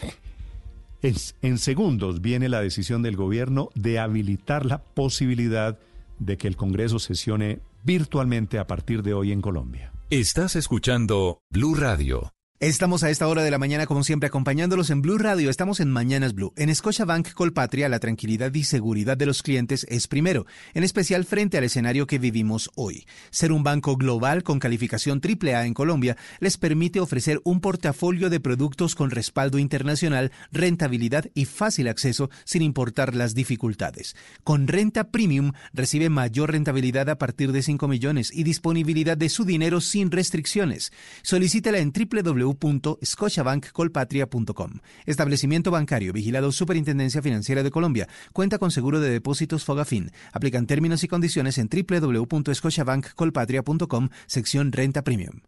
en segundos viene la decisión del gobierno de habilitar la posibilidad de que el Congreso sesione virtualmente a partir de hoy en Colombia. Estás escuchando Blue Radio. Estamos a esta hora de la mañana, como siempre, acompañándolos en Blue Radio. Estamos en Mañanas Blue. En Scotiabank Colpatria, la tranquilidad y seguridad de los clientes es primero, en especial frente al escenario que vivimos hoy. Ser un banco global con calificación AAA en Colombia les permite ofrecer un portafolio de productos con respaldo internacional, rentabilidad y fácil acceso sin importar las dificultades. Con renta premium recibe mayor rentabilidad a partir de 5 millones y disponibilidad de su dinero sin restricciones. Solicítela en www www.scotiabankcolpatria.com. Establecimiento bancario vigilado Superintendencia Financiera de Colombia. Cuenta con seguro de depósitos Fogafin. Aplican términos y condiciones en www.scotiabankcolpatria.com, sección Renta Premium.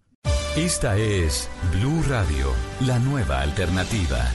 Esta es Blue Radio, la nueva alternativa.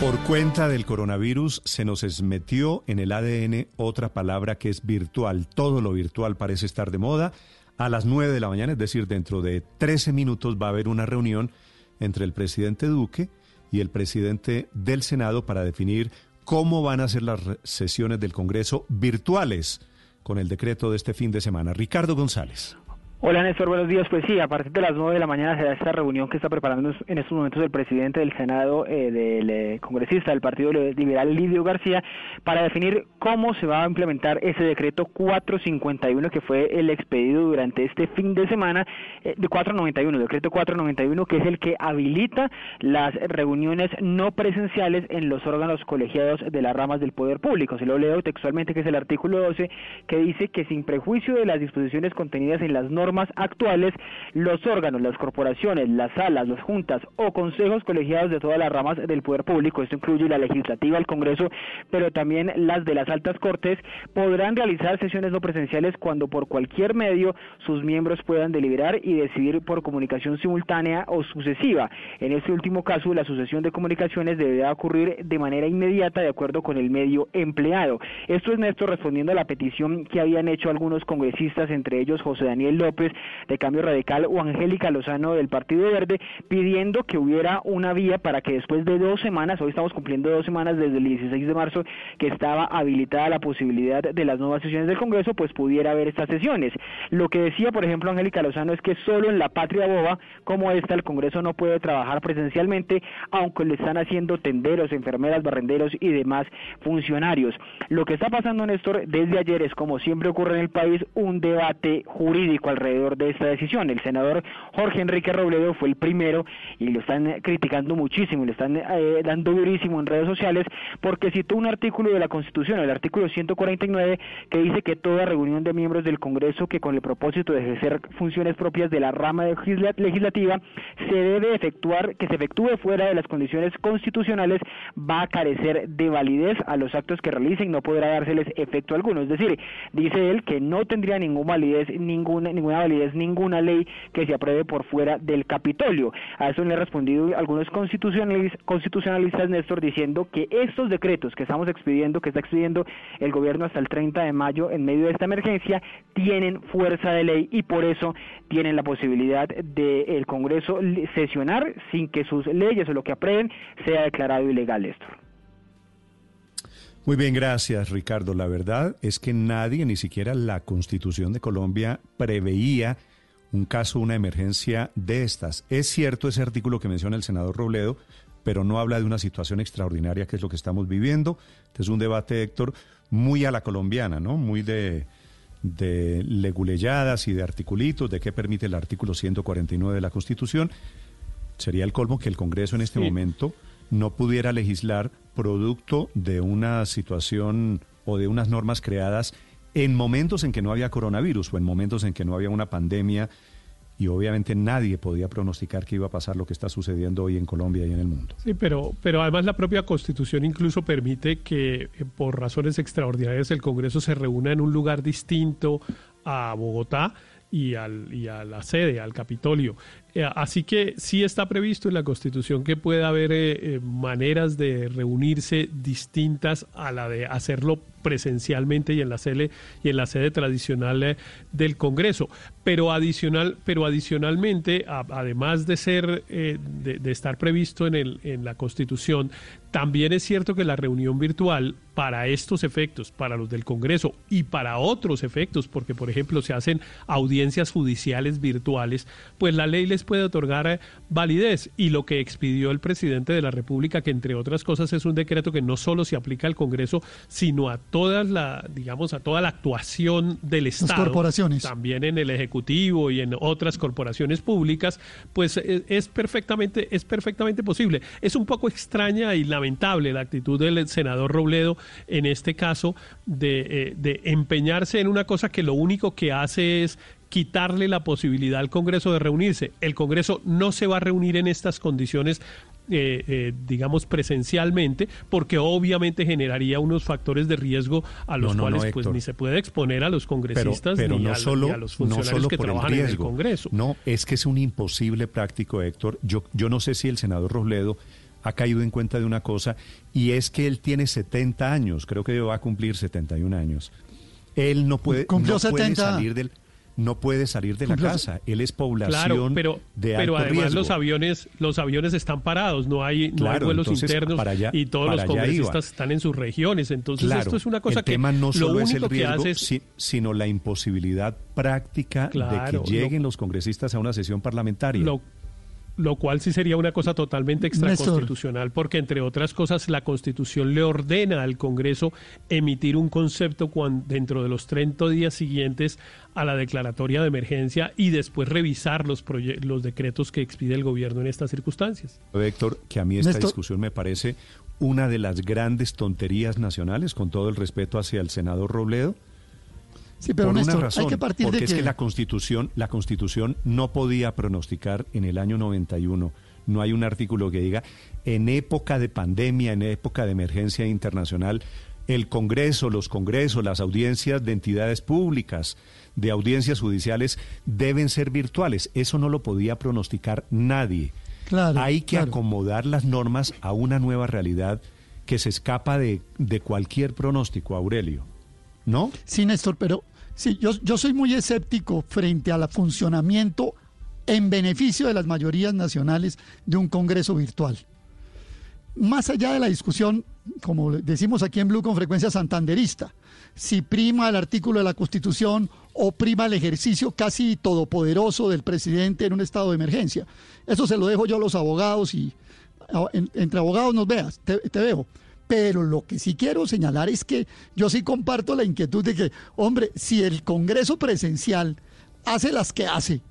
Por cuenta del coronavirus se nos metió en el ADN otra palabra que es virtual. Todo lo virtual parece estar de moda. A las 9 de la mañana, es decir, dentro de 13 minutos va a haber una reunión entre el presidente Duque y el presidente del Senado para definir cómo van a ser las sesiones del Congreso virtuales con el decreto de este fin de semana. Ricardo González. Hola Néstor, buenos días. Pues sí, a partir de las 9 de la mañana será esta reunión que está preparando en estos momentos el presidente del Senado, eh, del eh, congresista del Partido Liberal Lidio García, para definir cómo se va a implementar ese decreto 451 que fue el expedido durante este fin de semana, eh, de 491, decreto 491, que es el que habilita las reuniones no presenciales en los órganos colegiados de las ramas del poder público. Se lo leo textualmente, que es el artículo 12, que dice que sin prejuicio de las disposiciones contenidas en las normas normas actuales, los órganos, las corporaciones, las salas, las juntas o consejos colegiados de todas las ramas del poder público, esto incluye la legislativa, el Congreso, pero también las de las altas cortes, podrán realizar sesiones no presenciales cuando por cualquier medio sus miembros puedan deliberar y decidir por comunicación simultánea o sucesiva. En este último caso, la sucesión de comunicaciones deberá ocurrir de manera inmediata de acuerdo con el medio empleado. Esto es Néstor respondiendo a la petición que habían hecho algunos congresistas, entre ellos José Daniel López, de Cambio Radical o Angélica Lozano del Partido Verde pidiendo que hubiera una vía para que después de dos semanas, hoy estamos cumpliendo dos semanas desde el 16 de marzo que estaba habilitada la posibilidad de las nuevas sesiones del Congreso, pues pudiera haber estas sesiones. Lo que decía, por ejemplo, Angélica Lozano es que solo en la patria boba como esta el Congreso no puede trabajar presencialmente, aunque lo están haciendo tenderos, enfermeras, barrenderos y demás funcionarios. Lo que está pasando, Néstor, desde ayer es, como siempre ocurre en el país, un debate jurídico alrededor alrededor de esta decisión. El senador Jorge Enrique Robledo fue el primero y lo están criticando muchísimo, le están eh, dando durísimo en redes sociales porque citó un artículo de la Constitución, el artículo 149, que dice que toda reunión de miembros del Congreso que con el propósito de ejercer funciones propias de la rama legislativa se debe efectuar, que se efectúe fuera de las condiciones constitucionales, va a carecer de validez a los actos que realicen, no podrá dárseles efecto alguno. Es decir, dice él que no tendría ninguna validez, ninguna, ninguna validez ninguna ley que se apruebe por fuera del Capitolio. A eso le han respondido algunos constitucionalistas, Néstor, diciendo que estos decretos que estamos expidiendo, que está expidiendo el gobierno hasta el 30 de mayo en medio de esta emergencia, tienen fuerza de ley y por eso tienen la posibilidad del Congreso sesionar sin que sus leyes o lo que aprueben sea declarado ilegal, Néstor. Muy bien, gracias Ricardo. La verdad es que nadie, ni siquiera la Constitución de Colombia, preveía un caso, una emergencia de estas. Es cierto ese artículo que menciona el senador Robledo, pero no habla de una situación extraordinaria que es lo que estamos viviendo. Este es un debate, Héctor, muy a la colombiana, ¿no? Muy de, de leguleyadas y de articulitos, de qué permite el artículo 149 de la Constitución. Sería el colmo que el Congreso en este momento no pudiera legislar producto de una situación o de unas normas creadas en momentos en que no había coronavirus o en momentos en que no había una pandemia y obviamente nadie podía pronosticar que iba a pasar lo que está sucediendo hoy en Colombia y en el mundo. Sí, pero, pero además la propia Constitución incluso permite que eh, por razones extraordinarias el Congreso se reúna en un lugar distinto a Bogotá y, al, y a la sede, al Capitolio. Eh, así que sí está previsto en la Constitución que pueda haber eh, eh, maneras de reunirse distintas a la de hacerlo presencialmente y en la sede y en la sede tradicional del Congreso. Pero adicional, pero adicionalmente, además de ser de, de, estar previsto en, el, en la Constitución, también es cierto que la reunión virtual para estos efectos, para los del Congreso y para otros efectos, porque por ejemplo se hacen audiencias judiciales virtuales, pues la ley les puede otorgar eh, validez. Y lo que expidió el presidente de la República, que entre otras cosas es un decreto que no solo se aplica al Congreso, sino a toda la, digamos, a toda la actuación del Estado. corporaciones. También en el Ejecutivo y en otras corporaciones públicas, pues eh, es, perfectamente, es perfectamente posible. Es un poco extraña y lamentable la actitud del senador Robledo en este caso de, eh, de empeñarse en una cosa que lo único que hace es quitarle la posibilidad al Congreso de reunirse. El Congreso no se va a reunir en estas condiciones eh, eh, digamos, presencialmente, porque obviamente generaría unos factores de riesgo a los cuales pues ni se puede exponer a los congresistas ni, a, solo, los funcionarios que trabajan en el Congreso. No, es que es un imposible práctico, Héctor. Yo, yo no sé si el senador Robledo ha caído en cuenta de una cosa, y es que él tiene 70 años, creo que va a cumplir 71 años. Él no puede, no puede salir del no puede salir de la casa. Él es población claro, pero, de pero además los aviones los aviones están parados, no hay, no hay vuelos internos y todos los congresistas están en sus regiones. Entonces esto es una cosa el tema no solo es el riesgo, sino la imposibilidad práctica de que lleguen los congresistas a una sesión parlamentaria lo cual sí sería una cosa totalmente extraconstitucional, porque entre otras cosas la Constitución le ordena al Congreso emitir un concepto dentro de los 30 días siguientes a la declaratoria de emergencia y después revisar los, los decretos que expide el gobierno en estas circunstancias. Héctor, que a mí esta discusión me parece una de las grandes tonterías nacionales, con todo el respeto hacia el senador Robledo, Sí, pero una razón, hay que partir porque de es que... la Constitución, la Constitución no podía pronosticar en el año 91. No hay un artículo que diga en época de pandemia, en época de emergencia internacional, el Congreso, los congresos, las audiencias de entidades públicas, de audiencias judiciales deben ser virtuales. Eso no lo podía pronosticar nadie. Claro, hay que acomodar las normas a una nueva realidad que se escapa de, de cualquier pronóstico, Aurelio. ¿No? Sí, Néstor, pero sí, yo, yo soy muy escéptico frente al funcionamiento en beneficio de las mayorías nacionales de un Congreso virtual. Más allá de la discusión, como decimos aquí en Blue con frecuencia santanderista, si prima el artículo de la Constitución o prima el ejercicio casi todopoderoso del presidente en un estado de emergencia. Eso se lo dejo yo a los abogados y entre abogados nos veas, te veo. Pero lo que sí quiero señalar es que yo sí comparto la inquietud de que, hombre, si el Congreso presencial hace las que hace,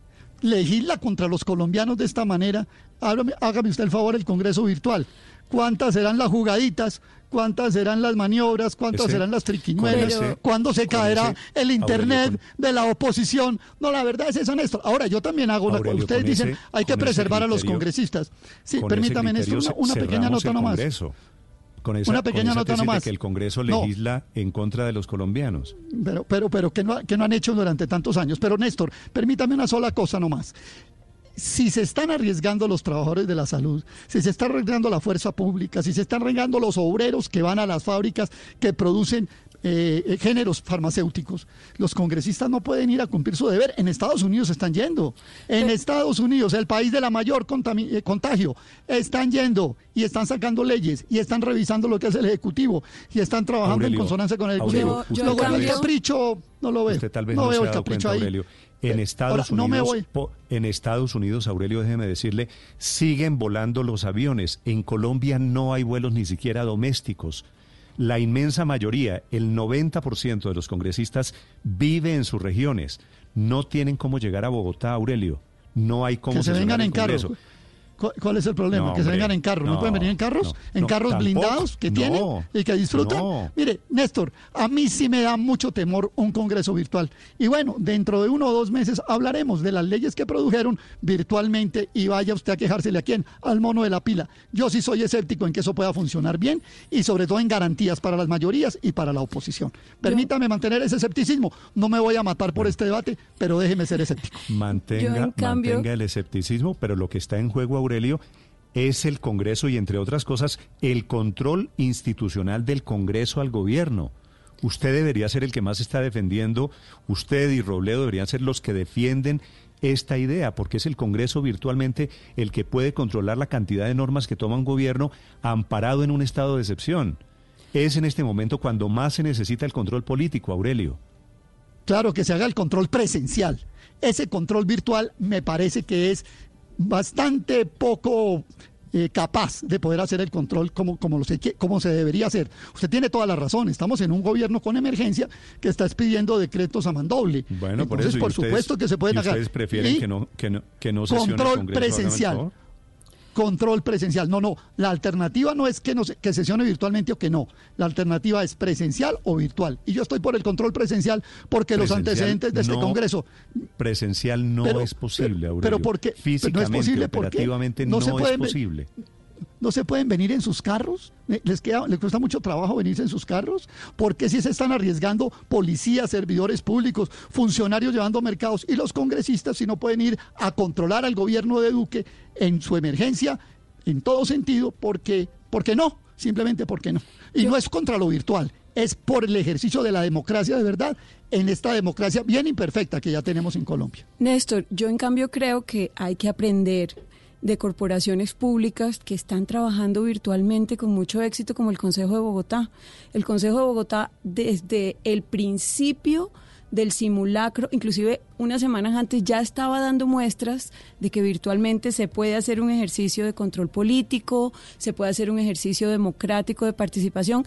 legisla contra los colombianos de esta manera, hágame, usted el favor el Congreso virtual. ¿Cuántas serán las jugaditas? ¿Cuántas serán las maniobras? ¿Cuántas serán las triquiñuelas? ¿Cuándo se caerá el Internet de la oposición? No, la verdad es eso, Néstor. Ahora, yo también hago una cosa. Ustedes dicen, hay que preservar a los congresistas. Sí, permítame, Néstor, una, pequeña nota nomás. Con esa, Una pequeña nota nomás. que el Congreso legisla en contra de los colombianos. Pero, pero, pero, ¿qué no, que no han hecho durante tantos años? Pero, Néstor, permítame una sola cosa nomás si se están arriesgando los trabajadores de la salud, si se está arriesgando la fuerza pública, si se están arriesgando los obreros que van a las fábricas que producen eh, eh, géneros farmacéuticos. Los congresistas no pueden ir a cumplir su deber. En Estados Unidos están yendo. En Estados Unidos, el país de la mayor eh, contagio, están yendo y están sacando leyes y están revisando lo que hace el Ejecutivo y están trabajando en consonancia con el Ejecutivo. Luego el capricho, no lo veo. no veo el capricho ahí. En Estados, Unidos, en Estados Unidos, Aurelio, déjeme decirle, siguen volando los aviones. En Colombia no hay vuelos ni siquiera domésticos la inmensa mayoría, el 90% de los congresistas vive en sus regiones. No tienen cómo llegar a Bogotá, Aurelio. No hay cómo que se vengan en carro. ¿Cuál es el problema? que se vengan en carro. ¿No, pueden venir en carros? ¿En carros blindados que tienen y que disfrutan? Mire, Néstor, a mí sí me da mucho temor un congreso virtual. Y bueno, dentro de uno o dos meses hablaremos de las leyes que produjeron virtualmente y vaya usted a quejársele a quién, al mono de la pila. Yo sí soy escéptico en que eso pueda funcionar bien y sobre todo en garantías para las mayorías y para la oposición. Permítame mantener ese escepticismo. No me voy a matar por este debate, pero déjeme ser escéptico. Mantenga, mantenga el escepticismo, pero lo que está en juego Aurelio, es el Congreso y, entre otras cosas, el control institucional del Congreso al gobierno. Usted debería ser el que más está defendiendo, usted y Robledo deberían ser los que defienden esta idea, porque es el Congreso virtualmente el que puede controlar la cantidad de normas que toma un gobierno amparado en un estado de excepción. Es en este momento cuando más se necesita el control político, Aurelio. Claro, que se haga el control presencial. Ese control virtual me parece que es bastante poco eh, capaz de poder hacer el control como, como, lo sé, como se debería hacer. Usted tiene toda la razón, estamos en un gobierno con emergencia que está expidiendo decretos a mandoble. Bueno, por eso, por supuesto que se pueden hacer. Ustedes prefieren que no, que no, que no control presencial control presencial. No, no, la alternativa no es que, no, que sesione virtualmente o que no. La alternativa es presencial o virtual. Y yo estoy por el control presencial porque los antecedentes de este Congreso... Presencial no es posible, Aurelio. Pero porque Físicamente, no es posible operativamente no, se es posible. No se pueden venir en sus carros, les, queda, les cuesta mucho trabajo venirse en sus carros, porque si se están arriesgando policías, servidores públicos, funcionarios llevando mercados y los congresistas si no pueden ir a controlar al gobierno de Duque en su emergencia, en todo sentido, porque, porque no, simplemente porque no. Y no es contra lo virtual, es por el ejercicio de la democracia de verdad en esta democracia bien imperfecta que ya tenemos en Colombia. Néstor, yo en cambio creo que hay que aprender de corporaciones públicas que están trabajando virtualmente con mucho éxito, como el Consejo de Bogotá. El Consejo de Bogotá, desde el principio del simulacro, inclusive unas semanas antes ya estaba dando muestras de que virtualmente se puede hacer un ejercicio de control político, se puede hacer un ejercicio democrático de participación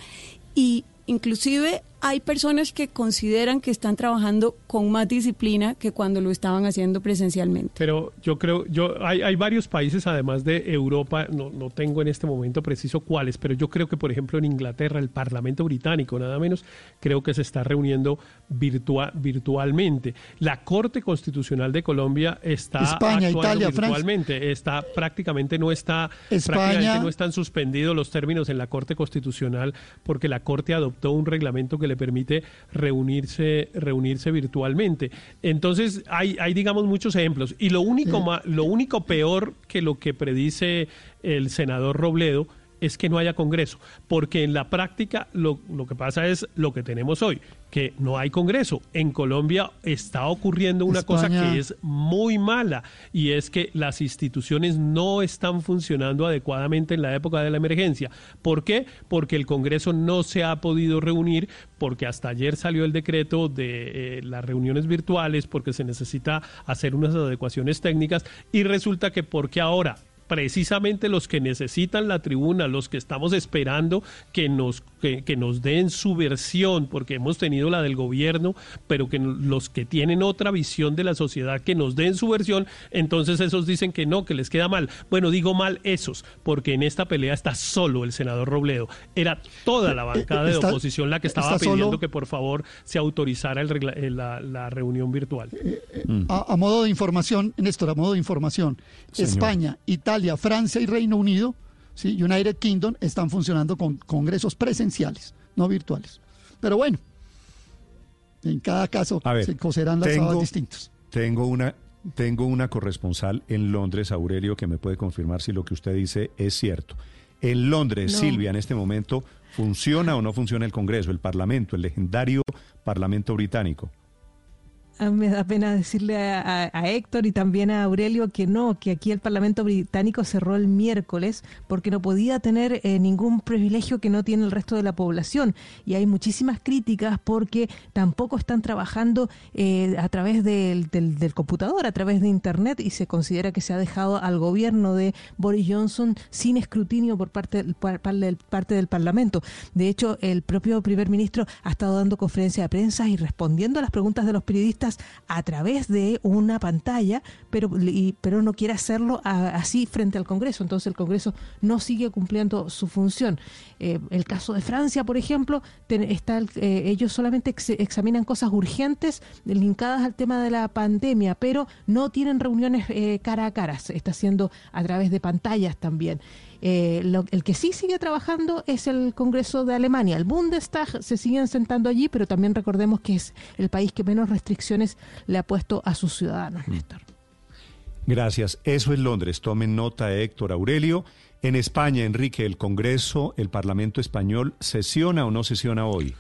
y inclusive hay personas que consideran que están trabajando con más disciplina que cuando lo estaban haciendo presencialmente. Pero yo creo, yo hay, hay varios países además de Europa, no, no tengo en este momento preciso cuáles, pero yo creo que por ejemplo en Inglaterra el Parlamento británico nada menos creo que se está reuniendo virtual, virtualmente. La Corte Constitucional de Colombia está España, Italia, virtualmente, está prácticamente no está España, no están suspendidos los términos en la Corte Constitucional porque la Corte adoptó un reglamento que le permite reunirse, reunirse virtualmente. Entonces, hay, hay digamos, muchos ejemplos. Y lo único, lo único peor que lo que predice el senador Robledo es que no haya Congreso, porque en la práctica lo, lo, que pasa es lo que tenemos hoy, que no hay Congreso. En Colombia está ocurriendo una cosa que es muy mala y es que las instituciones no están funcionando adecuadamente en la época de la emergencia. ¿Por qué? Porque el Congreso no se ha podido reunir, porque hasta ayer salió el decreto de eh, las reuniones virtuales, porque se necesita hacer unas adecuaciones técnicas y resulta que porque ahora precisamente los que necesitan la tribuna, los que estamos esperando que nos, que, nos den su versión, porque hemos tenido la del gobierno, pero que los que tienen otra visión de la sociedad, que nos den su versión, entonces esos dicen que no, que les queda mal. Bueno, digo mal esos, porque en esta pelea está solo el senador Robledo. Era toda la bancada de oposición la que estaba pidiendo que por favor se autorizara el la, reunión virtual. Eh, eh, a, modo de información, Néstor, a modo de información, España, Italia, Francia y Reino Unido, ¿sí? United Kingdom, están funcionando con congresos presenciales, no virtuales. Pero bueno, en cada caso se coserán las tengo, distintos. Tengo una, tengo una corresponsal en Londres, Aurelio, que me puede confirmar si lo que usted dice es cierto. En Londres, Silvia, en este momento, ¿funciona o no funciona el Congreso, el Parlamento, el legendario Parlamento británico? Me da pena decirle a, Héctor y también a Aurelio que no, que aquí el Parlamento británico cerró el miércoles porque no podía tener eh, ningún privilegio que no tiene el resto de la población. Y hay muchísimas críticas porque tampoco están trabajando eh, a través del, del, computador, a través de Internet, y se considera que se ha dejado al gobierno de Boris Johnson sin escrutinio por parte, por parte del Parlamento. De hecho, el propio primer ministro ha estado dando conferencia de prensa y respondiendo a las preguntas de los periodistas a través de una pantalla, pero, pero no quiere hacerlo así frente al Congreso. Entonces el Congreso no sigue cumpliendo su función. Eh, el caso de Francia, por ejemplo, está eh, ellos solamente examinan cosas urgentes linkadas al tema de la pandemia, pero no tienen reuniones eh, cara a cara. Está haciendo a través de pantallas también. Eh, el que sí sigue trabajando es el Congreso de Alemania. El Bundestag se siguen sentando allí, pero también recordemos que es el país que menos restricciones le ha puesto a sus ciudadanos, mm. Néstor. Gracias. Eso es Londres. Tomen nota, Héctor Aurelio. En España, Enrique, el Congreso, el Parlamento español, ¿sesiona o no sesiona hoy?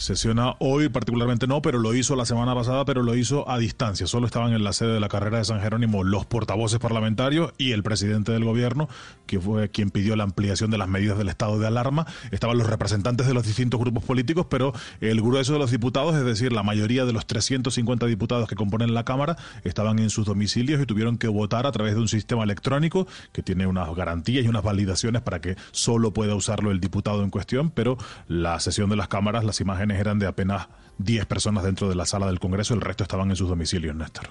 Sesiona hoy particularmente no, pero lo hizo la semana pasada, pero lo hizo a distancia. Solo estaban en la sede de la carrera de San Jerónimo los portavoces parlamentarios y el presidente del gobierno, que fue quien pidió la ampliación de las medidas del estado de alarma. Estaban los representantes de los distintos grupos políticos, pero el grueso de los diputados, es decir, la mayoría de los 350 diputados que componen la Cámara, estaban en sus domicilios y tuvieron que votar a través de un sistema electrónico que tiene unas garantías y unas validaciones para que solo pueda usarlo el diputado en cuestión, pero la sesión de las cámaras, las imágenes eran de apenas 10 personas dentro de la sala del Congreso, el resto estaban en sus domicilios, Néstor.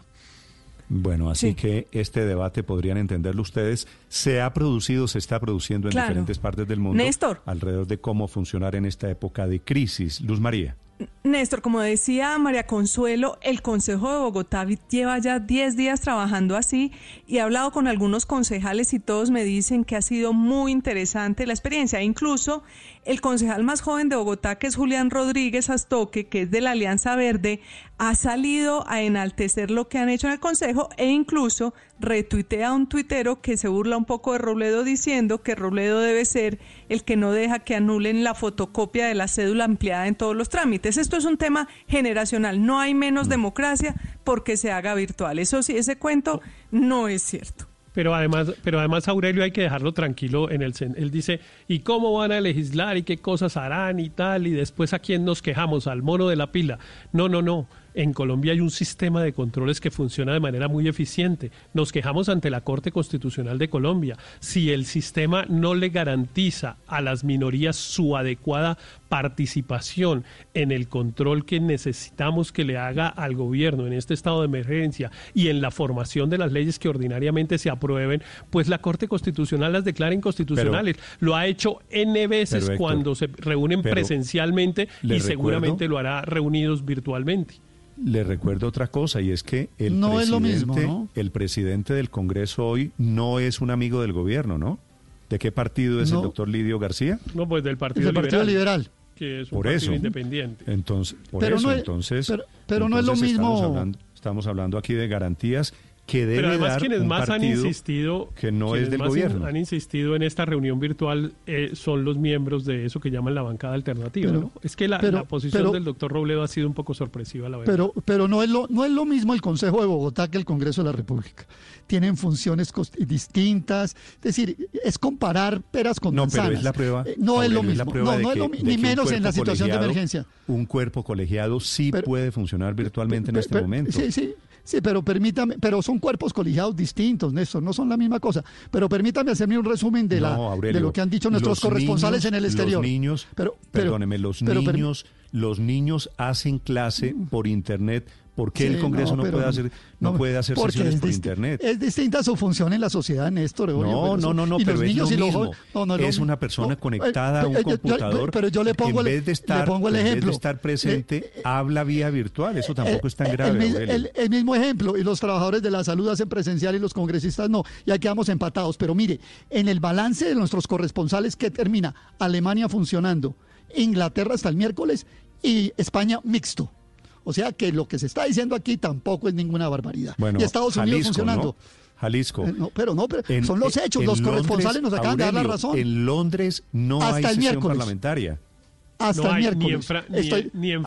Bueno, así que este debate, podrían entenderlo ustedes, se ha producido, se está produciendo en diferentes partes del mundo Néstor. alrededor de cómo funcionar en esta época de crisis. Luz María. Néstor, como decía María Consuelo, el Consejo de Bogotá lleva ya 10 días trabajando así y he hablado con algunos concejales y todos me dicen que ha sido muy interesante la experiencia. Incluso el concejal más joven de Bogotá, que es Julián Rodríguez Astoque, que es de la Alianza Verde, ha salido a enaltecer lo que han hecho en el Consejo e incluso retuitea a un tuitero que se burla un poco de Robledo diciendo que Robledo debe ser el que no deja que anulen la fotocopia de la cédula ampliada en todos los trámites. Esto es un tema generacional. No hay menos mm. democracia porque se haga virtual. Eso sí, ese cuento no es cierto. Pero además, pero además Aurelio hay que dejarlo tranquilo en el él dice, ¿y cómo van a legislar y qué cosas harán y tal? Y después a quién nos quejamos, al mono de la pila. No, no, no en Colombia hay un sistema de controles que funciona de manera muy eficiente. Nos quejamos ante la Corte Constitucional de Colombia. Si el sistema no le garantiza a las minorías su adecuada participación en el control que necesitamos que le haga al gobierno en este estado de emergencia y en la formación de las leyes que ordinariamente se aprueben, pues la Corte Constitucional las declara inconstitucionales. lo ha hecho N veces cuando se reúnen presencialmente y seguramente lo hará reunidos virtualmente. Le recuerdo otra cosa y es que el, no presidente, es lo mismo, el presidente del Congreso hoy no es un amigo del gobierno, ¿no? ¿De qué partido es el doctor Lidio García? No, pues del Partido, Liberal, Que es un partido independiente. Entonces, por eso, entonces. Pero, no es lo mismo. estamos hablando aquí de garantías que debe Pero además quienes más han insistido que no es del gobierno. han insistido en esta reunión virtual eh, son los miembros de eso que llaman la bancada alternativa ¿no? es que la, posición del doctor Robledo ha sido un poco sorpresiva la verdad. Pero pero no es lo no es lo mismo el Consejo de Bogotá que el Congreso de la República. Tienen funciones distintas. Es decir es comparar peras con no manzanas pero es la prueba eh, no es lo mismo. no, no es lo, ni menos en la situación de emergencia. un cuerpo colegiado sí puede funcionar virtualmente en este momento. sí sí Sí, pero permítame, pero son cuerpos colegiados distintos, Néstor, no son la misma cosa. Pero permítame hacerme un resumen de, la, de lo que han dicho nuestros corresponsales en el exterior. Los niños, pero, perdóneme, los niños, los niños hacen clase por internet ¿Por qué el Congreso no, puede hacer, no, puede hacer sesiones por Internet? Es distinta su función en la sociedad, Néstor. No, no, no, no, pero es lo mismo. es una persona conectada a un computador pero yo le pongo, en vez de estar, pongo el ejemplo. En vez de estar presente, eh, eh, habla vía virtual. Eso tampoco es tan grave. El, mismo ejemplo, y los trabajadores de la salud hacen presencial y los congresistas no. Y aquí quedamos empatados. Pero mire, en el balance de nuestros corresponsales, ¿qué termina? Alemania funcionando, Inglaterra hasta el miércoles y España mixto. O sea que lo que se está diciendo aquí tampoco es ninguna barbaridad. y Estados Unidos funcionando. Jalisco. Eh, pero no, pero son los hechos, los corresponsales nos acaban de dar la razón. En Londres no hay sesión parlamentaria hasta el miércoles. Ni en, ni, en,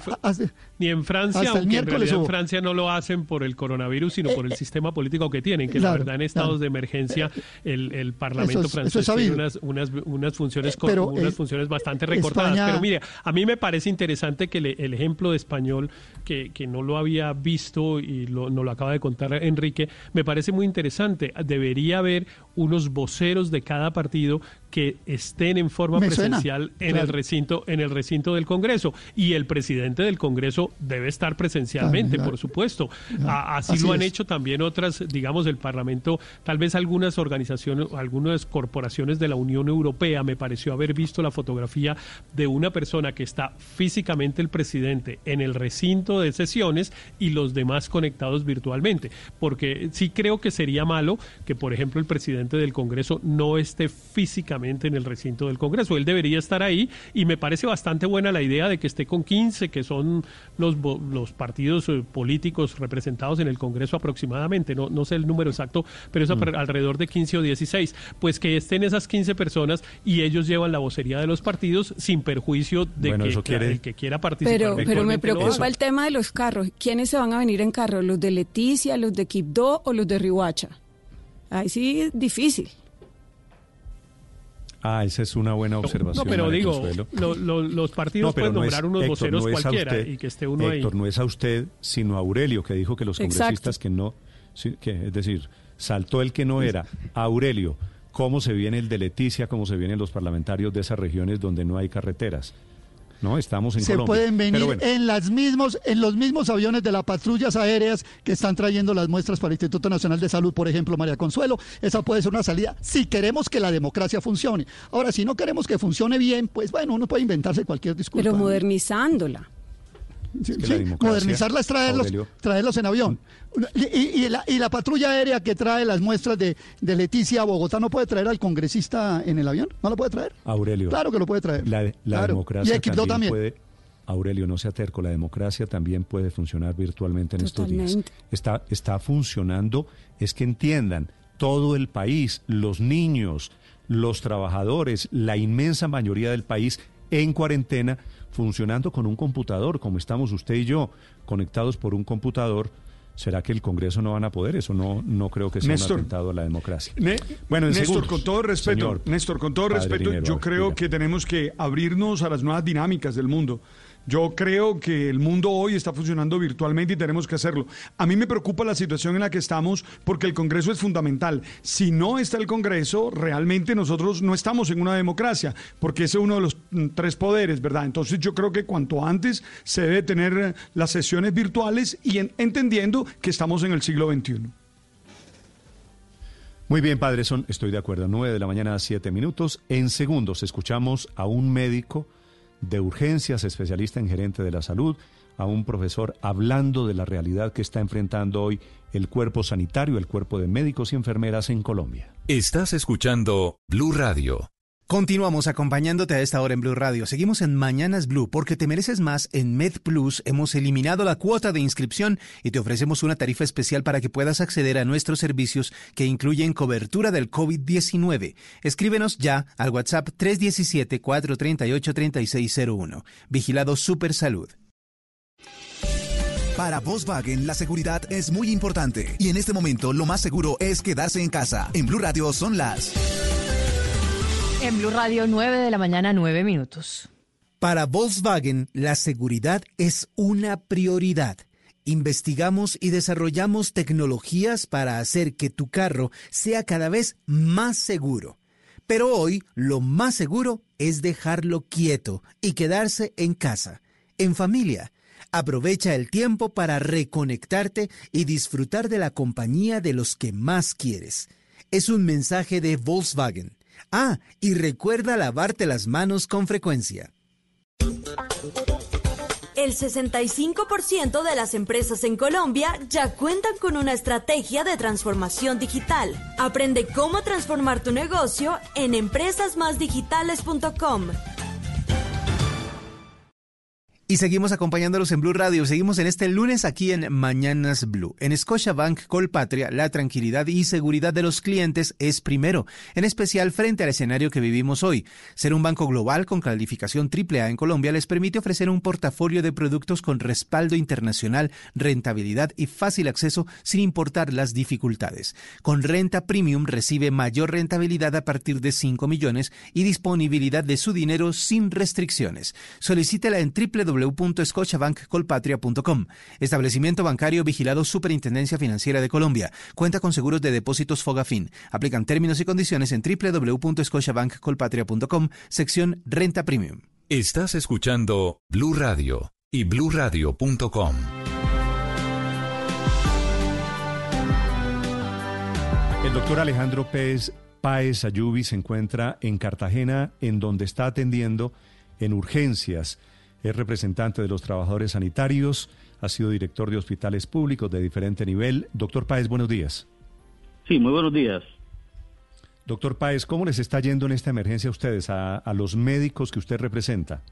Francia, aunque en realidad en Francia no lo hacen por el coronavirus, sino por el eh, sistema político que tienen, que la verdad en estados de emergencia el, el Parlamento francés tiene unas, unas, unas funciones eh, unas funciones bastante recortadas. Pero mire, a mí me parece interesante que el ejemplo de español, que, que no lo había visto y lo, nos lo acaba de contar Enrique, me parece muy interesante. Debería haber unos voceros de cada partido que estén en forma presencial en el recinto en el recinto del Congreso. Y el presidente del Congreso debe estar presencialmente, por supuesto. así, lo han hecho también otras, digamos, el Parlamento, tal vez algunas organizaciones, algunas corporaciones de la Unión Europea. Me pareció haber visto la fotografía de una persona que está físicamente el presidente en el recinto de sesiones y los demás conectados virtualmente, porque sí creo que sería malo que, por ejemplo, el presidente del Congreso no esté físicamente en el recinto del Congreso. Él debería estar ahí y me parece bastante buena la idea de que esté con 15, que son los, los partidos eh, políticos representados en el Congreso aproximadamente, no, no sé el número exacto, pero es mm. alrededor de 15 o 16, pues que estén esas 15 personas y ellos llevan la vocería de los partidos sin perjuicio de que, el que quiera participar. Pero, pero me preocupa el tema de los carros. ¿Quiénes se van a venir en carro? ¿Los de Leticia, los de Quibdó o los de Rihuacha? Ahí sí, difícil. Ah, esa es una buena observación. No, pero digo, los partidos pueden nombrar unos voceros cualquiera y que esté uno Héctor, no es a usted, sino a Aurelio, que dijo que los congresistas que no, que, es decir, saltó el que no era. Aurelio, ¿cómo se viene el de Leticia, cómo se vienen los parlamentarios de esas regiones donde no hay carreteras? No, estamos en Se pueden venir en, las mismos, en los mismos aviones de las patrullas aéreas que están trayendo las muestras para el Instituto Nacional de Salud, por ejemplo, María Consuelo. Esa puede ser una salida si queremos que la democracia funcione. Ahora, si no queremos que funcione bien, pues bueno, uno puede inventarse cualquier disculpa. Pero modernizándola. Modernizarla es traerlos, traerlos en avión. Y, la, patrulla aérea que trae las muestras de, Leticia a Bogotá no puede traer al congresista en el avión, no lo puede traer. Aurelio. Claro que lo puede traer. La, democracia también, puede. Aurelio, no sea terco, la democracia también puede funcionar virtualmente en estos días. Está, está funcionando, es que entiendan, todo el país, los niños, los trabajadores, la inmensa mayoría del país en cuarentena, funcionando con un computador, como estamos usted y yo, conectados por un computador. ¿Será que el Congreso no van a poder? Eso no, no creo que sea un atentado a la democracia. bueno, Néstor, con todo respeto, Néstor, con todo respeto, yo creo que tenemos que abrirnos a las nuevas dinámicas del mundo. Yo creo que el mundo hoy está funcionando virtualmente y tenemos que hacerlo. A mí me preocupa la situación en la que estamos porque el Congreso es fundamental. Si no está el Congreso, realmente nosotros no estamos en una democracia, porque es uno de los mm, tres poderes, ¿verdad? Entonces yo creo que cuanto antes se debe tener eh, las sesiones virtuales y entendiendo que estamos en el siglo XXI. Muy bien, padre, son, estoy de acuerdo, nueve de la mañana, siete minutos. En segundos escuchamos a un médico de urgencias, especialista en gerente de la salud, a un profesor hablando de la realidad que está enfrentando hoy el cuerpo sanitario, el cuerpo de médicos y enfermeras en Colombia. Estás escuchando Blue Radio. Continuamos acompañándote a esta hora en Blue Radio. Seguimos en Mañanas Blue porque te mereces más. En MedPlus hemos eliminado la cuota de inscripción y te ofrecemos una tarifa especial para que puedas acceder a nuestros servicios que incluyen cobertura del COVID-19. Escríbenos ya al WhatsApp 317-438-3601. Vigilado Super Salud. Para Volkswagen la seguridad es muy importante y en este momento lo más seguro es quedarse en casa. En Blue Radio son las en Blue Radio, 9 de la mañana, 9 minutos. Para Volkswagen, la seguridad es una prioridad. Investigamos y desarrollamos tecnologías para hacer que tu carro sea cada vez más seguro. Pero hoy lo más seguro es dejarlo quieto y quedarse en casa, en familia. Aprovecha el tiempo para reconectarte y disfrutar de la compañía de los que más quieres. Es un mensaje de Volkswagen. Ah, y recuerda lavarte las manos con frecuencia. El 65% de las empresas en Colombia ya cuentan con una estrategia de transformación digital. Aprende cómo transformar tu negocio en empresasmásdigitales.com. Y seguimos acompañándolos en Blue Radio. Seguimos en este lunes aquí en Mañanas Blue. En Scotiabank Colpatria, la tranquilidad y seguridad de los clientes es primero, en especial frente al escenario que vivimos hoy. Ser un banco global con calificación AAA en Colombia les permite ofrecer un portafolio de productos con respaldo internacional, rentabilidad y fácil acceso sin importar las dificultades. Con renta premium recibe mayor rentabilidad a partir de 5 millones y disponibilidad de su dinero sin restricciones. Solicítela en www www.scotiabankcolpatria.com. Establecimiento bancario vigilado Superintendencia Financiera de Colombia. Cuenta con seguros de depósitos Fogafin. Aplican términos y condiciones en www.scotiabankcolpatria.com, sección Renta Premium. Estás escuchando Blue Radio y bluradio.com. El doctor Alejandro Pérez Páez Ayubi se encuentra en Cartagena, en donde está atendiendo en urgencias es representante de los trabajadores sanitarios, ha sido director de hospitales públicos de diferente nivel. Doctor Páez, buenos días. Sí, muy buenos días. Doctor Páez, ¿cómo les está yendo en esta emergencia a ustedes, a, los médicos que usted representa?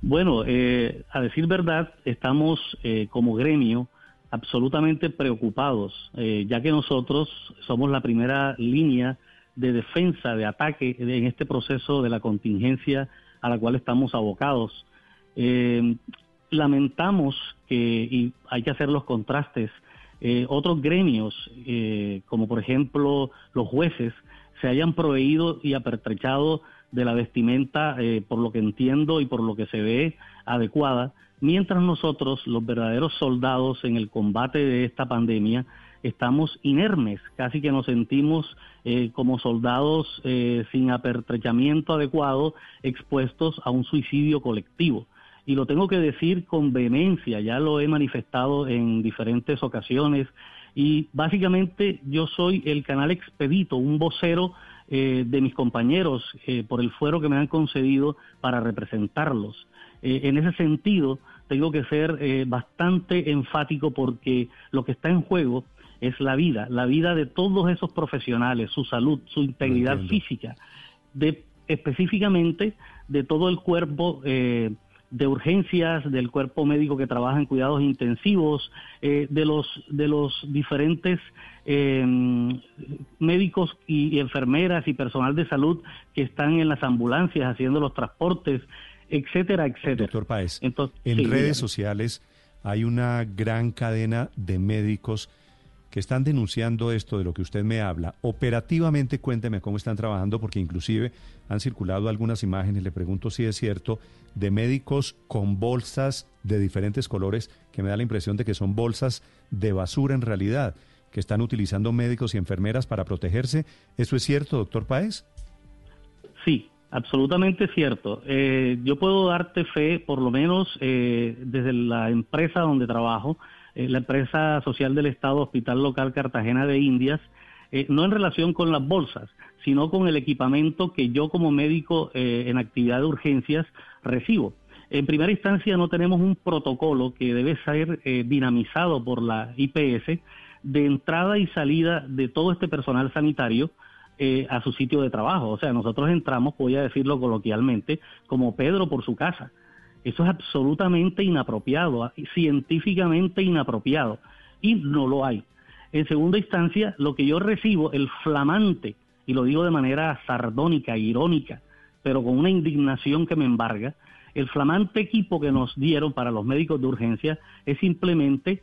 Bueno, eh, a decir verdad, estamos eh, como gremio absolutamente preocupados, eh, ya que nosotros somos la primera línea de defensa, de ataque en este proceso de la contingencia a la cual estamos abocados. Eh, lamentamos que, y hay que hacer los contrastes, eh, otros gremios, eh, como por ejemplo los jueces, se hayan proveído y apertrechado de la vestimenta, por lo que entiendo y por lo que se ve adecuada, mientras nosotros, los verdaderos soldados en el combate de esta pandemia, estamos inermes, casi que nos sentimos eh, como soldados eh, sin apertrechamiento adecuado, expuestos a un suicidio colectivo. Y lo tengo que decir con vehemencia, ya lo he manifestado en diferentes ocasiones, y básicamente yo soy el canal expedito, un vocero eh, de mis compañeros por el fuero que me han concedido para representarlos. en ese sentido, tengo que ser eh, bastante enfático porque lo que está en juego es la vida, la vida de todos esos profesionales, su salud, su integridad física, de específicamente de todo el cuerpo eh, de urgencias, del cuerpo médico que trabaja en cuidados intensivos, eh, de los de los diferentes em, médicos y, enfermeras y personal de salud que están en las ambulancias haciendo los transportes, etcétera, etcétera. Doctor Paez, en redes sociales hay una gran cadena de médicos que están denunciando esto de lo que usted me habla. Operativamente, cuénteme cómo están trabajando, porque inclusive han circulado algunas imágenes, le pregunto si es cierto, de médicos con bolsas de diferentes colores, que me da la impresión de que son bolsas de basura en realidad, que están utilizando médicos y enfermeras para protegerse. ¿Eso es cierto, doctor Paez? Sí, absolutamente cierto. Eh, yo puedo darte fe, por lo menos eh, desde la empresa donde trabajo, eh, la empresa social del Estado Hospital Local Cartagena de Indias, eh, no en relación con las bolsas, sino con el equipamiento que yo como médico eh, en actividad de urgencias recibo. En primera instancia no tenemos un protocolo que debe ser dinamizado por la IPS de entrada y salida de todo este personal sanitario a su sitio de trabajo. O sea, nosotros entramos, voy a decirlo coloquialmente, como Pedro por su casa. Eso es absolutamente inapropiado, ah, científicamente inapropiado, y no lo hay. En segunda instancia, lo que yo recibo, el flamante, y lo digo de manera sardónica, irónica, pero con una indignación que me embarga, el flamante equipo que nos dieron para los médicos de urgencia es simplemente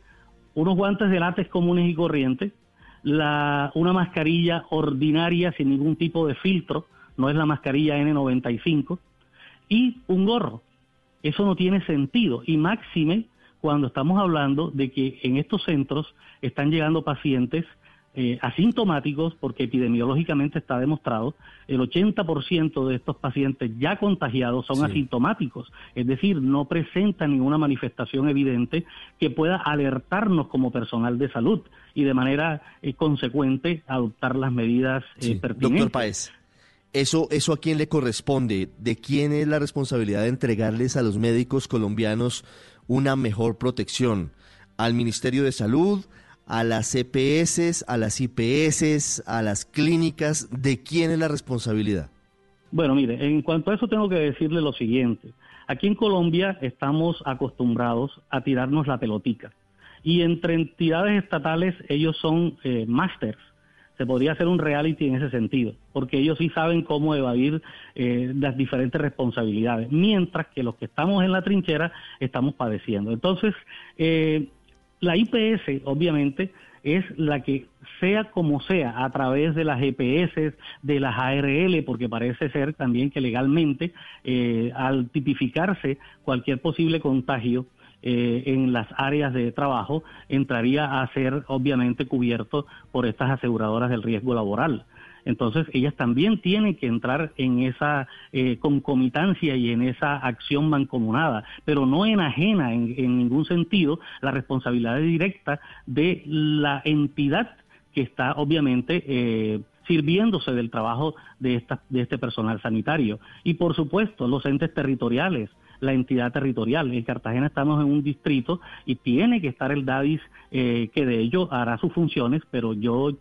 unos guantes de látex comunes y corrientes, la, una mascarilla ordinaria sin ningún tipo de filtro, no es la mascarilla N95, y un gorro. Eso no tiene sentido. Y máxime cuando estamos hablando de que en estos centros están llegando pacientes eh, asintomáticos, porque epidemiológicamente está demostrado, el 80% de estos pacientes ya contagiados son asintomáticos, es decir, no presentan ninguna manifestación evidente que pueda alertarnos como personal de salud y de manera eh, consecuente adoptar las medidas eh, pertinentes. Doctor Paez. Eso, ¿Eso a quién le corresponde? ¿De quién es la responsabilidad de entregarles a los médicos colombianos una mejor protección? ¿Al Ministerio de Salud? ¿A las EPS? ¿A las IPS? ¿A las clínicas? ¿De quién es la responsabilidad? Bueno, mire, en cuanto a eso tengo que decirle lo siguiente. Aquí en Colombia estamos acostumbrados a tirarnos la pelotica. Y entre entidades estatales ellos son eh, másters se podría hacer un reality en ese sentido, porque ellos sí saben cómo evadir eh, las diferentes responsabilidades, mientras que los que estamos en la trinchera estamos padeciendo. Entonces, eh, la IPS, obviamente, es la que sea como sea, a través de las GPS, de las ARL, porque parece ser también que legalmente, eh, al tipificarse cualquier posible contagio, eh, en las áreas de trabajo entraría a ser obviamente cubierto por estas aseguradoras del riesgo laboral. Entonces, ellas también tienen que entrar en esa eh, concomitancia y en esa acción mancomunada, pero no enajena en, en ningún sentido la responsabilidad directa de la entidad que está obviamente eh, sirviéndose del trabajo de, esta, de este personal sanitario. Y por supuesto, los entes territoriales, la entidad territorial. En Cartagena estamos en un distrito y tiene que estar el DADIS eh, que de ello hará sus funciones, pero yo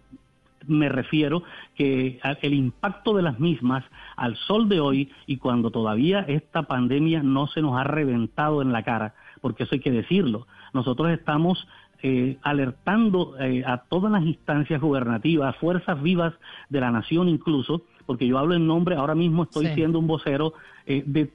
me refiero que el impacto de las mismas al sol de hoy y cuando todavía esta pandemia no se nos ha reventado en la cara, porque eso hay que decirlo. Nosotros estamos eh, alertando eh, a todas las instancias gubernativas, fuerzas vivas de la nación incluso, porque yo hablo en nombre, ahora mismo estoy siendo un vocero eh, de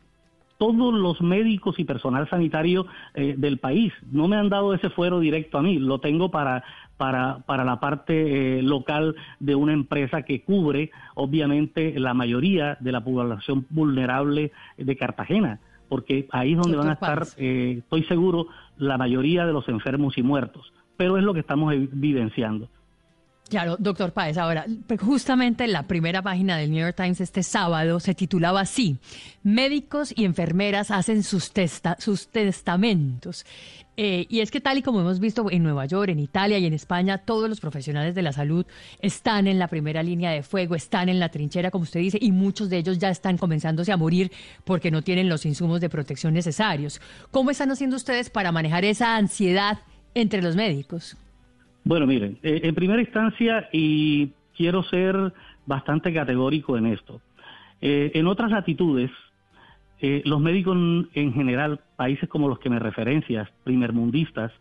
todos los médicos y personal sanitario eh, del país. No me han dado ese fuero directo a mí, lo tengo para, para, para la parte eh, local de una empresa que cubre, obviamente, la mayoría de la población vulnerable de Cartagena, porque ahí es donde van a estar, eh, estoy seguro, la mayoría de los enfermos y muertos. Pero es lo que estamos evidenciando. Claro, doctor Páez, ahora, justamente la primera página del New York Times este sábado se titulaba así, médicos y enfermeras hacen sus, sus testamentos. Eh, y es que tal y como hemos visto en Nueva York, en Italia y en España, todos los profesionales de la salud están en la primera línea de fuego, están en la trinchera, como usted dice, y muchos de ellos ya están comenzándose a morir porque no tienen los insumos de protección necesarios. ¿Cómo están haciendo ustedes para manejar esa ansiedad entre los médicos? Bueno, miren, eh, en primera instancia, y quiero ser bastante categórico en esto, eh, en otras latitudes, eh, los médicos en general, países como los que me referencias, primermundistas,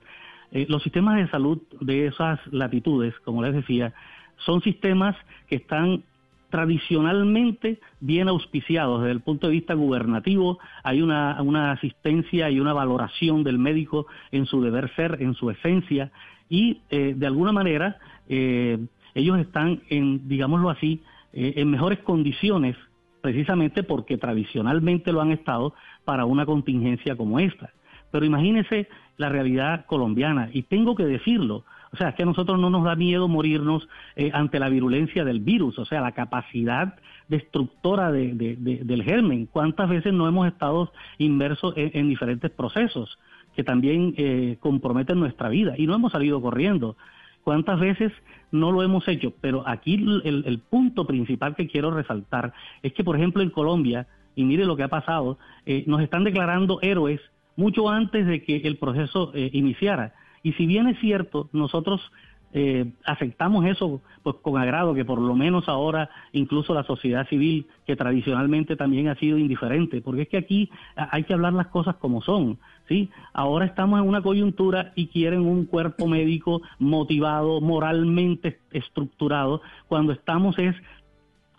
los sistemas de salud de esas latitudes, como les decía, son sistemas que están tradicionalmente bien auspiciados. Desde el punto de vista gubernativo, hay una, una asistencia y una valoración del médico en su deber ser, en su esencia, y eh, de alguna manera eh, ellos están en, digámoslo así, eh, en mejores condiciones precisamente porque tradicionalmente lo han estado para una contingencia como esta. Pero imagínense la realidad colombiana, y tengo que decirlo, o sea, es que a nosotros no nos da miedo morirnos ante la virulencia del virus, o sea, la capacidad destructora del germen. ¿Cuántas veces no hemos estado inmersos en diferentes procesos? Que también eh, comprometen nuestra vida y no hemos salido corriendo. ¿Cuántas veces no lo hemos hecho? Pero aquí el, punto principal que quiero resaltar es que, por ejemplo, en Colombia, y mire lo que ha pasado, eh, nos están declarando héroes mucho antes de que el proceso eh, iniciara. Y si bien es cierto, nosotros eh, aceptamos eso pues con agrado, que por lo menos ahora incluso la sociedad civil, que tradicionalmente también ha sido indiferente, porque es que aquí hay que hablar las cosas como son, ¿sí? Ahora estamos en una coyuntura y quieren un cuerpo médico motivado, moralmente estructurado, cuando estamos es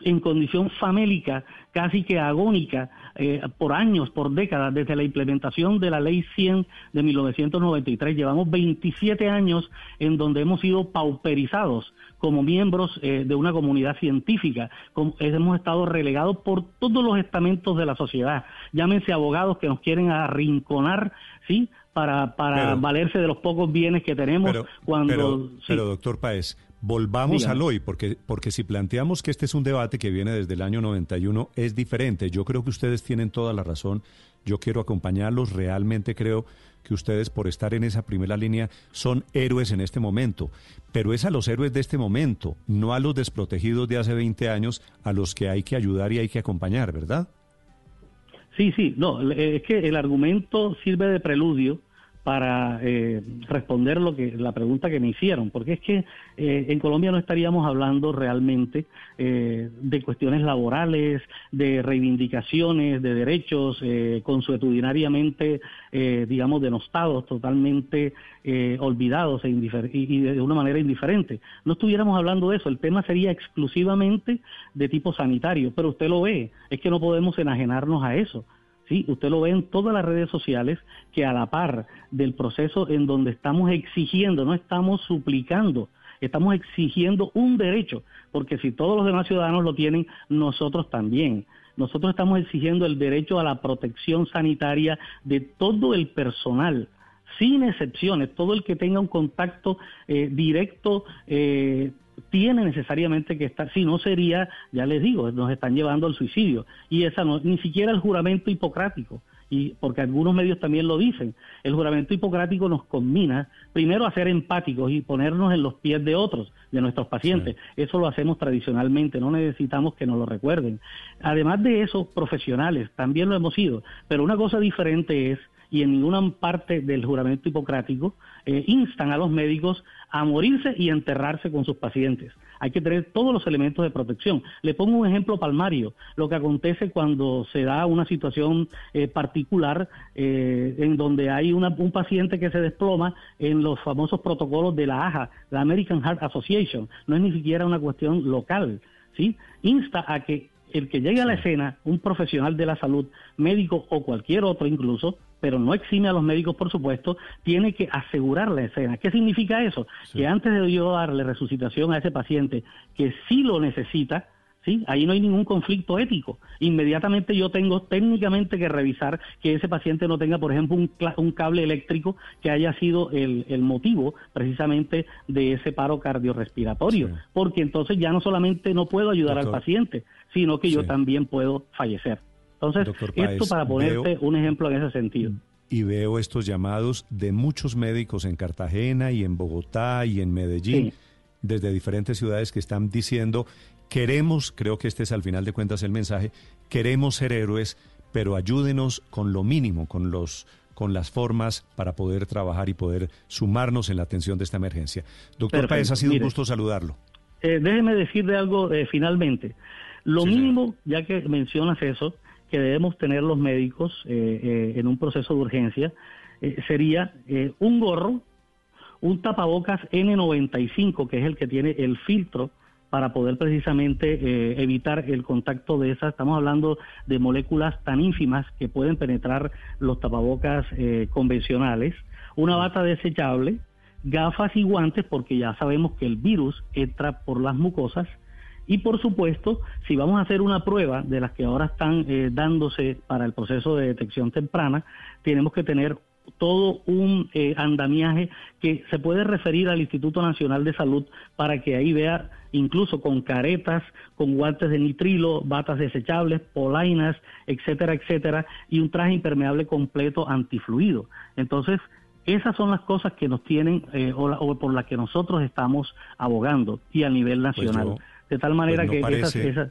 en condición famélica, casi que agónica, eh, por años, por décadas, desde la implementación de la Ley 100 de 1993. Llevamos 27 años en donde hemos sido pauperizados como miembros eh, de una comunidad científica. hemos estado relegados por todos los estamentos de la sociedad. Llámense abogados que nos quieren arrinconar, ¿sí? Para, para valerse de los pocos bienes que tenemos cuando... Pero, doctor Paez, Volvamos al hoy, porque, porque si planteamos que este es un debate que viene desde el año 91, es diferente. Yo creo que ustedes tienen toda la razón. Yo quiero acompañarlos. Realmente creo que ustedes, por estar en esa primera línea, son héroes en este momento. Pero es a los héroes de este momento, no a los desprotegidos de hace 20 años, a los que hay que ayudar y hay que acompañar, ¿verdad? Sí, sí. No, es que el argumento sirve de preludio para eh, responder lo que la pregunta que me hicieron, porque es que eh, en Colombia no estaríamos hablando realmente eh, de cuestiones laborales, de reivindicaciones, de derechos consuetudinariamente, digamos, denostados, totalmente olvidados e y de una manera indiferente. No estuviéramos hablando de eso, el tema sería exclusivamente de tipo sanitario, pero usted lo ve, es que no podemos enajenarnos a eso. Sí, usted lo ve en todas las redes sociales que a la par del proceso en donde estamos exigiendo, no estamos suplicando, estamos exigiendo un derecho, porque si todos los demás ciudadanos lo tienen, nosotros también. Nosotros estamos exigiendo el derecho a la protección sanitaria de todo el personal, sin excepciones, todo el que tenga un contacto eh, directo eh, tiene necesariamente que estar, si no sería, ya les digo, nos están llevando al suicidio. Y esa no, ni siquiera el juramento hipocrático, y porque algunos medios también lo dicen, el juramento hipocrático nos combina primero a ser empáticos y ponernos en los pies de otros, de nuestros pacientes. Eso lo hacemos tradicionalmente, no necesitamos que nos lo recuerden. Además de eso, profesionales, también lo hemos sido, pero una cosa diferente es y en ninguna parte del juramento hipocrático eh, instan a los médicos a morirse y enterrarse con sus pacientes. Hay que tener todos los elementos de protección. Le pongo un ejemplo palmario, lo que acontece cuando se da una situación eh, particular eh, en donde hay un paciente que se desploma en los famosos protocolos de la AHA, la American Heart Association. No es ni siquiera una cuestión local. ¿sí? Insta a que el que llegue a la escena, un profesional de la salud, médico o cualquier otro incluso, pero no exime a los médicos, por supuesto, tiene que asegurar la escena. ¿Qué significa eso? Que antes de yo darle resucitación a ese paciente que sí lo necesita, ¿sí? Ahí no hay ningún conflicto ético. Inmediatamente yo tengo técnicamente que revisar que ese paciente no tenga, por ejemplo, un, cable eléctrico que haya sido el, motivo precisamente de ese paro cardiorrespiratorio, porque entonces ya no solamente no puedo ayudar al paciente, sino que yo también puedo fallecer. Entonces, esto para ponerte un ejemplo en ese sentido y veo estos llamados de muchos médicos en Cartagena y en Bogotá y en Medellín, desde diferentes ciudades que están diciendo Queremos, creo que este es al final de cuentas el mensaje, queremos ser héroes, pero ayúdenos con lo mínimo, con los con las formas para poder trabajar y poder sumarnos en la atención de esta emergencia. Doctor Páez, ha sido un gusto saludarlo. Eh, déjeme decirle algo eh, finalmente. Lo mínimo, ya que mencionas eso, que debemos tener los médicos eh, en un proceso de urgencia, sería un gorro, un tapabocas N95, que es el que tiene el filtro para poder precisamente eh, evitar el contacto de esas. Estamos hablando de moléculas tan ínfimas que pueden penetrar los tapabocas eh, convencionales. Una bata desechable, gafas y guantes, porque ya sabemos que el virus entra por las mucosas. Y por supuesto, si vamos a hacer una prueba de las que ahora están eh, dándose para el proceso de detección temprana, tenemos que tener todo un eh, andamiaje que se puede referir al Instituto Nacional de Salud para que ahí vea incluso con caretas, con guantes de nitrilo, batas desechables, polainas, etcétera, etcétera, y un traje impermeable completo antifluido. Entonces, esas son las cosas que nos tienen eh, o, por las que nosotros estamos abogando y a nivel pues nacional. De tal manera pues que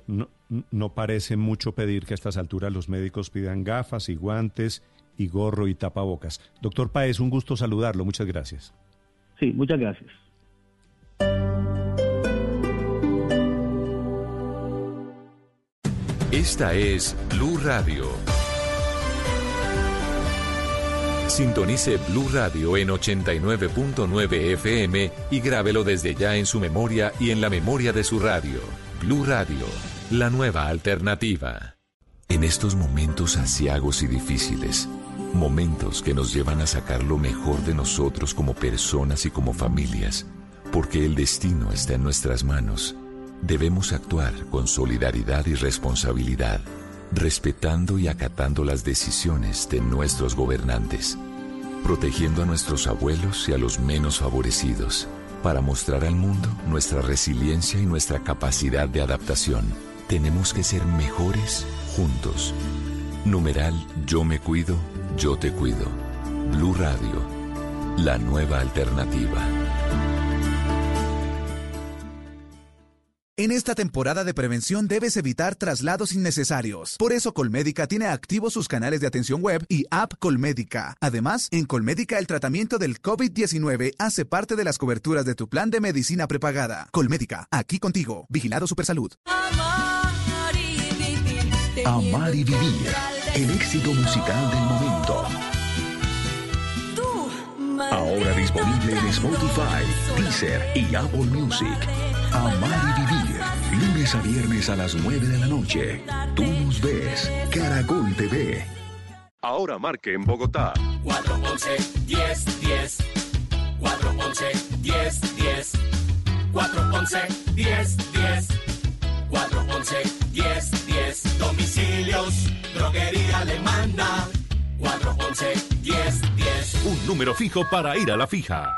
no parece mucho pedir que a estas alturas los médicos pidan gafas y guantes y gorro y tapabocas. Doctor Paez, un gusto saludarlo. Muchas gracias. Sí, muchas gracias. Esta es Blue Radio. Sintonice Blue Radio en 89.9 FM y grábelo desde ya en su memoria y en la memoria de su radio. Blue Radio, la nueva alternativa. En estos momentos asiagos y difíciles, Momentos que nos llevan a sacar lo mejor de nosotros como personas y como familias, porque el destino está en nuestras manos. Debemos actuar con solidaridad y responsabilidad, respetando y acatando las decisiones de nuestros gobernantes, protegiendo a nuestros abuelos y a los menos favorecidos, para mostrar al mundo nuestra resiliencia y nuestra capacidad de adaptación. Tenemos que ser mejores juntos. Numeral Yo me cuido yo te cuido. Blue Radio, la nueva alternativa. En esta temporada de prevención debes evitar traslados innecesarios. Por eso Colmédica tiene activos sus canales de atención web y app Colmédica. Además, en Colmédica el tratamiento del COVID-19 hace parte de las coberturas de tu plan de medicina prepagada. Colmédica, aquí contigo. Vigilado Supersalud. Amar y vivir. El éxito musical del momento. Ahora disponible en Spotify, Deezer y Apple Music. Amar y vivir. Lunes a viernes a las 9 de la noche. Tú nos ves. Caracol TV. Ahora marque en Bogotá. 411 1010. 411 1010. 411 1010. 411 1010. Domicilios. Droguería alemana. 411-1010. Un número fijo para ir a la fija.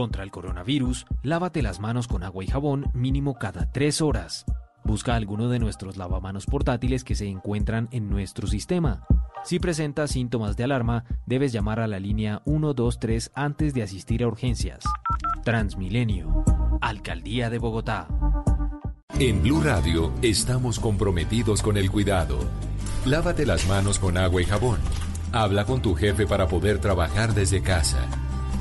Contra el coronavirus, lávate las manos con agua y jabón mínimo cada tres horas. Busca alguno de nuestros lavamanos portátiles que se encuentran en nuestro sistema. Si presentas síntomas de alarma, debes llamar a la línea 123 antes de asistir a urgencias. Transmilenio, Alcaldía de Bogotá. En Blue Radio estamos comprometidos con el cuidado. Lávate las manos con agua y jabón. Habla con tu jefe para poder trabajar desde casa.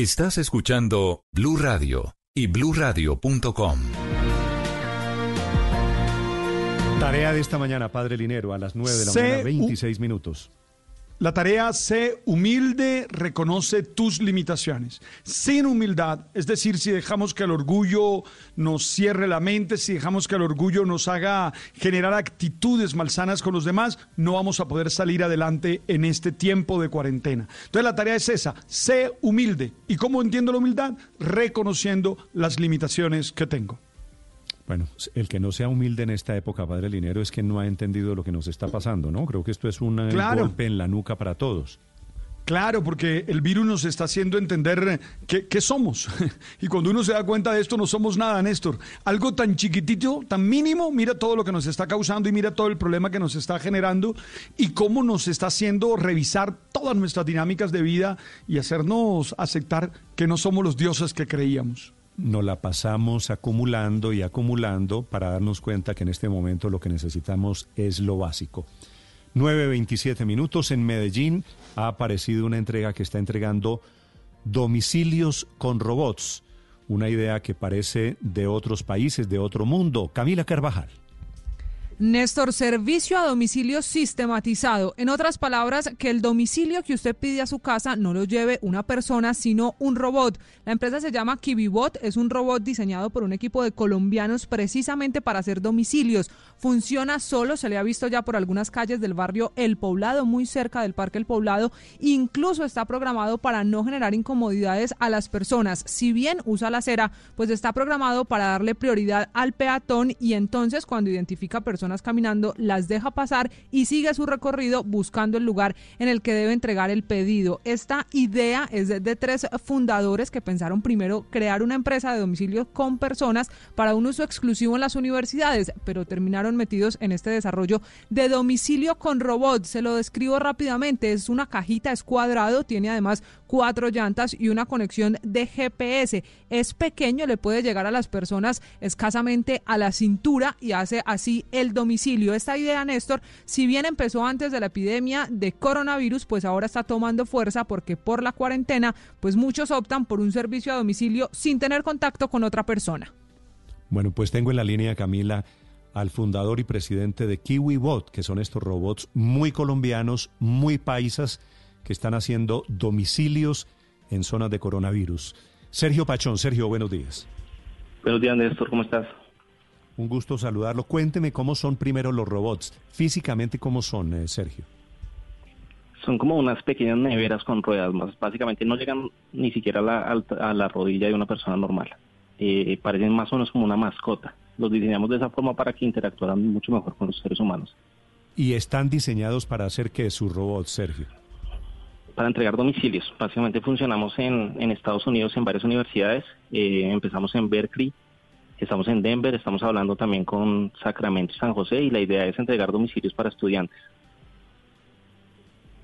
Estás escuchando Blue Radio y bluradio.com. Tarea de esta mañana, Padre Linero, a las 9 de la mañana, 26 minutos. La tarea sé humilde, reconoce tus limitaciones. Sin humildad, es decir, si dejamos que el orgullo nos cierre la mente, si dejamos que el orgullo nos haga generar actitudes malsanas con los demás, no vamos a poder salir adelante en este tiempo de cuarentena. Entonces la tarea es esa, sé humilde. ¿Y cómo entiendo la humildad? Reconociendo las limitaciones que tengo. Bueno, el que no sea humilde en esta época, Padre Linero, es que no ha entendido lo que nos está pasando, ¿no? Creo que esto es un golpe en la nuca para todos. Claro, porque el virus nos está haciendo entender qué, somos. y cuando uno se da cuenta de esto, no somos nada, Néstor. Algo tan chiquitito, tan mínimo, mira todo lo que nos está causando y mira todo el problema que nos está generando y cómo nos está haciendo revisar todas nuestras dinámicas de vida y hacernos aceptar que no somos los dioses que creíamos nos la pasamos acumulando y acumulando para darnos cuenta que en este momento lo que necesitamos es lo básico. 9.27 minutos en Medellín ha aparecido una entrega que está entregando domicilios con robots, una idea que parece de otros países, de otro mundo. Camila Carvajal. Néstor, servicio a domicilio sistematizado. En otras palabras, que el domicilio que usted pide a su casa no lo lleve una persona, sino un robot. La empresa se llama Kibibot, es un robot diseñado por un equipo de colombianos precisamente para hacer domicilios. Funciona solo, se le ha visto ya por algunas calles del barrio El Poblado, muy cerca del Parque El Poblado. Incluso está programado para no generar incomodidades a las personas. Si bien usa la acera, pues está programado para darle prioridad al peatón y entonces cuando identifica personas caminando, las deja pasar y sigue su recorrido buscando el lugar en el que debe entregar el pedido. Esta idea es de, tres fundadores que pensaron primero crear una empresa de domicilio con personas para un uso exclusivo en las universidades, pero terminaron metidos en este desarrollo de domicilio con robot. Se lo describo rápidamente, es una cajita, es cuadrado, tiene además cuatro llantas y una conexión de GPS. Es pequeño, le puede llegar a las personas escasamente a la cintura y hace así el domicilio. Esta idea, Néstor, si bien empezó antes de la epidemia de coronavirus, pues ahora está tomando fuerza porque por la cuarentena, pues muchos optan por un servicio a domicilio sin tener contacto con otra persona. Bueno, pues tengo en la línea, Camila, al fundador y presidente de KiwiBot, que son estos robots muy colombianos, muy paisas, que están haciendo domicilios en zonas de coronavirus. Sergio Pachón, Sergio, buenos días. Buenos días, Néstor, ¿cómo estás? Un gusto saludarlo. Cuénteme cómo son primero los robots. Físicamente, ¿cómo son, eh, Sergio? Son como unas pequeñas neveras con ruedas. Más básicamente no llegan ni siquiera a la, rodilla de una persona normal. Eh, parecen más o menos como una mascota. Los diseñamos de esa forma para que interactuaran mucho mejor con los seres humanos. ¿Y están diseñados para hacer qué sus robots, Sergio? Para entregar domicilios. Básicamente funcionamos en, Estados Unidos en varias universidades. Eh, empezamos en Berkeley, Estamos en Denver, estamos hablando también con Sacramento y San José y la idea es entregar domicilios para estudiantes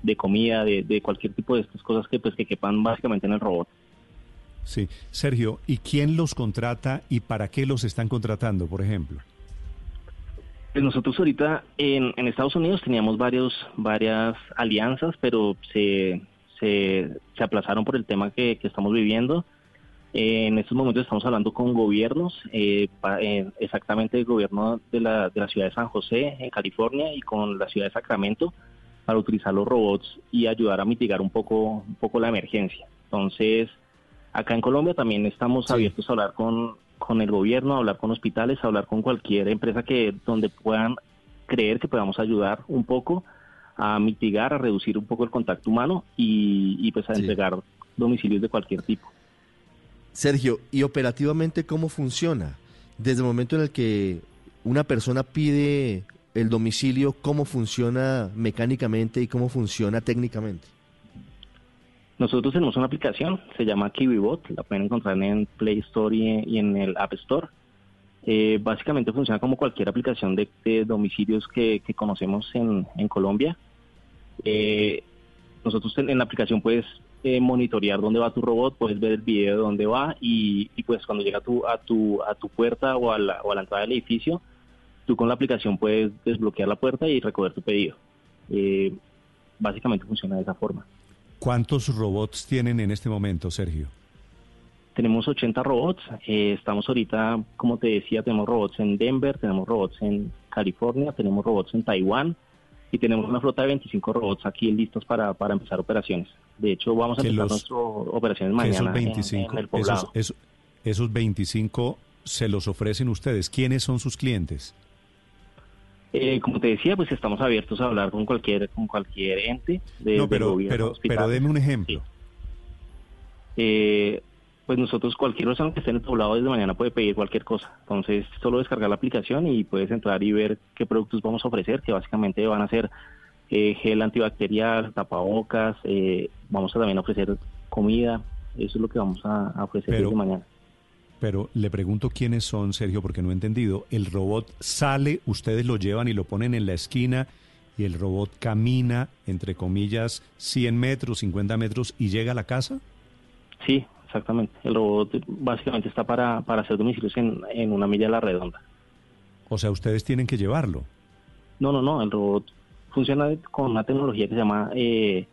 de comida, de, cualquier tipo de estas cosas que pues que quepan básicamente en el robot. Sí, Sergio, ¿y quién los contrata y para qué los están contratando, por ejemplo? Pues nosotros ahorita en, Estados Unidos teníamos varios, varias alianzas, pero se, se, se aplazaron por el tema que, que estamos viviendo en estos momentos estamos hablando con gobiernos, eh, eh, exactamente el gobierno de la, de la ciudad de San José, en California, y con la ciudad de Sacramento, para utilizar los robots y ayudar a mitigar un poco, un poco la emergencia. Entonces, acá en Colombia también estamos abiertos a hablar con, con el gobierno, a hablar con hospitales, a hablar con cualquier empresa que donde puedan creer que podamos ayudar un poco a mitigar, a reducir un poco el contacto humano y, pues a entregar domicilios de cualquier tipo. Sergio, ¿y operativamente cómo funciona? Desde el momento en el que una persona pide el domicilio, cómo funciona mecánicamente y cómo funciona técnicamente. Nosotros tenemos una aplicación, se llama KiwiBot, la pueden encontrar en Play Store y en el App Store. Eh, básicamente funciona como cualquier aplicación de, domicilios que, conocemos en, Colombia. Eh, nosotros en, la aplicación puedes eh, monitorear dónde va tu robot, puedes ver el video de dónde va y, pues cuando llega tu, a tu, a tu puerta o a, la, o a la entrada del edificio, tú con la aplicación puedes desbloquear la puerta y recoger tu pedido. básicamente funciona de esa forma. ¿Cuántos robots tienen en este momento, Sergio? Tenemos 80 robots. Eh, estamos ahorita, como te decía, tenemos robots en Denver, tenemos robots en California, tenemos robots en Taiwán y tenemos una flota de 25 robots aquí listos para, para empezar operaciones. De hecho, vamos a empezar nuestras operaciones mañana 25, en, el poblado. Esos, esos 25 se los ofrecen ustedes. ¿Quiénes son sus clientes? Eh, como te decía, pues estamos abiertos a hablar con cualquier con cualquier ente. De, no, pero, pero, pero deme un ejemplo. Eh, pues nosotros, cualquier persona que esté en el poblado desde mañana puede pedir cualquier cosa. Entonces, solo descargar la aplicación y puedes entrar y ver qué productos vamos a ofrecer, que básicamente van a ser eh, gel antibacterial, tapabocas, vamos a también ofrecer comida. Eso es lo que vamos a, ofrecer desde mañana pero le pregunto quiénes son, Sergio, porque no he entendido. ¿El robot sale, ustedes lo llevan y lo ponen en la esquina y el robot camina, entre comillas, 100 metros, 50 metros y llega a la casa? Sí, exactamente. El robot básicamente está para, para hacer domicilios en, en una milla a la redonda. O sea, ustedes tienen que llevarlo. No, no, no. El robot funciona con una tecnología que se llama... Eh,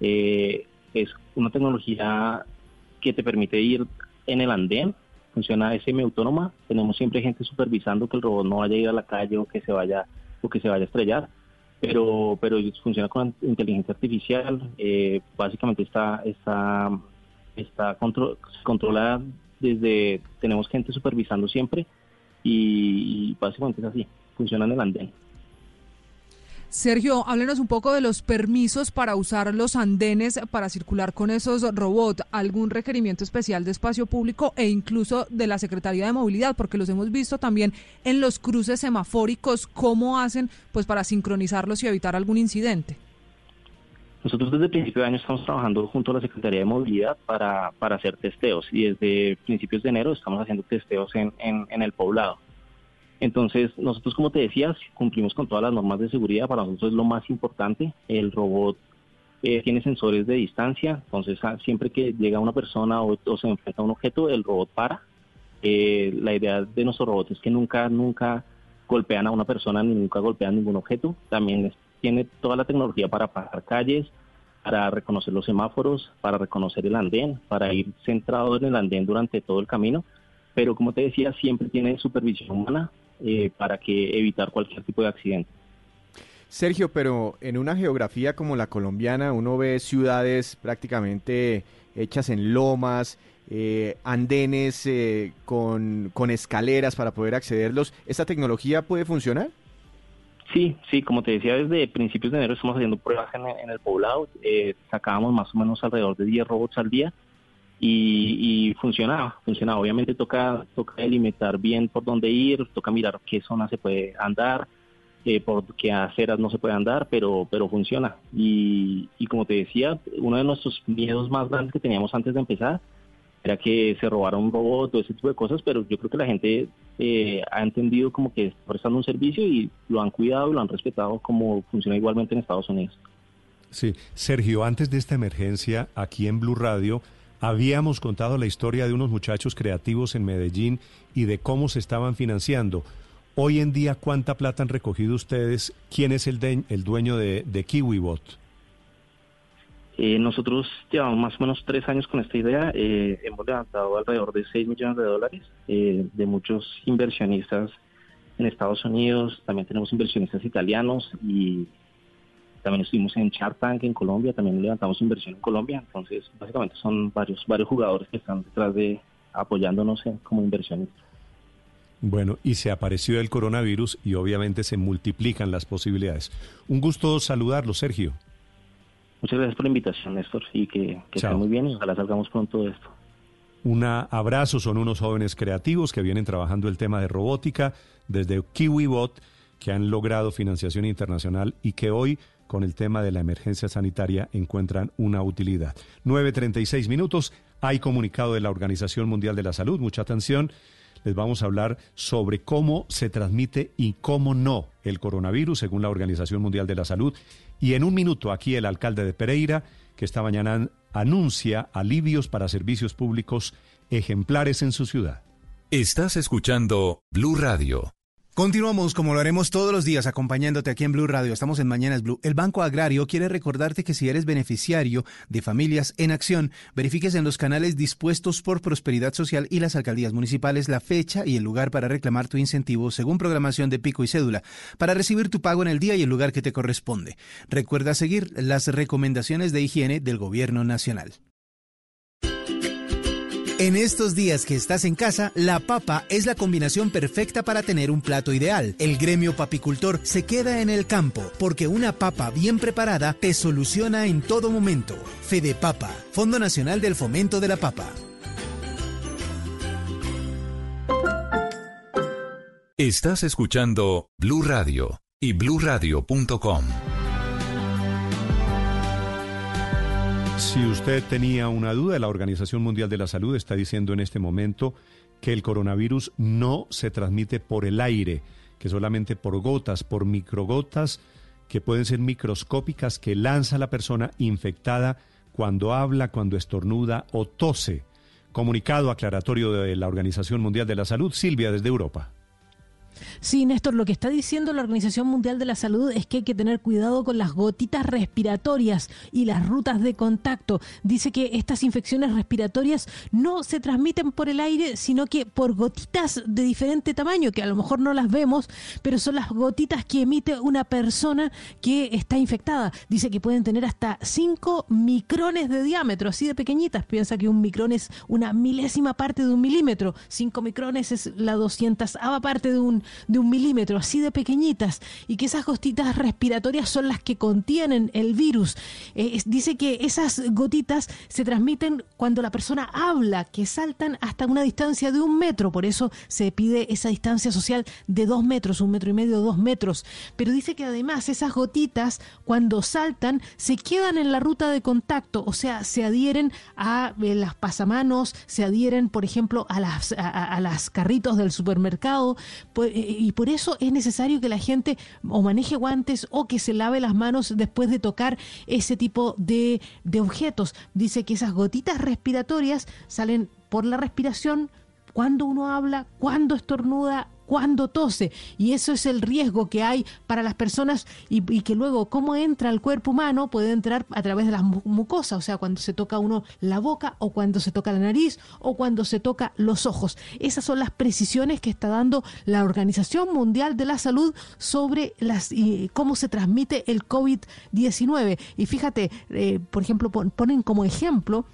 eh, es una tecnología que te permite ir en el andén funciona semi-autónoma. Tenemos siempre gente supervisando que el robot no vaya a ir a la calle o que se vaya o que se vaya a estrellar. Pero, pero funciona con inteligencia artificial. Eh, básicamente está, está, está controlada desde, tenemos gente supervisando siempre y básicamente es así, funciona en el andén. Sergio, háblenos un poco de los permisos para usar los andenes para circular con esos robots, algún requerimiento especial de espacio público e incluso de la Secretaría de Movilidad, porque los hemos visto también en los cruces semafóricos, cómo hacen pues para sincronizarlos y evitar algún incidente. Nosotros desde el principio de año estamos trabajando junto a la Secretaría de Movilidad para, para hacer testeos y desde principios de enero estamos haciendo testeos en, en el poblado. Entonces, nosotros, como te decía, cumplimos con todas las normas de seguridad. Para nosotros es lo más importante. El robot eh, tiene sensores de distancia, entonces ah, siempre que llega una persona o, se enfrenta a un objeto, el robot para. Eh, la idea de nuestro robot es que nunca, nunca golpean a una persona ni nunca golpean ningún objeto. También tiene toda la tecnología para pasar calles, para reconocer los semáforos, para reconocer el andén, para ir centrado en el andén durante todo el camino. Pero como te decía, siempre tiene supervisión humana eh, para que evitar cualquier tipo de accidente. Sergio, pero en una geografía como la colombiana uno ve ciudades prácticamente hechas en lomas, eh, andenes eh, con, escaleras para poder accederlos. ¿Esta tecnología puede funcionar? Sí, sí, como te decía, desde principios de enero estamos haciendo pruebas en, el poblado. sacábamos más o menos alrededor de 10 robots al día y, funcionaba, funcionaba. Obviamente toca, toca delimitar bien por dónde ir, toca mirar qué zona se puede andar, eh, por qué aceras no se puede andar, pero, pero funciona. Y, como te decía, uno de nuestros miedos más grandes que teníamos antes de empezar era que se robara un robot, todo ese tipo de cosas, pero yo creo que la gente eh, ha entendido como que está prestando un servicio y lo han cuidado y lo han respetado como funciona igualmente en Estados Unidos. Sí, Sergio, antes de esta emergencia, aquí en Blue Radio, Habíamos contado la historia de unos muchachos creativos en Medellín y de cómo se estaban financiando. Hoy en día, ¿cuánta plata han recogido ustedes? ¿Quién es el, el dueño de, KiwiBot? Eh, nosotros llevamos más o menos tres años con esta idea. Eh, hemos levantado alrededor de 6 millones de dólares eh, de muchos inversionistas en Estados Unidos. También tenemos inversionistas italianos y también estuvimos en Shark Tank en Colombia, también levantamos inversión en Colombia, entonces básicamente son varios, varios jugadores que están detrás de apoyándonos como inversionistas. Bueno, y se apareció el coronavirus y obviamente se multiplican las posibilidades. Un gusto saludarlo, Sergio. Muchas gracias por la invitación, Néstor, y que, que esté muy bien y ojalá salgamos pronto de esto. Un abrazo, son unos jóvenes creativos que vienen trabajando el tema de robótica desde KiwiBot que han logrado financiación internacional y que hoy con el tema de la emergencia sanitaria encuentran una utilidad. 9.36 minutos, hay comunicado de la Organización Mundial de la Salud, mucha atención. Les vamos a hablar sobre cómo se transmite y cómo no el coronavirus, según la Organización Mundial de la Salud. Y en un minuto, aquí el alcalde de Pereira, que esta mañana anuncia alivios para servicios públicos ejemplares en su ciudad. Estás escuchando Blue Radio. Continuamos como lo haremos todos los días acompañándote aquí en Blue Radio. Estamos en Mañanas Blue. El Banco Agrario quiere recordarte que si eres beneficiario de Familias en Acción, verifiques en los canales dispuestos por Prosperidad Social y las alcaldías municipales la fecha y el lugar para reclamar tu incentivo según programación de pico y cédula para recibir tu pago en el día y el lugar que te corresponde. Recuerda seguir las recomendaciones de higiene del Gobierno Nacional. En estos días que estás en casa, la papa es la combinación perfecta para tener un plato ideal. El gremio papicultor se queda en el campo porque una papa bien preparada te soluciona en todo momento. Fede Papa, Fondo Nacional del Fomento de la Papa. Estás escuchando Blue Radio y bluradio.com. Si usted tenía una duda, la Organización Mundial de la Salud está diciendo en este momento que el coronavirus no se transmite por el aire, que solamente por gotas, por microgotas que pueden ser microscópicas que lanza la persona infectada cuando habla, cuando estornuda o tose. Comunicado aclaratorio de la Organización Mundial de la Salud, Silvia desde Europa. Sí, Néstor, lo que está diciendo la Organización Mundial de la Salud es que hay que tener cuidado con las gotitas respiratorias y las rutas de contacto. Dice que estas infecciones respiratorias no se transmiten por el aire, sino que por gotitas de diferente tamaño, que a lo mejor no las vemos, pero son las gotitas que emite una persona que está infectada. Dice que pueden tener hasta 5 micrones de diámetro, así de pequeñitas. Piensa que un micrón es una milésima parte de un milímetro. 5 micrones es la 200 parte de un de un milímetro, así de pequeñitas, y que esas gotitas respiratorias son las que contienen el virus. Eh, dice que esas gotitas se transmiten cuando la persona habla, que saltan hasta una distancia de un metro, por eso se pide esa distancia social de dos metros, un metro y medio, dos metros. Pero dice que además esas gotitas, cuando saltan, se quedan en la ruta de contacto, o sea, se adhieren a eh, las pasamanos, se adhieren, por ejemplo, a las, a, las carritos del supermercado. Pues, y por eso es necesario que la gente o maneje guantes o que se lave las manos después de tocar ese tipo de, de objetos. Dice que esas gotitas respiratorias salen por la respiración cuando uno habla, cuando estornuda cuando tose. Y eso es el riesgo que hay para las personas y, que luego cómo entra al cuerpo humano puede entrar a través de las mucosas, o sea, cuando se toca uno la boca o cuando se toca la nariz o cuando se toca los ojos. Esas son las precisiones que está dando la Organización Mundial de la Salud sobre las y cómo se transmite el COVID-19. Y fíjate, eh, por ejemplo, ponen como ejemplo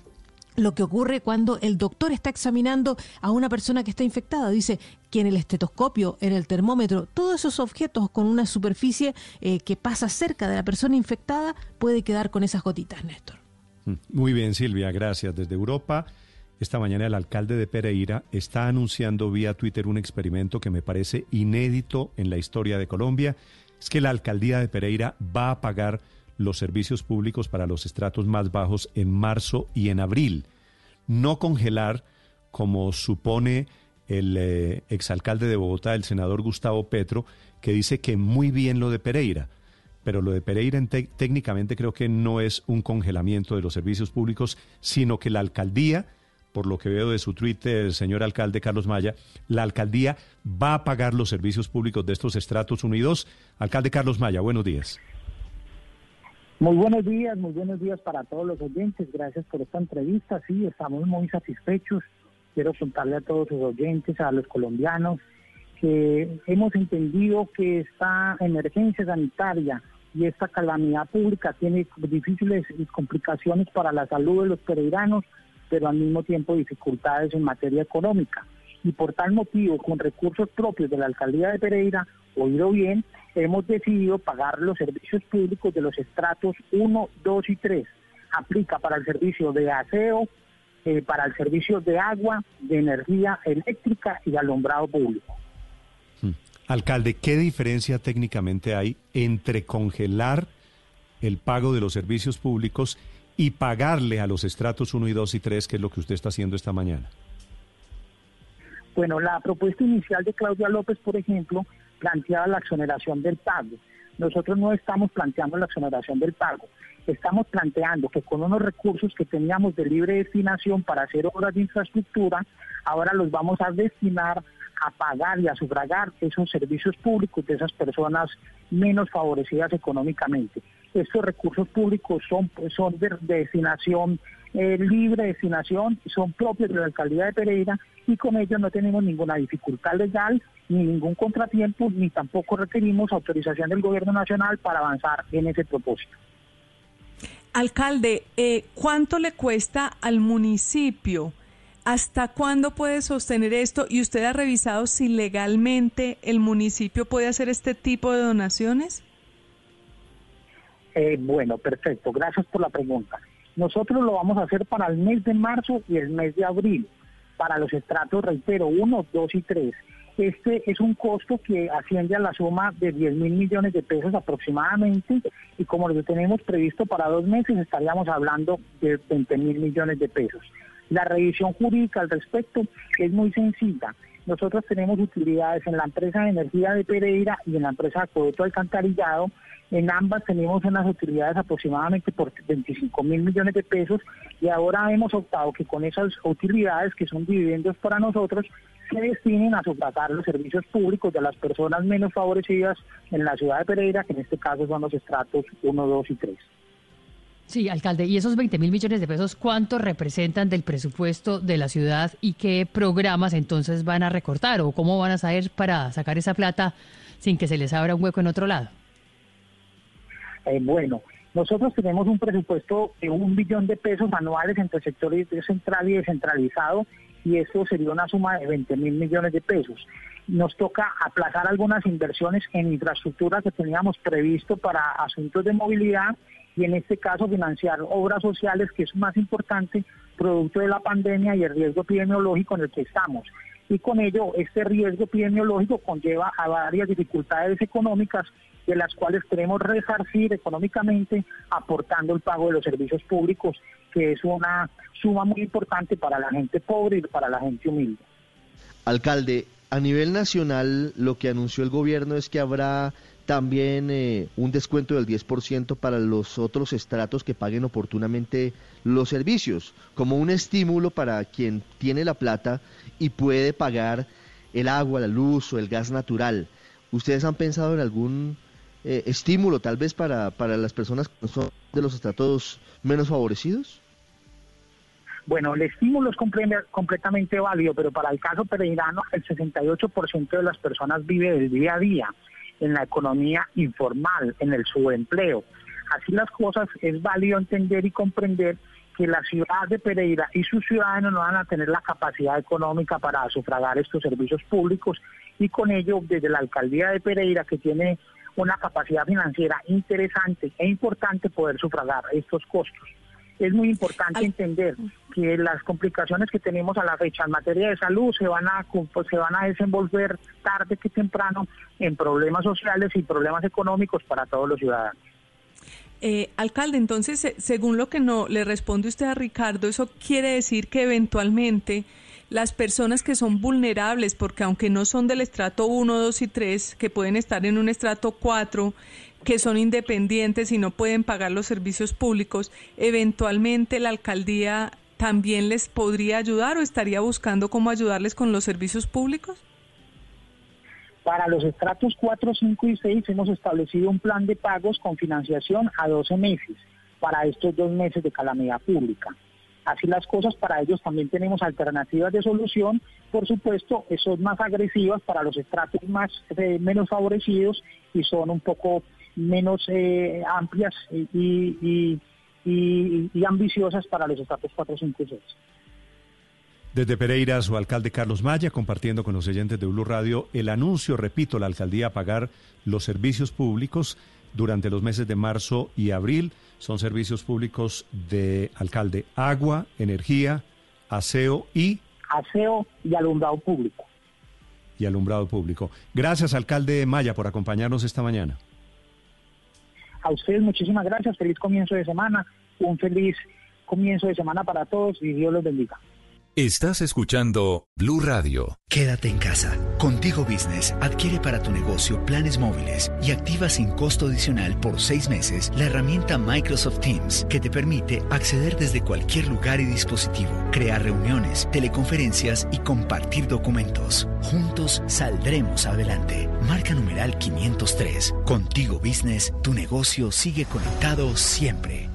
lo que ocurre cuando el doctor está examinando a una persona que está infectada. Dice que en el estetoscopio, en el termómetro, todos esos objetos con una superficie eh, que pasa cerca de la persona infectada puede quedar con esas gotitas, Néstor. Mm, muy bien, Silvia, gracias. Desde Europa, esta mañana el alcalde de Pereira está anunciando vía Twitter un experimento que me parece inédito en la historia de Colombia. Es que la alcaldía de Pereira va a pagar los servicios públicos para los estratos más bajos en marzo y en abril. No congelar, como supone el eh, exalcalde de Bogotá, el senador Gustavo Petro, que dice que muy bien lo de Pereira. Pero lo de Pereira técnicamente creo que no es un congelamiento de los servicios públicos, sino que la alcaldía, por lo que veo de su Twitter, señor alcalde Carlos Maya, la alcaldía va a pagar los servicios públicos de estos estratos 1 y 2. Alcalde Carlos Maya, buenos días. Muy buenos días, muy buenos días para todos los oyentes. Gracias por esta entrevista. Sí, estamos muy satisfechos. Quiero contarle a todos los oyentes, a los colombianos, que hemos entendido que esta emergencia sanitaria y esta calamidad pública tiene difíciles complicaciones para la salud de los pereiranos, pero al mismo tiempo dificultades en materia económica. Y por tal motivo, con recursos propios de la alcaldía de Pereira, oído bien, hemos decidido pagar los servicios públicos de los estratos 1, 2 y 3. Aplica para el servicio de aseo, eh, para el servicio de agua, de energía eléctrica y alumbrado público. Hmm. Alcalde, ¿qué diferencia técnicamente hay entre congelar el pago de los servicios públicos y pagarle a los estratos 1 y 2 y 3, que es lo que usted está haciendo esta mañana? Bueno, la propuesta inicial de Claudia López, por ejemplo, planteaba la exoneración del pago. Nosotros no estamos planteando la exoneración del pago. Estamos planteando que con unos recursos que teníamos de libre destinación para hacer obras de infraestructura, ahora los vamos a destinar a pagar y a sufragar esos servicios públicos de esas personas menos favorecidas económicamente. Estos recursos públicos son, son de, destinación eh, libre destinación, son propios de la alcaldía de Pereira y con ellos no tenemos ninguna dificultad legal, ni ningún contratiempo, ni tampoco requerimos autorización del gobierno nacional para avanzar en ese propósito. Alcalde, eh, ¿cuánto le cuesta al municipio? ¿Hasta cuándo puede sostener esto? ¿Y usted ha revisado si legalmente el municipio puede hacer este tipo de donaciones? Eh, bueno, perfecto. Gracias por la pregunta. Nosotros lo vamos a hacer para el mes de marzo y el mes de abril, para los estratos, reitero, 1, 2 y 3. Este es un costo que asciende a la suma de 10 mil millones de pesos aproximadamente y como lo tenemos previsto para dos meses estaríamos hablando de 20 mil millones de pesos. La revisión jurídica al respecto es muy sencilla. Nosotros tenemos utilidades en la empresa de energía de Pereira y en la empresa de Acueducto Alcantarillado en ambas tenemos unas utilidades aproximadamente por 25 mil millones de pesos y ahora hemos optado que con esas utilidades, que son dividendos para nosotros, se destinen a sufragar los servicios públicos de las personas menos favorecidas en la ciudad de Pereira, que en este caso son los estratos 1, 2 y 3. Sí, alcalde, ¿y esos 20 mil millones de pesos cuánto representan del presupuesto de la ciudad y qué programas entonces van a recortar o cómo van a saber para sacar esa plata sin que se les abra un hueco en otro lado? Eh, bueno, nosotros tenemos un presupuesto de un billón de pesos anuales entre el sector central y descentralizado y eso sería una suma de 20 mil millones de pesos. Nos toca aplazar algunas inversiones en infraestructura que teníamos previsto para asuntos de movilidad y en este caso financiar obras sociales, que es más importante, producto de la pandemia y el riesgo epidemiológico en el que estamos. Y con ello, este riesgo epidemiológico conlleva a varias dificultades económicas de las cuales queremos resarcir económicamente aportando el pago de los servicios públicos, que es una suma muy importante para la gente pobre y para la gente humilde. Alcalde, a nivel nacional lo que anunció el gobierno es que habrá también eh, un descuento del 10% para los otros estratos que paguen oportunamente los servicios, como un estímulo para quien tiene la plata y puede pagar el agua, la luz o el gas natural. ¿Ustedes han pensado en algún eh, estímulo tal vez para, para las personas que son de los estratos menos favorecidos? Bueno, el estímulo es completamente válido, pero para el caso pereirano, el 68% de las personas vive del día a día en la economía informal, en el subempleo. Así las cosas, es válido entender y comprender que la ciudad de Pereira y sus ciudadanos no van a tener la capacidad económica para sufragar estos servicios públicos y con ello desde la alcaldía de Pereira que tiene una capacidad financiera interesante e importante poder sufragar estos costos. Es muy importante entender que las complicaciones que tenemos a la fecha en materia de salud se van a pues, se van a desenvolver tarde que temprano en problemas sociales y problemas económicos para todos los ciudadanos. Eh, alcalde, entonces, según lo que no le responde usted a Ricardo, eso quiere decir que eventualmente las personas que son vulnerables, porque aunque no son del estrato 1, 2 y 3, que pueden estar en un estrato 4, que son independientes y no pueden pagar los servicios públicos, eventualmente la alcaldía también les podría ayudar o estaría buscando cómo ayudarles con los servicios públicos? Para los estratos 4, 5 y 6 hemos establecido un plan de pagos con financiación a 12 meses para estos dos meses de calamidad pública. Así las cosas, para ellos también tenemos alternativas de solución, por supuesto, son más agresivas para los estratos más eh, menos favorecidos y son un poco menos eh, amplias y, ambiciosas para los estratos 4, 5 y 6. Desde Pereira, su alcalde Carlos Maya, compartiendo con los oyentes de Blue Radio el anuncio, repito, la alcaldía a pagar los servicios públicos durante los meses de marzo y abril son servicios públicos de alcalde, agua, energía, aseo y... Aseo y alumbrado público. y alumbrado público. Gracias, alcalde Maya, por acompañarnos esta mañana. A ustedes muchísimas gracias, feliz comienzo de semana, un feliz comienzo de semana para todos y Dios los bendiga. Estás escuchando Blue Radio. Quédate en casa. Contigo Business adquiere para tu negocio planes móviles y activa sin costo adicional por seis meses la herramienta Microsoft Teams que te permite acceder desde cualquier lugar y dispositivo, crear reuniones, teleconferencias y compartir documentos. Juntos saldremos adelante. Marca numeral 503. Contigo Business, tu negocio sigue conectado siempre.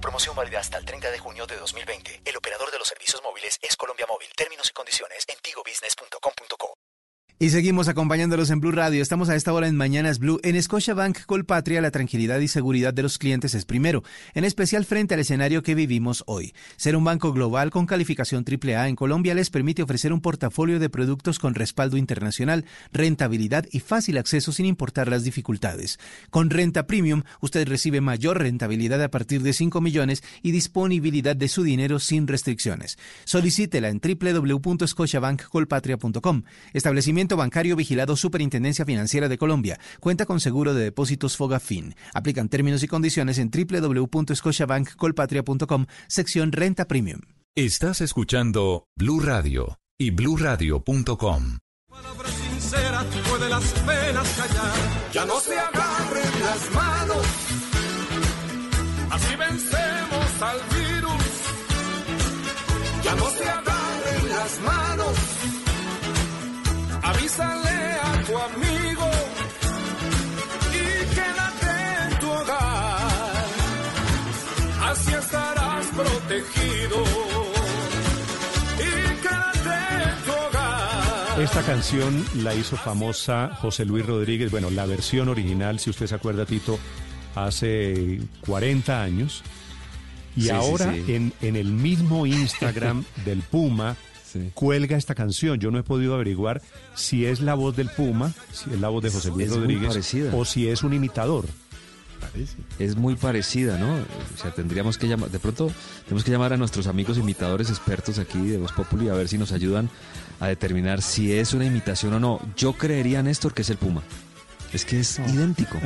Promoción válida hasta el 30 de junio de 2020. El operador de los servicios móviles es Colombia Móvil. Términos y condiciones en tigobusiness.com.co. Y seguimos acompañándolos en Blue Radio. Estamos a esta hora en Mañanas Blue. En Scotiabank Colpatria, la tranquilidad y seguridad de los clientes es primero, en especial frente al escenario que vivimos hoy. Ser un banco global con calificación AAA en Colombia les permite ofrecer un portafolio de productos con respaldo internacional, rentabilidad y fácil acceso sin importar las dificultades. Con renta premium, usted recibe mayor rentabilidad a partir de 5 millones y disponibilidad de su dinero sin restricciones. Solicítela en www.scotiabankcolpatria.com. Establecimiento bancario vigilado Superintendencia Financiera de Colombia. Cuenta con seguro de depósitos Fogafin. Aplican términos y condiciones en www.scotiabankcolpatria.com, sección Renta Premium. Estás escuchando Blue Radio y bluradio.com. sincera puede las penas callar. Ya no se agarren las manos. Así vencemos al virus. Ya no se agarren Avísale a tu amigo y quédate en tu hogar. Así estarás protegido. Y quédate en tu hogar. Esta canción la hizo famosa José Luis Rodríguez. Bueno, la versión original, si usted se acuerda, Tito, hace 40 años. Y Sí, sí, ahora sí. En, en el mismo Instagram del Puma cuelga esta canción. Yo no he podido averiguar si es la voz del Puma, si es la voz de José Luis Es Rodríguez o si es un imitador. Es muy parecida, ¿no? O sea, tendríamos que llamar, de pronto tenemos que llamar a nuestros amigos imitadores expertos aquí de Voz Populi a ver si nos ayudan a determinar si es una imitación o no. Yo creería, Néstor, que es el Puma. Es que es idéntico.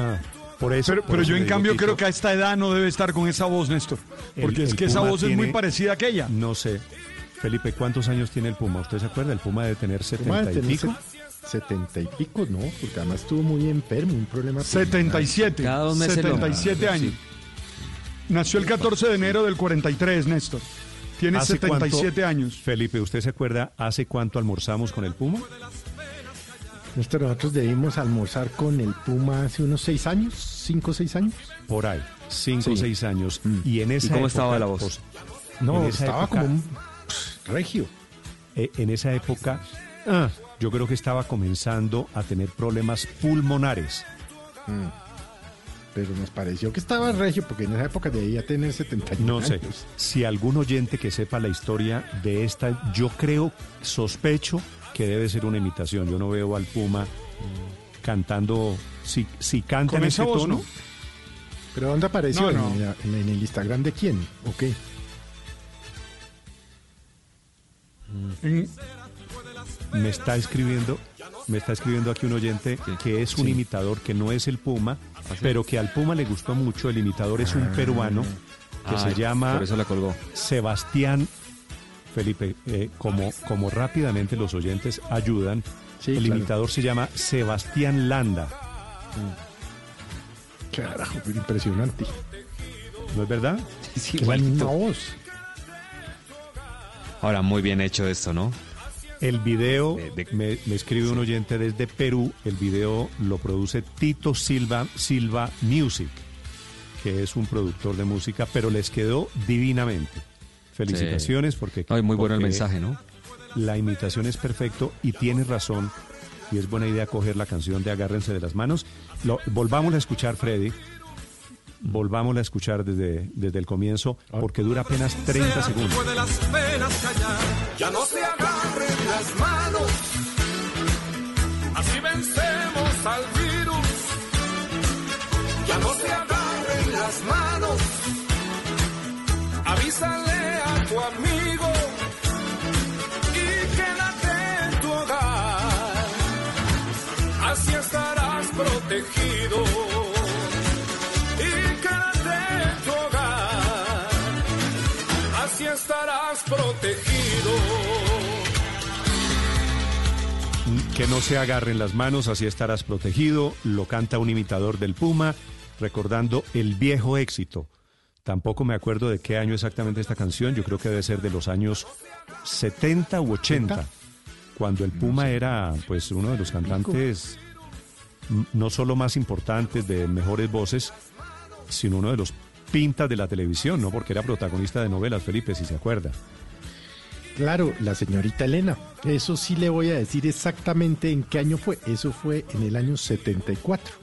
por eso, Pero, por pero eso yo en cambio creo que a esta edad no debe estar con esa voz, Néstor. Porque el- es el que esa voz es muy parecida a aquella. No sé. Felipe, ¿cuántos años tiene el Puma? ¿Usted se acuerda? El Puma debe tener Puma 70 debe y pico. se- 70 y pico, no, porque además estuvo muy enfermo, un problema. 77. Cada dos meses lo- 77 Ah, años. Nació el 14 de enero del 43, Néstor. Tiene ¿Hace 77 cuánto- años. Felipe, ¿usted se acuerda hace cuánto almorzamos con el Puma? Néstor, nosotros debimos almorzar con el Puma hace unos seis años, cinco o seis años. Por ahí, cinco o Sí. seis años. Y en esa cómo época, estaba la voz? pues, No, estaba época- como un regio. eh, en esa época, ah, yo creo que estaba comenzando a tener problemas pulmonares. Mm. Pero nos pareció que estaba regio, porque en esa época debía tener 71 No sé, años. si algún oyente que sepa la historia de esta, yo creo, sospecho que debe ser una imitación. Yo no veo al Puma cantando, si, si canta en voz, tono, ¿no? ¿Pero dónde apareció? No, no. ¿En, la- en el Instagram de quién? ¿O qué? Me está escribiendo, me está escribiendo aquí un oyente que es un Sí. imitador, que no es el Puma, pero que al Puma le gustó mucho. El imitador es un peruano que Ah, se llama por eso la colgó. Sebastián Felipe. eh, como, como rápidamente los oyentes ayudan, Sí, el claro. imitador se llama Sebastián Landa. Carajo, pero impresionante. ¿No es verdad? Sí, misma igualito. voz. Ahora, muy bien hecho esto, ¿no? El video, De- de- me, me escribe un oyente desde Perú, el video lo produce Tito Silva, Silva Music, que es un productor de música, pero les quedó divinamente. Felicitaciones porque... Ay, muy bueno el mensaje, ¿no? La imitación es perfecto y tienes razón, y es buena idea coger la canción de Agárrense de las manos. Lo, volvamos a escuchar, Freddy. Volvamos a escuchar desde, desde el comienzo, porque dura apenas 30 segundos. Puede las penas callar. Ya no se agarren las manos. Así vencemos al virus. Ya no se agarren las manos. Avísale protegido. Que no se agarren las manos, así estarás protegido. Lo canta un imitador del Puma, recordando el viejo éxito. Tampoco me acuerdo de qué año exactamente esta canción, yo creo que debe ser de los años 70 u 80, cuando el Puma era pues uno de los cantantes no solo más importantes, de mejores voces, sino uno de los pintas de la televisión, ¿no? Porque era protagonista de novelas, Felipe, si se acuerda. Claro, la señorita Elena. Eso sí le voy a decir exactamente en qué año fue. Eso fue en el año 74.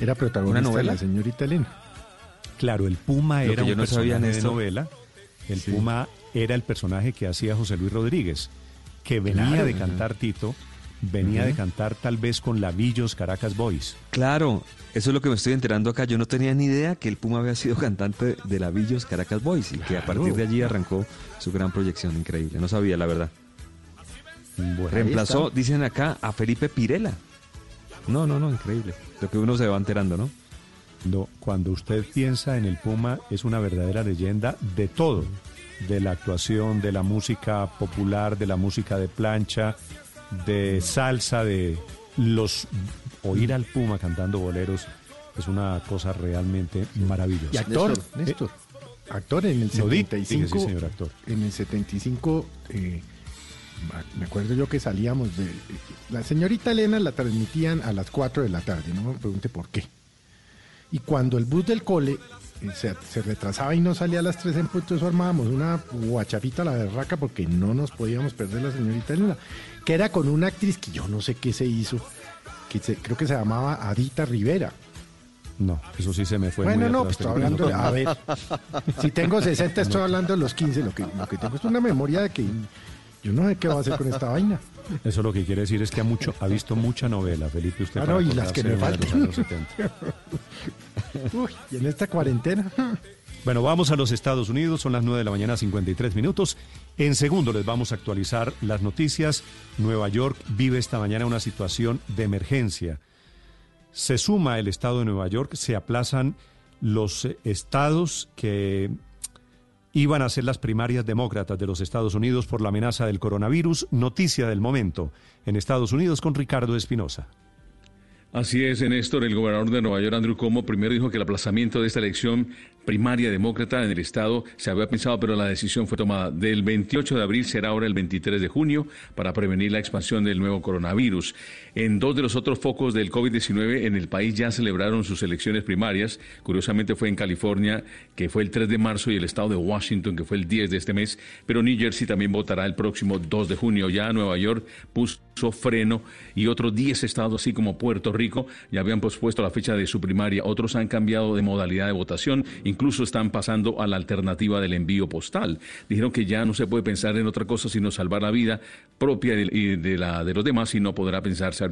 Era protagonista de la señorita Elena. Claro, el Puma era un personaje de novela. El Puma era el personaje que hacía José Luis Rodríguez, que venía de cantar Tito, venía de cantar tal vez con Lavillos Caracas Boys. Claro, eso es lo que me estoy enterando acá. Yo no tenía ni idea que el Puma había sido cantante de Lavillos Caracas Boys y que a partir de allí arrancó su gran proyección increíble. No sabía, la verdad. Reemplazó, dicen acá, a Felipe Pirela. No, no, no, increíble. Lo que uno se va enterando, ¿no? No, cuando usted piensa en el Puma, es una verdadera leyenda de todo. De la actuación, de la música popular, de la música de plancha, de salsa, de los oír al Puma cantando boleros es una cosa realmente maravillosa. Y actor, Néstor, actor en el 75, sí, señor actor. En el 75 eh, me acuerdo yo que salíamos de la señorita Elena la transmitían a las 4 de la tarde, no me pregunte por qué. Y cuando el bus del cole eh, se, retrasaba y no salía a las 3 en punto, eso armábamos una guachapita a la berraca porque no nos podíamos perder la señorita Elena, que era con una actriz que yo no sé qué se hizo, que creo que se llamaba Adita Rivera. No, eso sí se me fue. Bueno, no, pues estoy hablando de, a ver, si tengo 60 estoy hablando de los 15, lo que, lo que tengo es una memoria de que yo no sé qué va a hacer con esta vaina. Eso lo que quiere decir es que ha, mucho, ha visto mucha novela, Felipe. Usted claro, y las que me faltan. Uy, y en esta cuarentena. Bueno, vamos a los Estados Unidos, son las 9 de la mañana, 53 minutos. En segundo les vamos a actualizar las noticias. Nueva York vive esta mañana una situación de emergencia. Se suma el estado de Nueva York, se aplazan los estados que iban a ser las primarias demócratas de los Estados Unidos por la amenaza del coronavirus. Noticia del momento en Estados Unidos con Ricardo Espinosa. Así es, Néstor, el gobernador de Nueva York, Andrew Cuomo, primero dijo que el aplazamiento de esta elección primaria demócrata en el estado se había pensado, pero la decisión fue tomada. Del 28 de abril será ahora el 23 de junio para prevenir la expansión del nuevo coronavirus. En dos de los otros focos del COVID-19 en el país ya celebraron sus elecciones primarias. Curiosamente fue en California, que fue el 3 de marzo, y el estado de Washington, que fue el 10 de este mes. Pero New Jersey también votará el próximo 2 de junio. Ya Nueva York puso freno y otros 10 estados, así como Puerto Rico, ya habían pospuesto la fecha de su primaria. Otros han cambiado de modalidad de votación incluso están pasando a la alternativa del envío postal. Dijeron que ya no se puede pensar en otra cosa sino salvar la vida propia de, de la de los demás y no podrá pensarse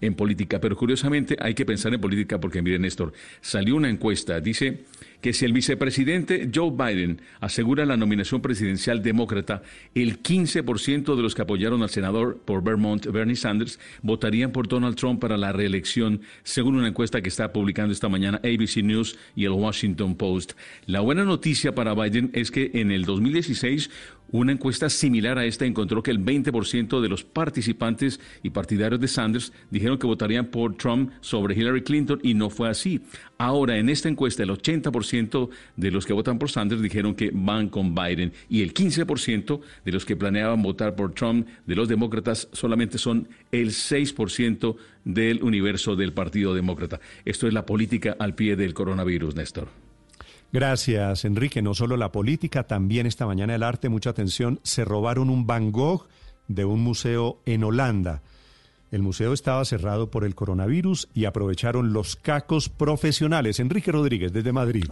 en política. Pero curiosamente hay que pensar en política porque, mire Néstor, salió una encuesta, dice que si el vicepresidente Joe Biden asegura la nominación presidencial demócrata, el 15% de los que apoyaron al senador por Vermont, Bernie Sanders, votarían por Donald Trump para la reelección, según una encuesta que está publicando esta mañana ABC News y el Washington Post. La buena noticia para Biden es que en el 2016 una encuesta similar a esta encontró que el 20% de los participantes y partidarios de Sanders dijeron que votarían por Trump sobre Hillary Clinton y no fue así. Ahora, en esta encuesta, el 80% de los que votan por Sanders dijeron que van con Biden y el 15% de los que planeaban votar por Trump de los demócratas solamente son el 6% del universo del Partido Demócrata. Esto es la política al pie del coronavirus, Néstor. Gracias, Enrique. No solo la política, también esta mañana el arte. Mucha atención. Se robaron un Van Gogh de un museo en Holanda. El museo estaba cerrado por el coronavirus y aprovecharon los cacos profesionales. Enrique Rodríguez, desde Madrid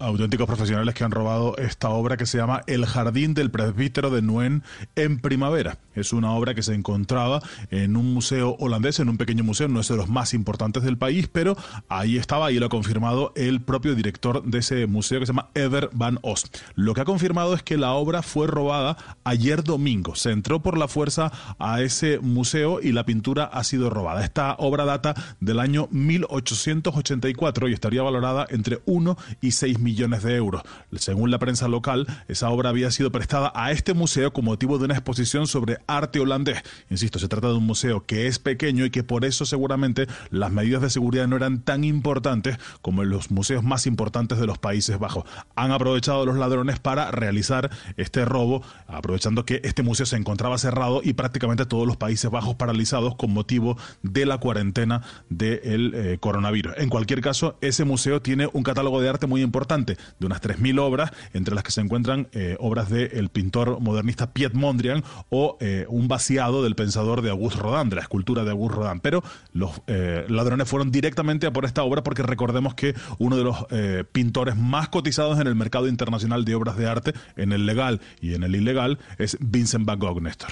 auténticos profesionales que han robado esta obra que se llama El Jardín del Presbítero de Nuen en primavera. Es una obra que se encontraba en un museo holandés, en un pequeño museo, no es de los más importantes del país, pero ahí estaba y lo ha confirmado el propio director de ese museo que se llama Ever Van Os. Lo que ha confirmado es que la obra fue robada ayer domingo. Se entró por la fuerza a ese museo y la pintura ha sido robada. Esta obra data del año 1884 y estaría valorada entre 1 y 6 millones millones de euros. Según la prensa local, esa obra había sido prestada a este museo con motivo de una exposición sobre arte holandés. Insisto, se trata de un museo que es pequeño y que por eso seguramente las medidas de seguridad no eran tan importantes como en los museos más importantes de los Países Bajos. Han aprovechado los ladrones para realizar este robo, aprovechando que este museo se encontraba cerrado y prácticamente todos los Países Bajos paralizados con motivo de la cuarentena del eh, coronavirus. En cualquier caso, ese museo tiene un catálogo de arte muy importante, de unas 3.000 obras, entre las que se encuentran eh, obras del pintor modernista Piet Mondrian o eh, un vaciado del pensador de Auguste Rodin, de la escultura de Auguste Rodin. Pero los ladrones fueron directamente a por esta obra porque recordemos que uno de los pintores más cotizados en el mercado internacional de obras de arte, en el legal y en el ilegal, es Vincent Van Gogh, Néstor.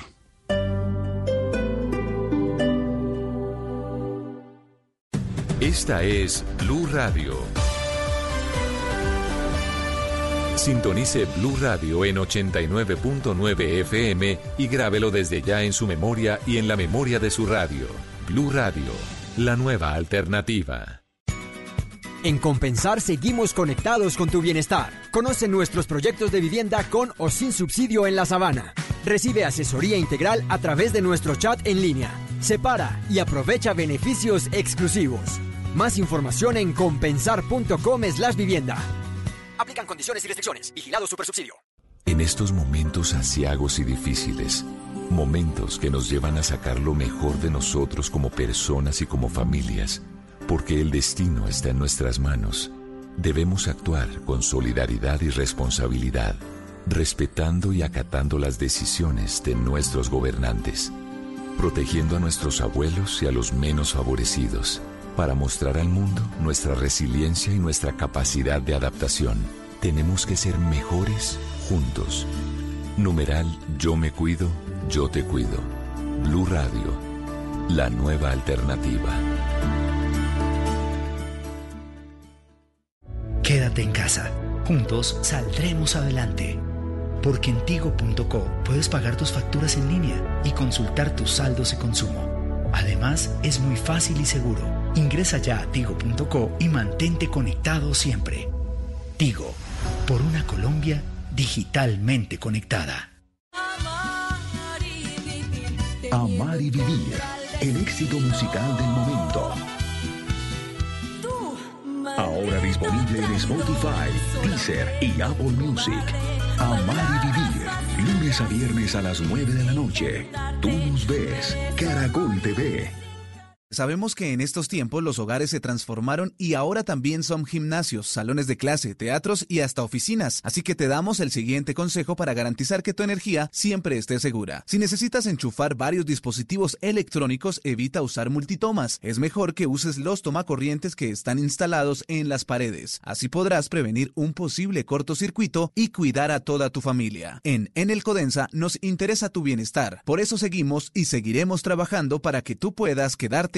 Esta es Blue Radio. Sintonice Blue Radio en 89.9 FM y grábelo desde ya en su memoria y en la memoria de su radio. Blue Radio, la nueva alternativa. En Compensar seguimos conectados con tu bienestar. Conoce nuestros proyectos de vivienda con o sin subsidio en la sabana. Recibe asesoría integral a través de nuestro chat en línea. Separa y aprovecha beneficios exclusivos. Más información en compensar.com slash vivienda. Aplican condiciones y restricciones. Vigilado Supersubsidio. En estos momentos asiagos y difíciles, momentos que nos llevan a sacar lo mejor de nosotros como personas y como familias, porque el destino está en nuestras manos, debemos actuar con solidaridad y responsabilidad, respetando y acatando las decisiones de nuestros gobernantes, protegiendo a nuestros abuelos y a los menos favorecidos para mostrar al mundo nuestra resiliencia y nuestra capacidad de adaptación, tenemos que ser mejores juntos. Numeral Yo me cuido, yo te cuido. Blue Radio, la nueva alternativa. Quédate en casa. Juntos saldremos adelante. Porque en tigo.co puedes pagar tus facturas en línea y consultar tus saldos de consumo. Además, es muy fácil y seguro Ingresa ya a tigo.co y mantente conectado siempre. Tigo, por una Colombia digitalmente conectada. Amar y vivir, el éxito musical del momento. Ahora disponible en Spotify, Deezer y Apple Music. Amar y vivir, lunes a viernes a las 9 de la noche. Tú nos ves, Caracol TV. Sabemos que en estos tiempos los hogares se transformaron y ahora también son gimnasios, salones de clase, teatros y hasta oficinas. Así que te damos el siguiente consejo para garantizar que tu energía siempre esté segura. Si necesitas enchufar varios dispositivos electrónicos, evita usar multitomas. Es mejor que uses los tomacorrientes que están instalados en las paredes. Así podrás prevenir un posible cortocircuito y cuidar a toda tu familia. En Enel Codensa nos interesa tu bienestar. Por eso seguimos y seguiremos trabajando para que tú puedas quedarte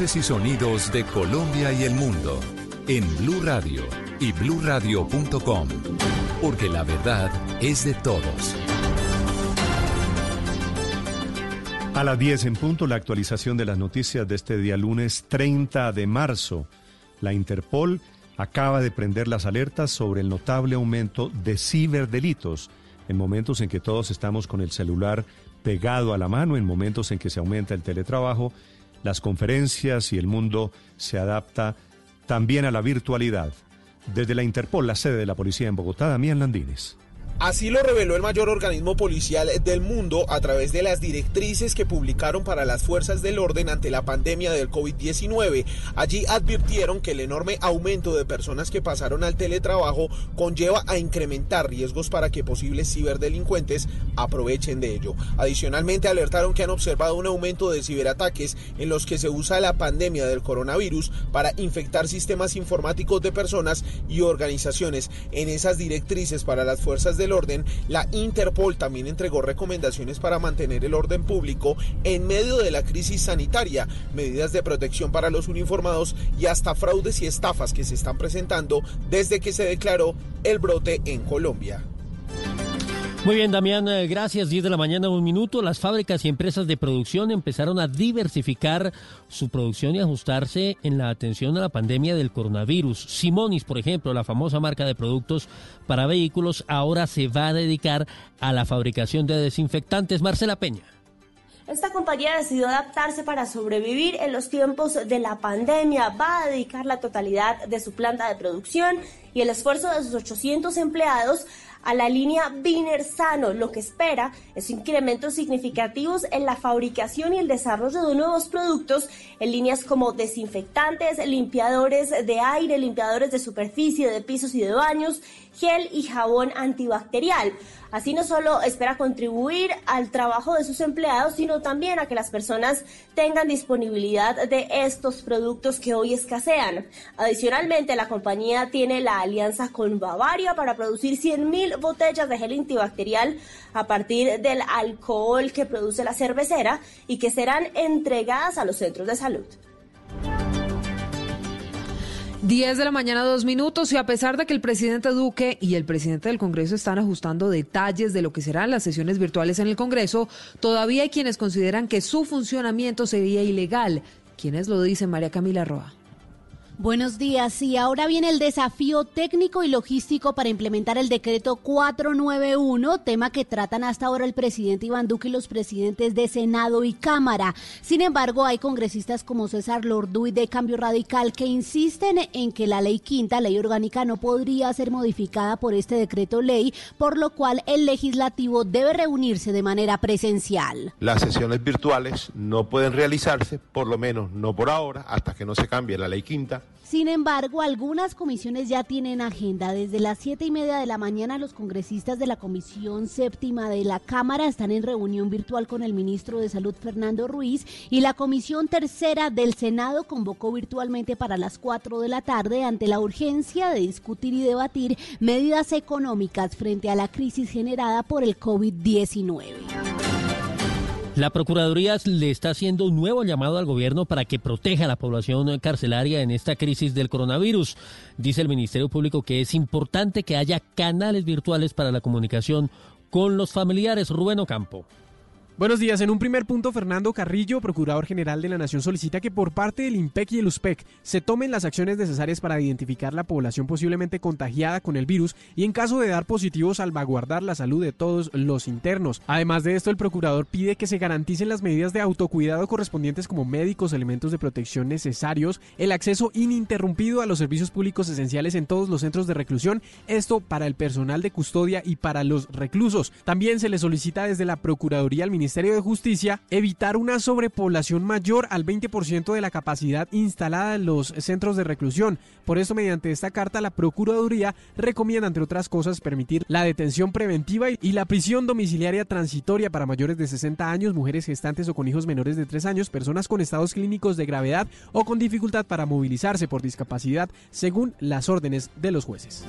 Y sonidos de Colombia y el mundo en Blue Radio y bluradio.com, porque la verdad es de todos. A las 10 en punto, la actualización de las noticias de este día lunes 30 de marzo. La Interpol acaba de prender las alertas sobre el notable aumento de ciberdelitos en momentos en que todos estamos con el celular pegado a la mano, en momentos en que se aumenta el teletrabajo las conferencias y el mundo se adapta también a la virtualidad. Desde la Interpol, la sede de la policía en Bogotá, Damián Landines. Así lo reveló el mayor organismo policial del mundo a través de las directrices que publicaron para las fuerzas del orden ante la pandemia del COVID-19. Allí advirtieron que el enorme aumento de personas que pasaron al teletrabajo conlleva a incrementar riesgos para que posibles ciberdelincuentes aprovechen de ello. Adicionalmente alertaron que han observado un aumento de ciberataques en los que se usa la pandemia del coronavirus para infectar sistemas informáticos de personas y organizaciones. En esas directrices para las fuerzas del orden, la Interpol también entregó recomendaciones para mantener el orden público en medio de la crisis sanitaria, medidas de protección para los uniformados y hasta fraudes y estafas que se están presentando desde que se declaró el brote en Colombia. Muy bien, Damián, eh, gracias. 10 de la mañana, un minuto. Las fábricas y empresas de producción empezaron a diversificar su producción y ajustarse en la atención a la pandemia del coronavirus. Simonis, por ejemplo, la famosa marca de productos para vehículos, ahora se va a dedicar a la fabricación de desinfectantes. Marcela Peña. Esta compañía decidió adaptarse para sobrevivir en los tiempos de la pandemia. Va a dedicar la totalidad de su planta de producción y el esfuerzo de sus 800 empleados a la línea Biner Sano. Lo que espera es incrementos significativos en la fabricación y el desarrollo de nuevos productos en líneas como desinfectantes, limpiadores de aire, limpiadores de superficie, de pisos y de baños, gel y jabón antibacterial. Así no solo espera contribuir al trabajo de sus empleados, sino también a que las personas tengan disponibilidad de estos productos que hoy escasean. Adicionalmente, la compañía tiene la alianza con Bavaria para producir 100.000 botellas de gel antibacterial a partir del alcohol que produce la cervecera y que serán entregadas a los centros de salud. 10 de la mañana, dos minutos, y a pesar de que el presidente Duque y el presidente del Congreso están ajustando detalles de lo que serán las sesiones virtuales en el Congreso, todavía hay quienes consideran que su funcionamiento sería ilegal. ¿Quiénes lo dicen, María Camila Roa? Buenos días. Y ahora viene el desafío técnico y logístico para implementar el decreto 491, tema que tratan hasta ahora el presidente Iván Duque y los presidentes de Senado y Cámara. Sin embargo, hay congresistas como César Lorduy de Cambio Radical que insisten en que la ley quinta, ley orgánica, no podría ser modificada por este decreto ley, por lo cual el legislativo debe reunirse de manera presencial. Las sesiones virtuales no pueden realizarse, por lo menos no por ahora, hasta que no se cambie la ley quinta sin embargo, algunas comisiones ya tienen agenda. Desde las siete y media de la mañana, los congresistas de la Comisión Séptima de la Cámara están en reunión virtual con el ministro de Salud, Fernando Ruiz, y la Comisión Tercera del Senado convocó virtualmente para las cuatro de la tarde ante la urgencia de discutir y debatir medidas económicas frente a la crisis generada por el COVID-19. La Procuraduría le está haciendo un nuevo llamado al gobierno para que proteja a la población carcelaria en esta crisis del coronavirus. Dice el Ministerio Público que es importante que haya canales virtuales para la comunicación con los familiares. Rubén Ocampo. Buenos días. En un primer punto, Fernando Carrillo, Procurador General de la Nación, solicita que por parte del IMPEC y el USPEC se tomen las acciones necesarias para identificar la población posiblemente contagiada con el virus y en caso de dar positivo salvaguardar la salud de todos los internos. Además de esto, el Procurador pide que se garanticen las medidas de autocuidado correspondientes como médicos, elementos de protección necesarios, el acceso ininterrumpido a los servicios públicos esenciales en todos los centros de reclusión, esto para el personal de custodia y para los reclusos. También se le solicita desde la Procuraduría al Ministerio Ministerio de Justicia evitar una sobrepoblación mayor al 20% de la capacidad instalada en los centros de reclusión. Por eso, mediante esta carta, la Procuraduría recomienda, entre otras cosas, permitir la detención preventiva y la prisión domiciliaria transitoria para mayores de 60 años, mujeres gestantes o con hijos menores de 3 años, personas con estados clínicos de gravedad o con dificultad para movilizarse por discapacidad, según las órdenes de los jueces.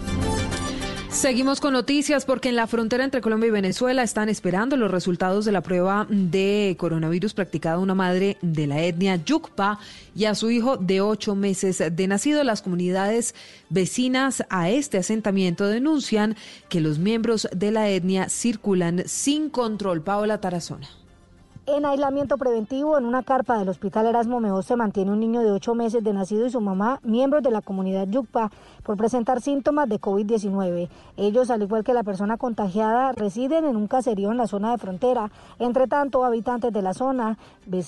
Seguimos con noticias porque en la frontera entre Colombia y Venezuela están esperando los resultados de la prueba de coronavirus practicada una madre de la etnia Yucpa y a su hijo de ocho meses de nacido. Las comunidades vecinas a este asentamiento denuncian que los miembros de la etnia circulan sin control. Paola Tarazona. En aislamiento preventivo, en una carpa del Hospital Erasmo Mejor se mantiene un niño de ocho meses de nacido y su mamá, miembros de la comunidad Yucpa, por presentar síntomas de COVID-19. Ellos, al igual que la persona contagiada, residen en un caserío en la zona de frontera. Entre tanto, habitantes de la zona, vecinos